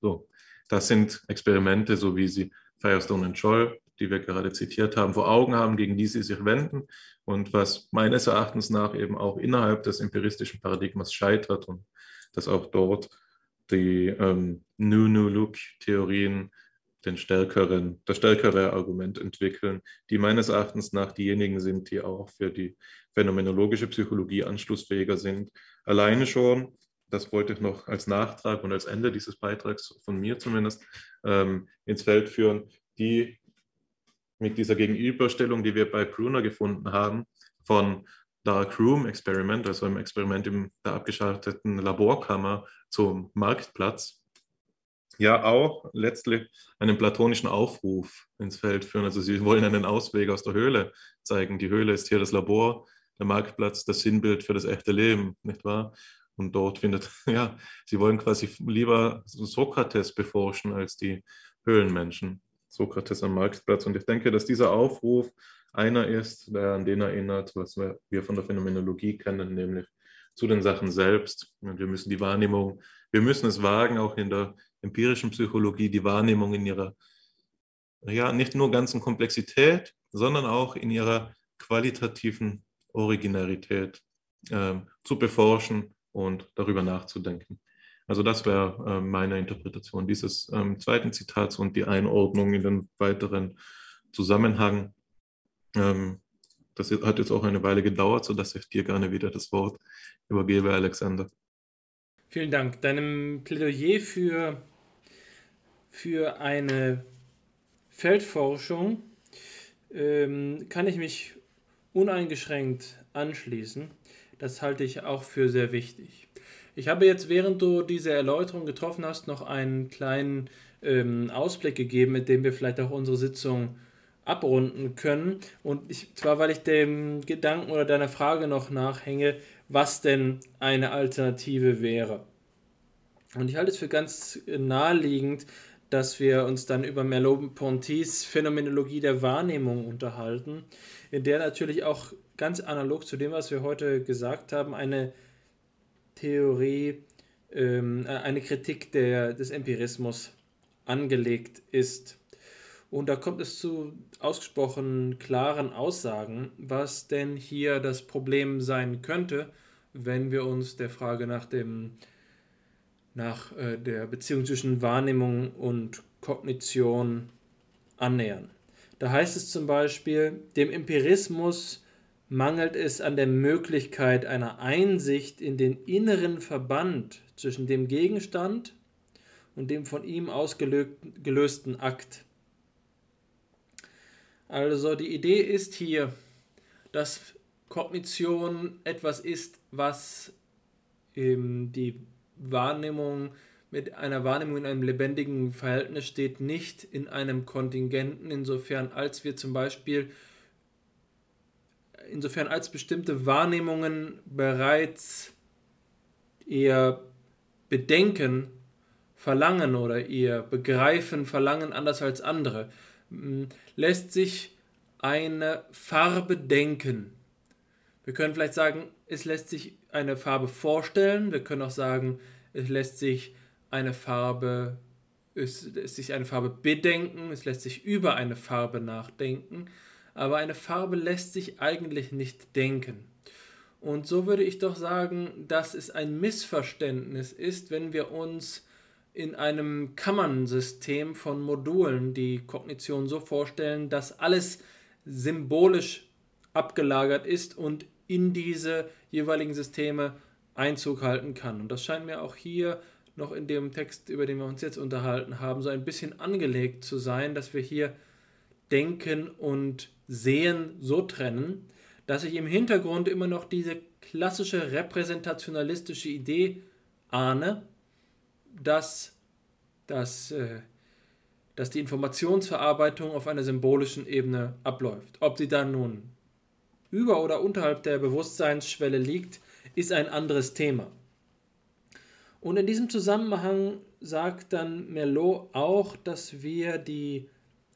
So, das sind Experimente, so wie sie Firestone und Scholl die wir gerade zitiert haben, vor Augen haben, gegen die sie sich wenden und was meines Erachtens nach eben auch innerhalb des empiristischen Paradigmas scheitert und dass auch dort die ähm, New-New-Look-Theorien den stärkeren, das stärkere Argument entwickeln, die meines Erachtens nach diejenigen sind, die auch für die phänomenologische Psychologie anschlussfähiger sind. Alleine schon, das wollte ich noch als Nachtrag und als Ende dieses Beitrags von mir zumindest ähm, ins Feld führen, die mit dieser Gegenüberstellung, die wir bei Bruner gefunden haben, von Dark Room Experiment, also einem Experiment in der abgeschalteten Laborkammer zum Marktplatz, ja auch letztlich einen platonischen Aufruf ins Feld führen. Also sie wollen einen Ausweg aus der Höhle zeigen. Die Höhle ist hier das Labor, der Marktplatz das Sinnbild für das echte Leben, nicht wahr? Und dort findet, ja, sie wollen quasi lieber Sokrates beforschen als die Höhlenmenschen. Sokrates am Marktplatz. Und ich denke, dass dieser Aufruf einer ist, der an den erinnert, was wir von der Phänomenologie kennen, nämlich zu den Sachen selbst. Und wir müssen die Wahrnehmung, wir müssen es wagen, auch in der empirischen Psychologie, die Wahrnehmung in ihrer, ja, nicht nur ganzen Komplexität, sondern auch in ihrer qualitativen Originalität äh, zu beforschen und darüber nachzudenken. Also das wäre äh, meine Interpretation dieses ähm, zweiten Zitats und die Einordnung in den weiteren Zusammenhang. Ähm, das hat jetzt auch eine Weile gedauert, sodass ich dir gerne wieder das Wort übergebe, Alexander. Vielen Dank. Deinem Plädoyer für, für eine Feldforschung ähm, kann ich mich uneingeschränkt anschließen. Das halte ich auch für sehr wichtig. Ich habe jetzt, während du diese Erläuterung getroffen hast, noch einen kleinen ähm, Ausblick gegeben, mit dem wir vielleicht auch unsere Sitzung abrunden können. Und ich, zwar, weil ich dem Gedanken oder deiner Frage noch nachhänge, was denn eine Alternative wäre. Und ich halte es für ganz naheliegend, dass wir uns dann über Merleau-Pontys Phänomenologie der Wahrnehmung unterhalten, in der natürlich auch ganz analog zu dem, was wir heute gesagt haben, eine Theorie, ähm, äh, eine Kritik der, des Empirismus angelegt ist. Und da kommt es zu ausgesprochen klaren Aussagen, was denn hier das Problem sein könnte, wenn wir uns der Frage nach dem nach äh, der Beziehung zwischen Wahrnehmung und Kognition annähern. Da heißt es zum Beispiel, dem Empirismus mangelt es an der Möglichkeit einer Einsicht in den inneren Verband zwischen dem Gegenstand und dem von ihm ausgelösten Akt. Also die Idee ist hier, dass Kognition etwas ist, was die Wahrnehmung mit einer Wahrnehmung in einem lebendigen Verhältnis steht, nicht in einem Kontingenten, insofern als wir zum Beispiel insofern als bestimmte Wahrnehmungen bereits ihr Bedenken verlangen oder ihr Begreifen verlangen anders als andere, lässt sich eine Farbe denken. Wir können vielleicht sagen, es lässt sich eine Farbe vorstellen. Wir können auch sagen, es lässt sich eine Farbe, es lässt sich eine Farbe bedenken, es lässt sich über eine Farbe nachdenken. Aber eine Farbe lässt sich eigentlich nicht denken. Und so würde ich doch sagen, dass es ein Missverständnis ist, wenn wir uns in einem Kammernsystem von Modulen die Kognition so vorstellen, dass alles symbolisch abgelagert ist und in diese jeweiligen Systeme Einzug halten kann. Und das scheint mir auch hier noch in dem Text, über den wir uns jetzt unterhalten haben, so ein bisschen angelegt zu sein, dass wir hier Denken und Sehen so trennen, dass ich im Hintergrund immer noch diese klassische repräsentationalistische Idee ahne, dass, dass, äh, dass die Informationsverarbeitung auf einer symbolischen Ebene abläuft. Ob sie dann nun über oder unterhalb der Bewusstseinsschwelle liegt, ist ein anderes Thema. Und in diesem Zusammenhang sagt dann Merlot auch, dass wir die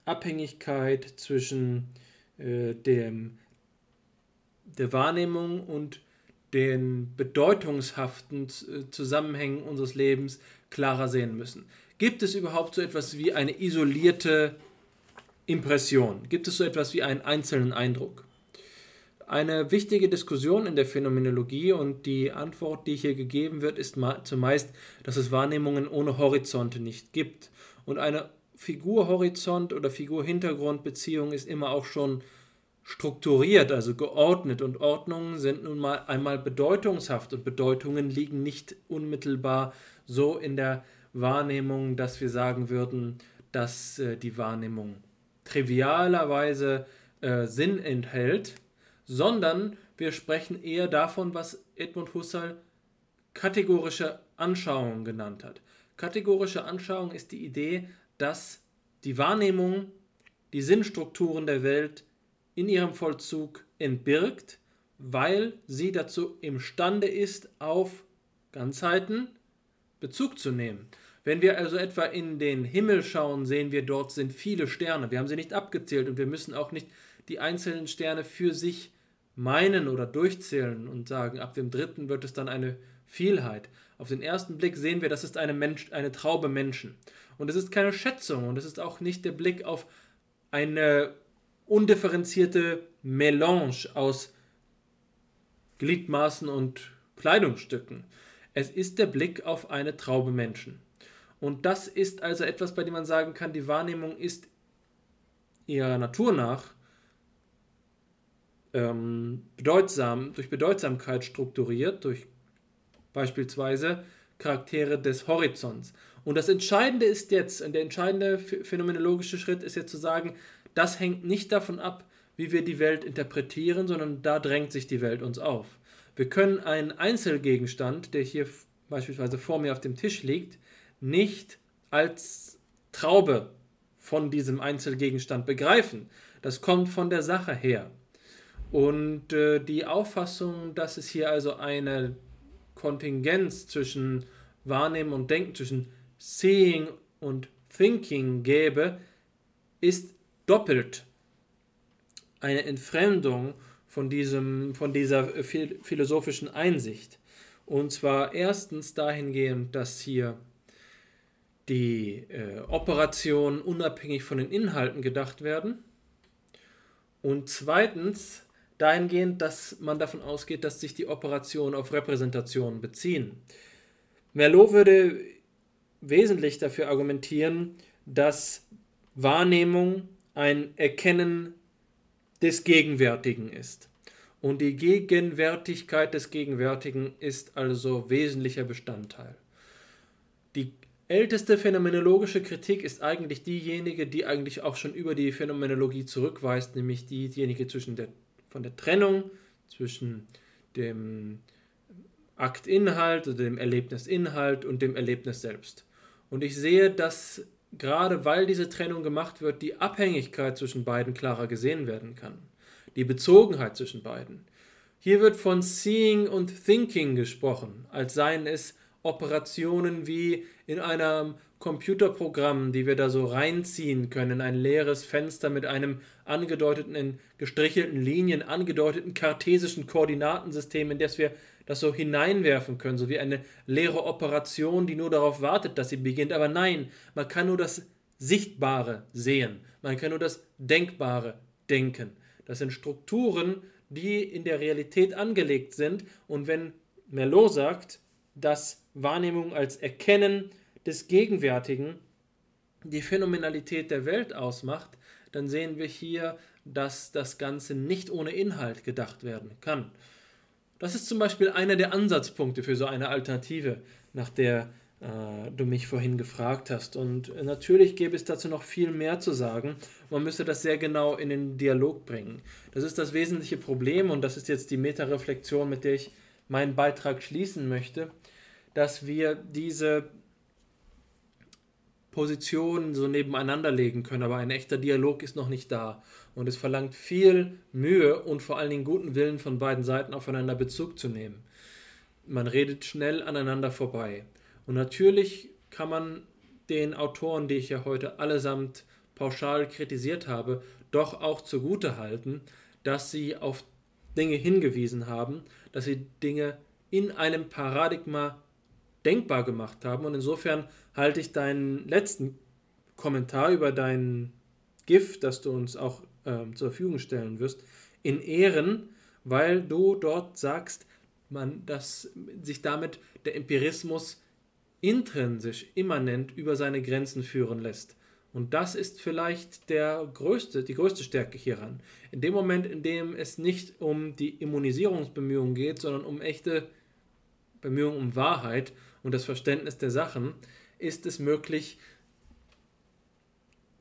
Abhängigkeit zwischen äh, dem, der Wahrnehmung und den bedeutungshaften äh, Zusammenhängen unseres Lebens klarer sehen müssen. Gibt es überhaupt so etwas wie eine isolierte Impression? Gibt es so etwas wie einen einzelnen Eindruck? Eine wichtige Diskussion in der Phänomenologie und die Antwort, die hier gegeben wird, ist zumeist, dass es Wahrnehmungen ohne Horizonte nicht gibt. Und eine Figur-Horizont- oder Figur-Hintergrund-Beziehung ist immer auch schon strukturiert, also geordnet. Und Ordnungen sind nun mal einmal bedeutungshaft und Bedeutungen liegen nicht unmittelbar so in der Wahrnehmung, dass wir sagen würden, dass äh, die Wahrnehmung trivialerweise äh, Sinn enthält, sondern wir sprechen eher davon, was Edmund Husserl kategorische Anschauung genannt hat. Kategorische Anschauung ist die Idee, dass die Wahrnehmung die Sinnstrukturen der Welt in ihrem Vollzug entbirgt, weil sie dazu imstande ist, auf Ganzheiten Bezug zu nehmen. Wenn wir also etwa in den Himmel schauen, sehen wir, dort sind viele Sterne. Wir haben sie nicht abgezählt und wir müssen auch nicht die einzelnen Sterne für sich meinen oder durchzählen und sagen, ab dem dritten wird es dann eine Vielheit. Auf den ersten Blick sehen wir, das ist eine, Mensch, eine Traube Menschen. Und es ist keine Schätzung und es ist auch nicht der Blick auf eine undifferenzierte Melange aus Gliedmaßen und Kleidungsstücken. Es ist der Blick auf eine Traube Menschen. Und das ist also etwas, bei dem man sagen kann, die Wahrnehmung ist ihrer Natur nach ähm, bedeutsam, durch Bedeutsamkeit strukturiert, durch beispielsweise Charaktere des Horizonts. Und das Entscheidende ist jetzt, der entscheidende phänomenologische Schritt ist jetzt zu sagen, das hängt nicht davon ab, wie wir die Welt interpretieren, sondern da drängt sich die Welt uns auf. Wir können einen Einzelgegenstand, der hier beispielsweise vor mir auf dem Tisch liegt, nicht als Traube von diesem Einzelgegenstand begreifen. Das kommt von der Sache her. Und äh, die Auffassung, dass es hier also eine Kontingenz zwischen Wahrnehmen und Denken, zwischen Seeing und Thinking gäbe, ist doppelt eine Entfremdung von, diesem, von dieser philosophischen Einsicht. Und zwar erstens dahingehend, dass hier die äh, Operationen unabhängig von den Inhalten gedacht werden. Und zweitens dahingehend, dass man davon ausgeht, dass sich die Operationen auf Repräsentationen beziehen. Merlot würde wesentlich dafür argumentieren, dass Wahrnehmung ein Erkennen des Gegenwärtigen ist. Und die Gegenwärtigkeit des Gegenwärtigen ist also wesentlicher Bestandteil. Die älteste phänomenologische Kritik ist eigentlich diejenige, die eigentlich auch schon über die Phänomenologie zurückweist, nämlich diejenige zwischen der von der Trennung zwischen dem Aktinhalt oder dem Erlebnisinhalt und dem Erlebnis selbst. Und ich sehe, dass gerade weil diese Trennung gemacht wird, die Abhängigkeit zwischen beiden klarer gesehen werden kann. Die Bezogenheit zwischen beiden. Hier wird von Seeing und Thinking gesprochen, als seien es Operationen wie in einem Computerprogrammen, die wir da so reinziehen können, ein leeres Fenster mit einem angedeuteten, in gestrichelten Linien, angedeuteten kartesischen Koordinatensystem, in das wir das so hineinwerfen können, so wie eine leere Operation, die nur darauf wartet, dass sie beginnt. Aber nein, man kann nur das Sichtbare sehen, man kann nur das Denkbare denken. Das sind Strukturen, die in der Realität angelegt sind. Und wenn Merlot sagt, dass Wahrnehmung als Erkennen des Gegenwärtigen die Phänomenalität der Welt ausmacht, dann sehen wir hier, dass das Ganze nicht ohne Inhalt gedacht werden kann. Das ist zum Beispiel einer der Ansatzpunkte für so eine Alternative, nach der äh, du mich vorhin gefragt hast. Und natürlich gäbe es dazu noch viel mehr zu sagen. Man müsste das sehr genau in den Dialog bringen. Das ist das wesentliche Problem und das ist jetzt die Metareflexion, mit der ich meinen Beitrag schließen möchte, dass wir diese Positionen so nebeneinander legen können, aber ein echter Dialog ist noch nicht da. Und es verlangt viel Mühe und vor allen Dingen guten Willen von beiden Seiten aufeinander Bezug zu nehmen. Man redet schnell aneinander vorbei. Und natürlich kann man den Autoren, die ich ja heute allesamt pauschal kritisiert habe, doch auch zugute halten, dass sie auf Dinge hingewiesen haben, dass sie Dinge in einem Paradigma denkbar gemacht haben. Und insofern halte ich deinen letzten Kommentar über dein GIF, das du uns auch ähm, zur Verfügung stellen wirst, in Ehren, weil du dort sagst, man, dass sich damit der Empirismus intrinsisch, immanent über seine Grenzen führen lässt. Und das ist vielleicht der größte, die größte Stärke hieran. In dem Moment, in dem es nicht um die Immunisierungsbemühungen geht, sondern um echte Bemühungen um Wahrheit und das Verständnis der Sachen, ist es möglich,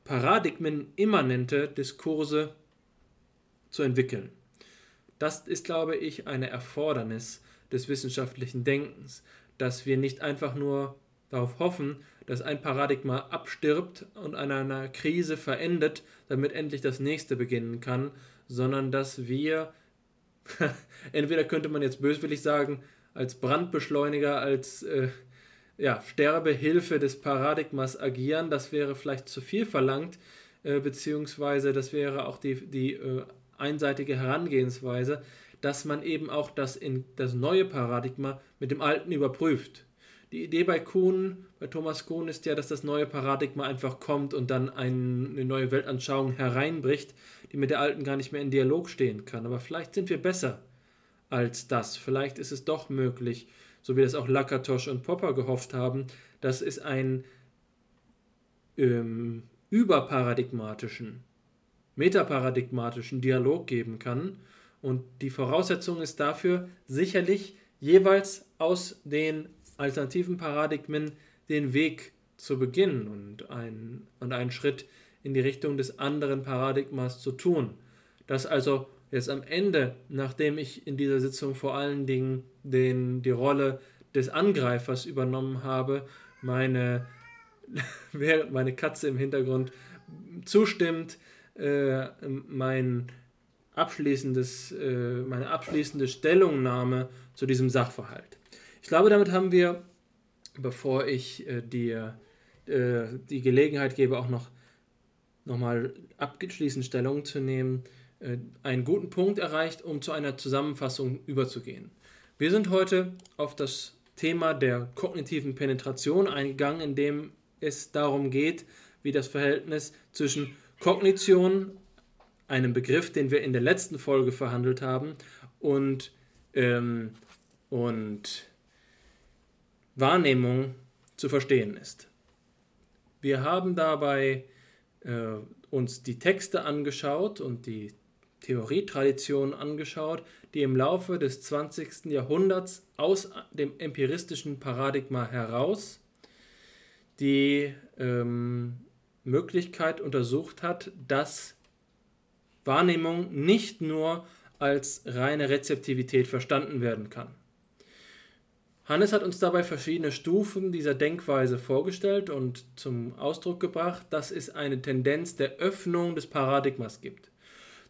paradigmenimmanente Diskurse zu entwickeln. Das ist, glaube ich, eine Erfordernis des wissenschaftlichen Denkens, dass wir nicht einfach nur darauf hoffen, dass ein Paradigma abstirbt und an einer Krise verendet, damit endlich das nächste beginnen kann, sondern dass wir, entweder könnte man jetzt böswillig sagen, als Brandbeschleuniger, als äh, ja, Sterbehilfe des Paradigmas agieren, das wäre vielleicht zu viel verlangt, äh, beziehungsweise das wäre auch die, die äh, einseitige Herangehensweise, dass man eben auch das, in, das neue Paradigma mit dem alten überprüft. Die Idee bei Kuhn, bei Thomas Kuhn ist ja, dass das neue Paradigma einfach kommt und dann eine neue Weltanschauung hereinbricht, die mit der alten gar nicht mehr in Dialog stehen kann. Aber vielleicht sind wir besser als das. Vielleicht ist es doch möglich, so wie das auch Lakatosch und Popper gehofft haben, dass es einen ähm, überparadigmatischen, metaparadigmatischen Dialog geben kann. Und die Voraussetzung ist dafür sicherlich jeweils aus den alternativen Paradigmen den Weg zu beginnen und, ein, und einen Schritt in die Richtung des anderen Paradigmas zu tun. Dass also jetzt am Ende, nachdem ich in dieser Sitzung vor allen Dingen den, die Rolle des Angreifers übernommen habe, meine, während meine Katze im Hintergrund zustimmt, äh, mein abschließendes, äh, meine abschließende Stellungnahme zu diesem Sachverhalt. Ich glaube, damit haben wir, bevor ich äh, dir äh, die Gelegenheit gebe, auch noch, noch mal abschließend Stellung zu nehmen, einen guten Punkt erreicht, um zu einer Zusammenfassung überzugehen. Wir sind heute auf das Thema der kognitiven Penetration eingegangen, in dem es darum geht, wie das Verhältnis zwischen Kognition, einem Begriff, den wir in der letzten Folge verhandelt haben, und, ähm, und Wahrnehmung zu verstehen ist. Wir haben dabei äh, uns die Texte angeschaut und die Theorietradition angeschaut, die im Laufe des 20. Jahrhunderts aus dem empiristischen Paradigma heraus die ähm, Möglichkeit untersucht hat, dass Wahrnehmung nicht nur als reine Rezeptivität verstanden werden kann. Hannes hat uns dabei verschiedene Stufen dieser Denkweise vorgestellt und zum Ausdruck gebracht, dass es eine Tendenz der Öffnung des Paradigmas gibt.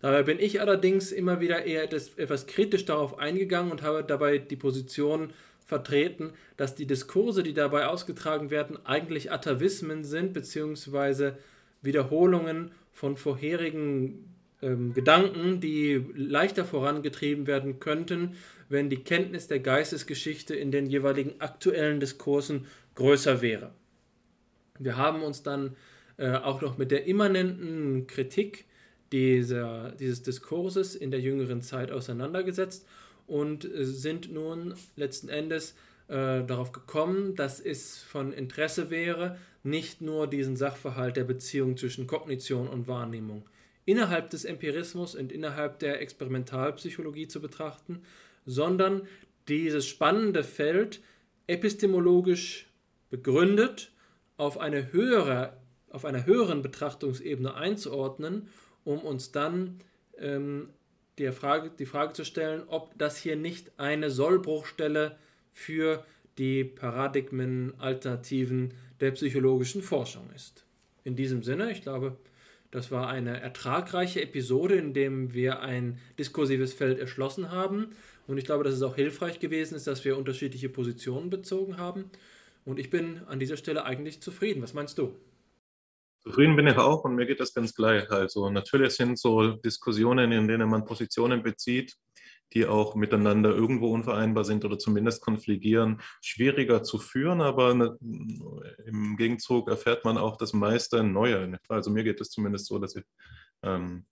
Dabei bin ich allerdings immer wieder eher etwas kritisch darauf eingegangen und habe dabei die Position vertreten, dass die Diskurse, die dabei ausgetragen werden, eigentlich Atavismen sind, beziehungsweise Wiederholungen von vorherigen ähm, Gedanken, die leichter vorangetrieben werden könnten, wenn die Kenntnis der Geistesgeschichte in den jeweiligen aktuellen Diskursen größer wäre. Wir haben uns dann äh, auch noch mit der immanenten Kritik dieser, dieses Diskurses in der jüngeren Zeit auseinandergesetzt und äh, sind nun letzten Endes äh, darauf gekommen, dass es von Interesse wäre, nicht nur diesen Sachverhalt der Beziehung zwischen Kognition und Wahrnehmung innerhalb des Empirismus und innerhalb der Experimentalpsychologie zu betrachten, sondern dieses spannende Feld epistemologisch begründet auf eine höhere, auf einer höheren Betrachtungsebene einzuordnen, um uns dann ähm, die, Frage, die Frage zu stellen, ob das hier nicht eine Sollbruchstelle für die Paradigmenalternativen der psychologischen Forschung ist. In diesem Sinne, ich glaube, das war eine ertragreiche Episode, in der wir ein diskursives Feld erschlossen haben. Und ich glaube, dass es auch hilfreich gewesen ist, dass wir unterschiedliche Positionen bezogen haben. Und ich bin an dieser Stelle eigentlich zufrieden. Was meinst du? Zufrieden bin ich auch und mir geht das ganz gleich. Also natürlich sind so Diskussionen, in denen man Positionen bezieht, die auch miteinander irgendwo unvereinbar sind oder zumindest konfligieren, schwieriger zu führen, aber ne, im Gegenzug erfährt man auch das meiste Neue. Also mir geht es zumindest so, dass ich ähm,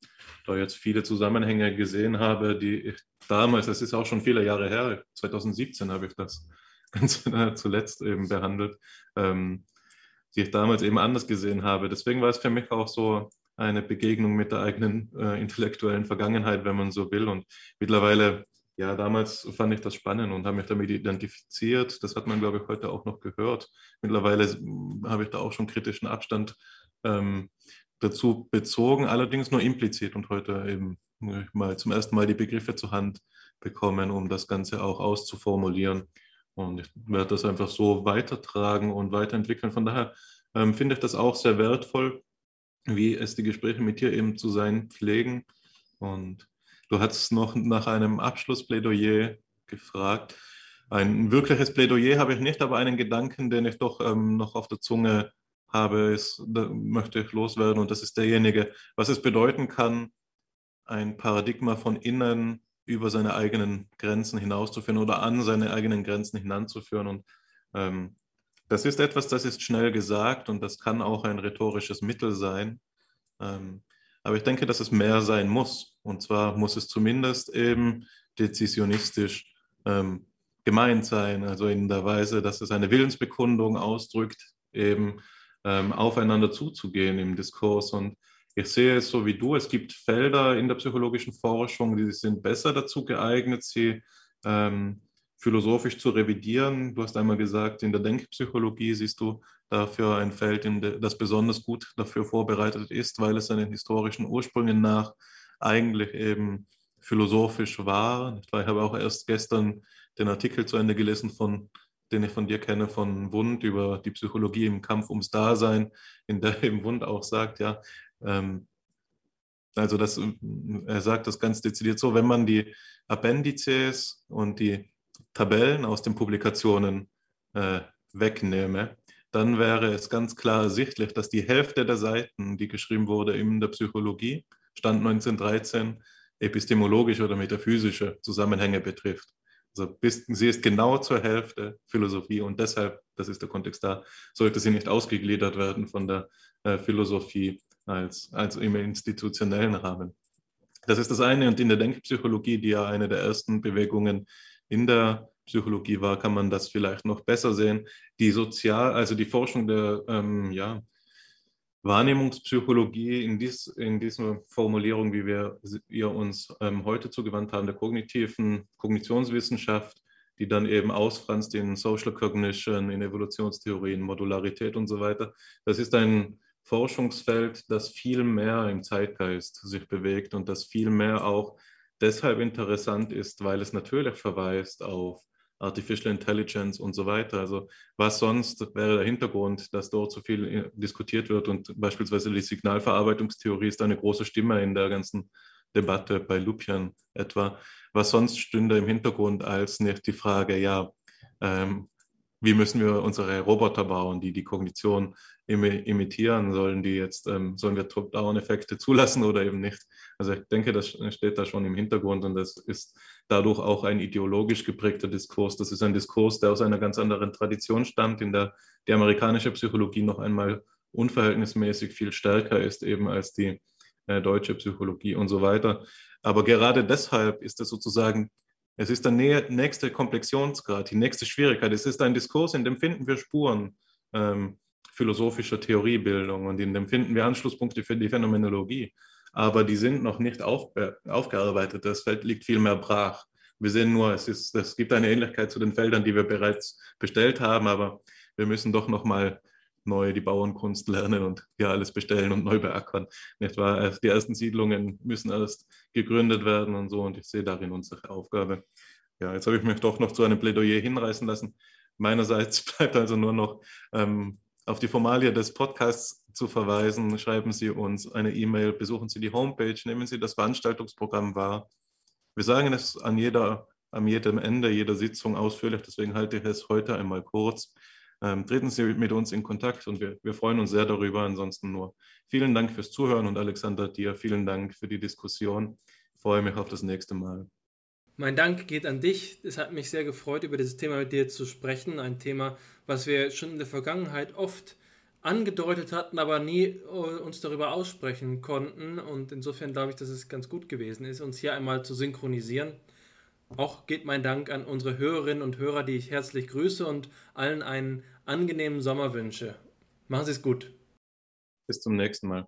da jetzt viele Zusammenhänge gesehen habe, die ich damals, das ist auch schon viele Jahre her, 2017 habe ich das ganz zuletzt eben behandelt, ähm, die ich damals eben anders gesehen habe. Deswegen war es für mich auch so eine Begegnung mit der eigenen äh, intellektuellen Vergangenheit, wenn man so will. Und mittlerweile, ja, damals fand ich das spannend und habe mich damit identifiziert. Das hat man, glaube ich, heute auch noch gehört. Mittlerweile hm, habe ich da auch schon kritischen Abstand ähm, dazu bezogen, allerdings nur implizit und heute eben mal zum ersten Mal die Begriffe zur Hand bekommen, um das Ganze auch auszuformulieren. Und ich werde das einfach so weitertragen und weiterentwickeln. Von daher ähm, finde ich das auch sehr wertvoll, wie es die Gespräche mit dir eben zu sein pflegen. Und du hast noch nach einem Abschlussplädoyer gefragt. Ein wirkliches Plädoyer habe ich nicht, aber einen Gedanken, den ich doch ähm, noch auf der Zunge habe, ist, möchte ich loswerden. Und das ist derjenige, was es bedeuten kann, ein Paradigma von innen über seine eigenen Grenzen hinauszuführen oder an seine eigenen Grenzen hinanzuführen. Und ähm, das ist etwas, das ist schnell gesagt und das kann auch ein rhetorisches Mittel sein. Ähm, aber ich denke, dass es mehr sein muss. Und zwar muss es zumindest eben dezisionistisch ähm, gemeint sein, also in der Weise, dass es eine Willensbekundung ausdrückt, eben ähm, aufeinander zuzugehen im Diskurs. Und ich sehe es so wie du, es gibt Felder in der psychologischen Forschung, die sind besser dazu geeignet, sie ähm, philosophisch zu revidieren. Du hast einmal gesagt, in der Denkpsychologie siehst du dafür ein Feld, das besonders gut dafür vorbereitet ist, weil es seinen historischen Ursprüngen nach eigentlich eben philosophisch war. Ich habe auch erst gestern den Artikel zu Ende gelesen von den ich von dir kenne, von Wund über die Psychologie im Kampf ums Dasein, in der eben Wund auch sagt, ja, ähm, also das, er sagt das ganz dezidiert so, wenn man die Appendizes und die Tabellen aus den Publikationen äh, wegnehme, dann wäre es ganz klar ersichtlich, dass die Hälfte der Seiten, die geschrieben wurde in der Psychologie, Stand 1913, epistemologische oder metaphysische Zusammenhänge betrifft. Also bis, sie ist genau zur Hälfte Philosophie und deshalb, das ist der Kontext da, sollte sie nicht ausgegliedert werden von der äh, Philosophie als, als im institutionellen Rahmen. Das ist das eine. Und in der Denkpsychologie, die ja eine der ersten Bewegungen in der Psychologie war, kann man das vielleicht noch besser sehen. Die Sozial, also die Forschung der ähm, ja, Wahrnehmungspsychologie in, dies, in dieser Formulierung, wie wir ihr uns ähm, heute zugewandt haben, der kognitiven Kognitionswissenschaft, die dann eben ausfranst in Social Cognition, in Evolutionstheorien, Modularität und so weiter. Das ist ein Forschungsfeld, das viel mehr im Zeitgeist sich bewegt und das viel mehr auch deshalb interessant ist, weil es natürlich verweist auf Artificial Intelligence und so weiter. Also was sonst wäre der Hintergrund, dass dort so viel äh, diskutiert wird und beispielsweise die Signalverarbeitungstheorie ist eine große Stimme in der ganzen Debatte bei Lupian etwa. Was sonst stünde im Hintergrund als nicht die Frage, ja, ähm, wie müssen wir unsere Roboter bauen, die die Kognition imitieren? Sollen die jetzt, ähm, sollen wir Top-Down-Effekte zulassen oder eben nicht? Also ich denke, das steht da schon im Hintergrund und das ist dadurch auch ein ideologisch geprägter Diskurs. Das ist ein Diskurs, der aus einer ganz anderen Tradition stammt, in der die amerikanische Psychologie noch einmal unverhältnismäßig viel stärker ist eben als die äh, deutsche Psychologie und so weiter. Aber gerade deshalb ist es sozusagen es ist der nächste Komplexionsgrad, die nächste Schwierigkeit. Es ist ein Diskurs, in dem finden wir Spuren ähm, philosophischer Theoriebildung und in dem finden wir Anschlusspunkte für die Phänomenologie. Aber die sind noch nicht auf, aufgearbeitet. Das Feld liegt vielmehr brach. Wir sehen nur, es, ist, es gibt eine Ähnlichkeit zu den Feldern, die wir bereits bestellt haben, aber wir müssen doch noch mal neu die Bauernkunst lernen und hier alles bestellen und neu beackern. Nicht wahr? Die ersten Siedlungen müssen erst gegründet werden und so und ich sehe darin unsere Aufgabe. Ja, jetzt habe ich mich doch noch zu einem Plädoyer hinreißen lassen. Meinerseits bleibt also nur noch ähm, auf die Formalie des Podcasts zu verweisen. Schreiben Sie uns eine E-Mail, besuchen Sie die Homepage, nehmen Sie das Veranstaltungsprogramm wahr. Wir sagen es an, jeder, an jedem Ende jeder Sitzung ausführlich, deswegen halte ich es heute einmal kurz. Ähm, treten Sie mit uns in Kontakt und wir, wir freuen uns sehr darüber. Ansonsten nur vielen Dank fürs Zuhören und Alexander, dir vielen Dank für die Diskussion. Ich freue mich auf das nächste Mal. Mein Dank geht an dich. Es hat mich sehr gefreut, über dieses Thema mit dir zu sprechen. Ein Thema, was wir schon in der Vergangenheit oft angedeutet hatten, aber nie äh, uns darüber aussprechen konnten. Und insofern glaube ich, dass es ganz gut gewesen ist, uns hier einmal zu synchronisieren. Auch geht mein Dank an unsere Hörerinnen und Hörer, die ich herzlich grüße und allen einen angenehmen Sommer wünsche. Machen Sie es gut. Bis zum nächsten Mal.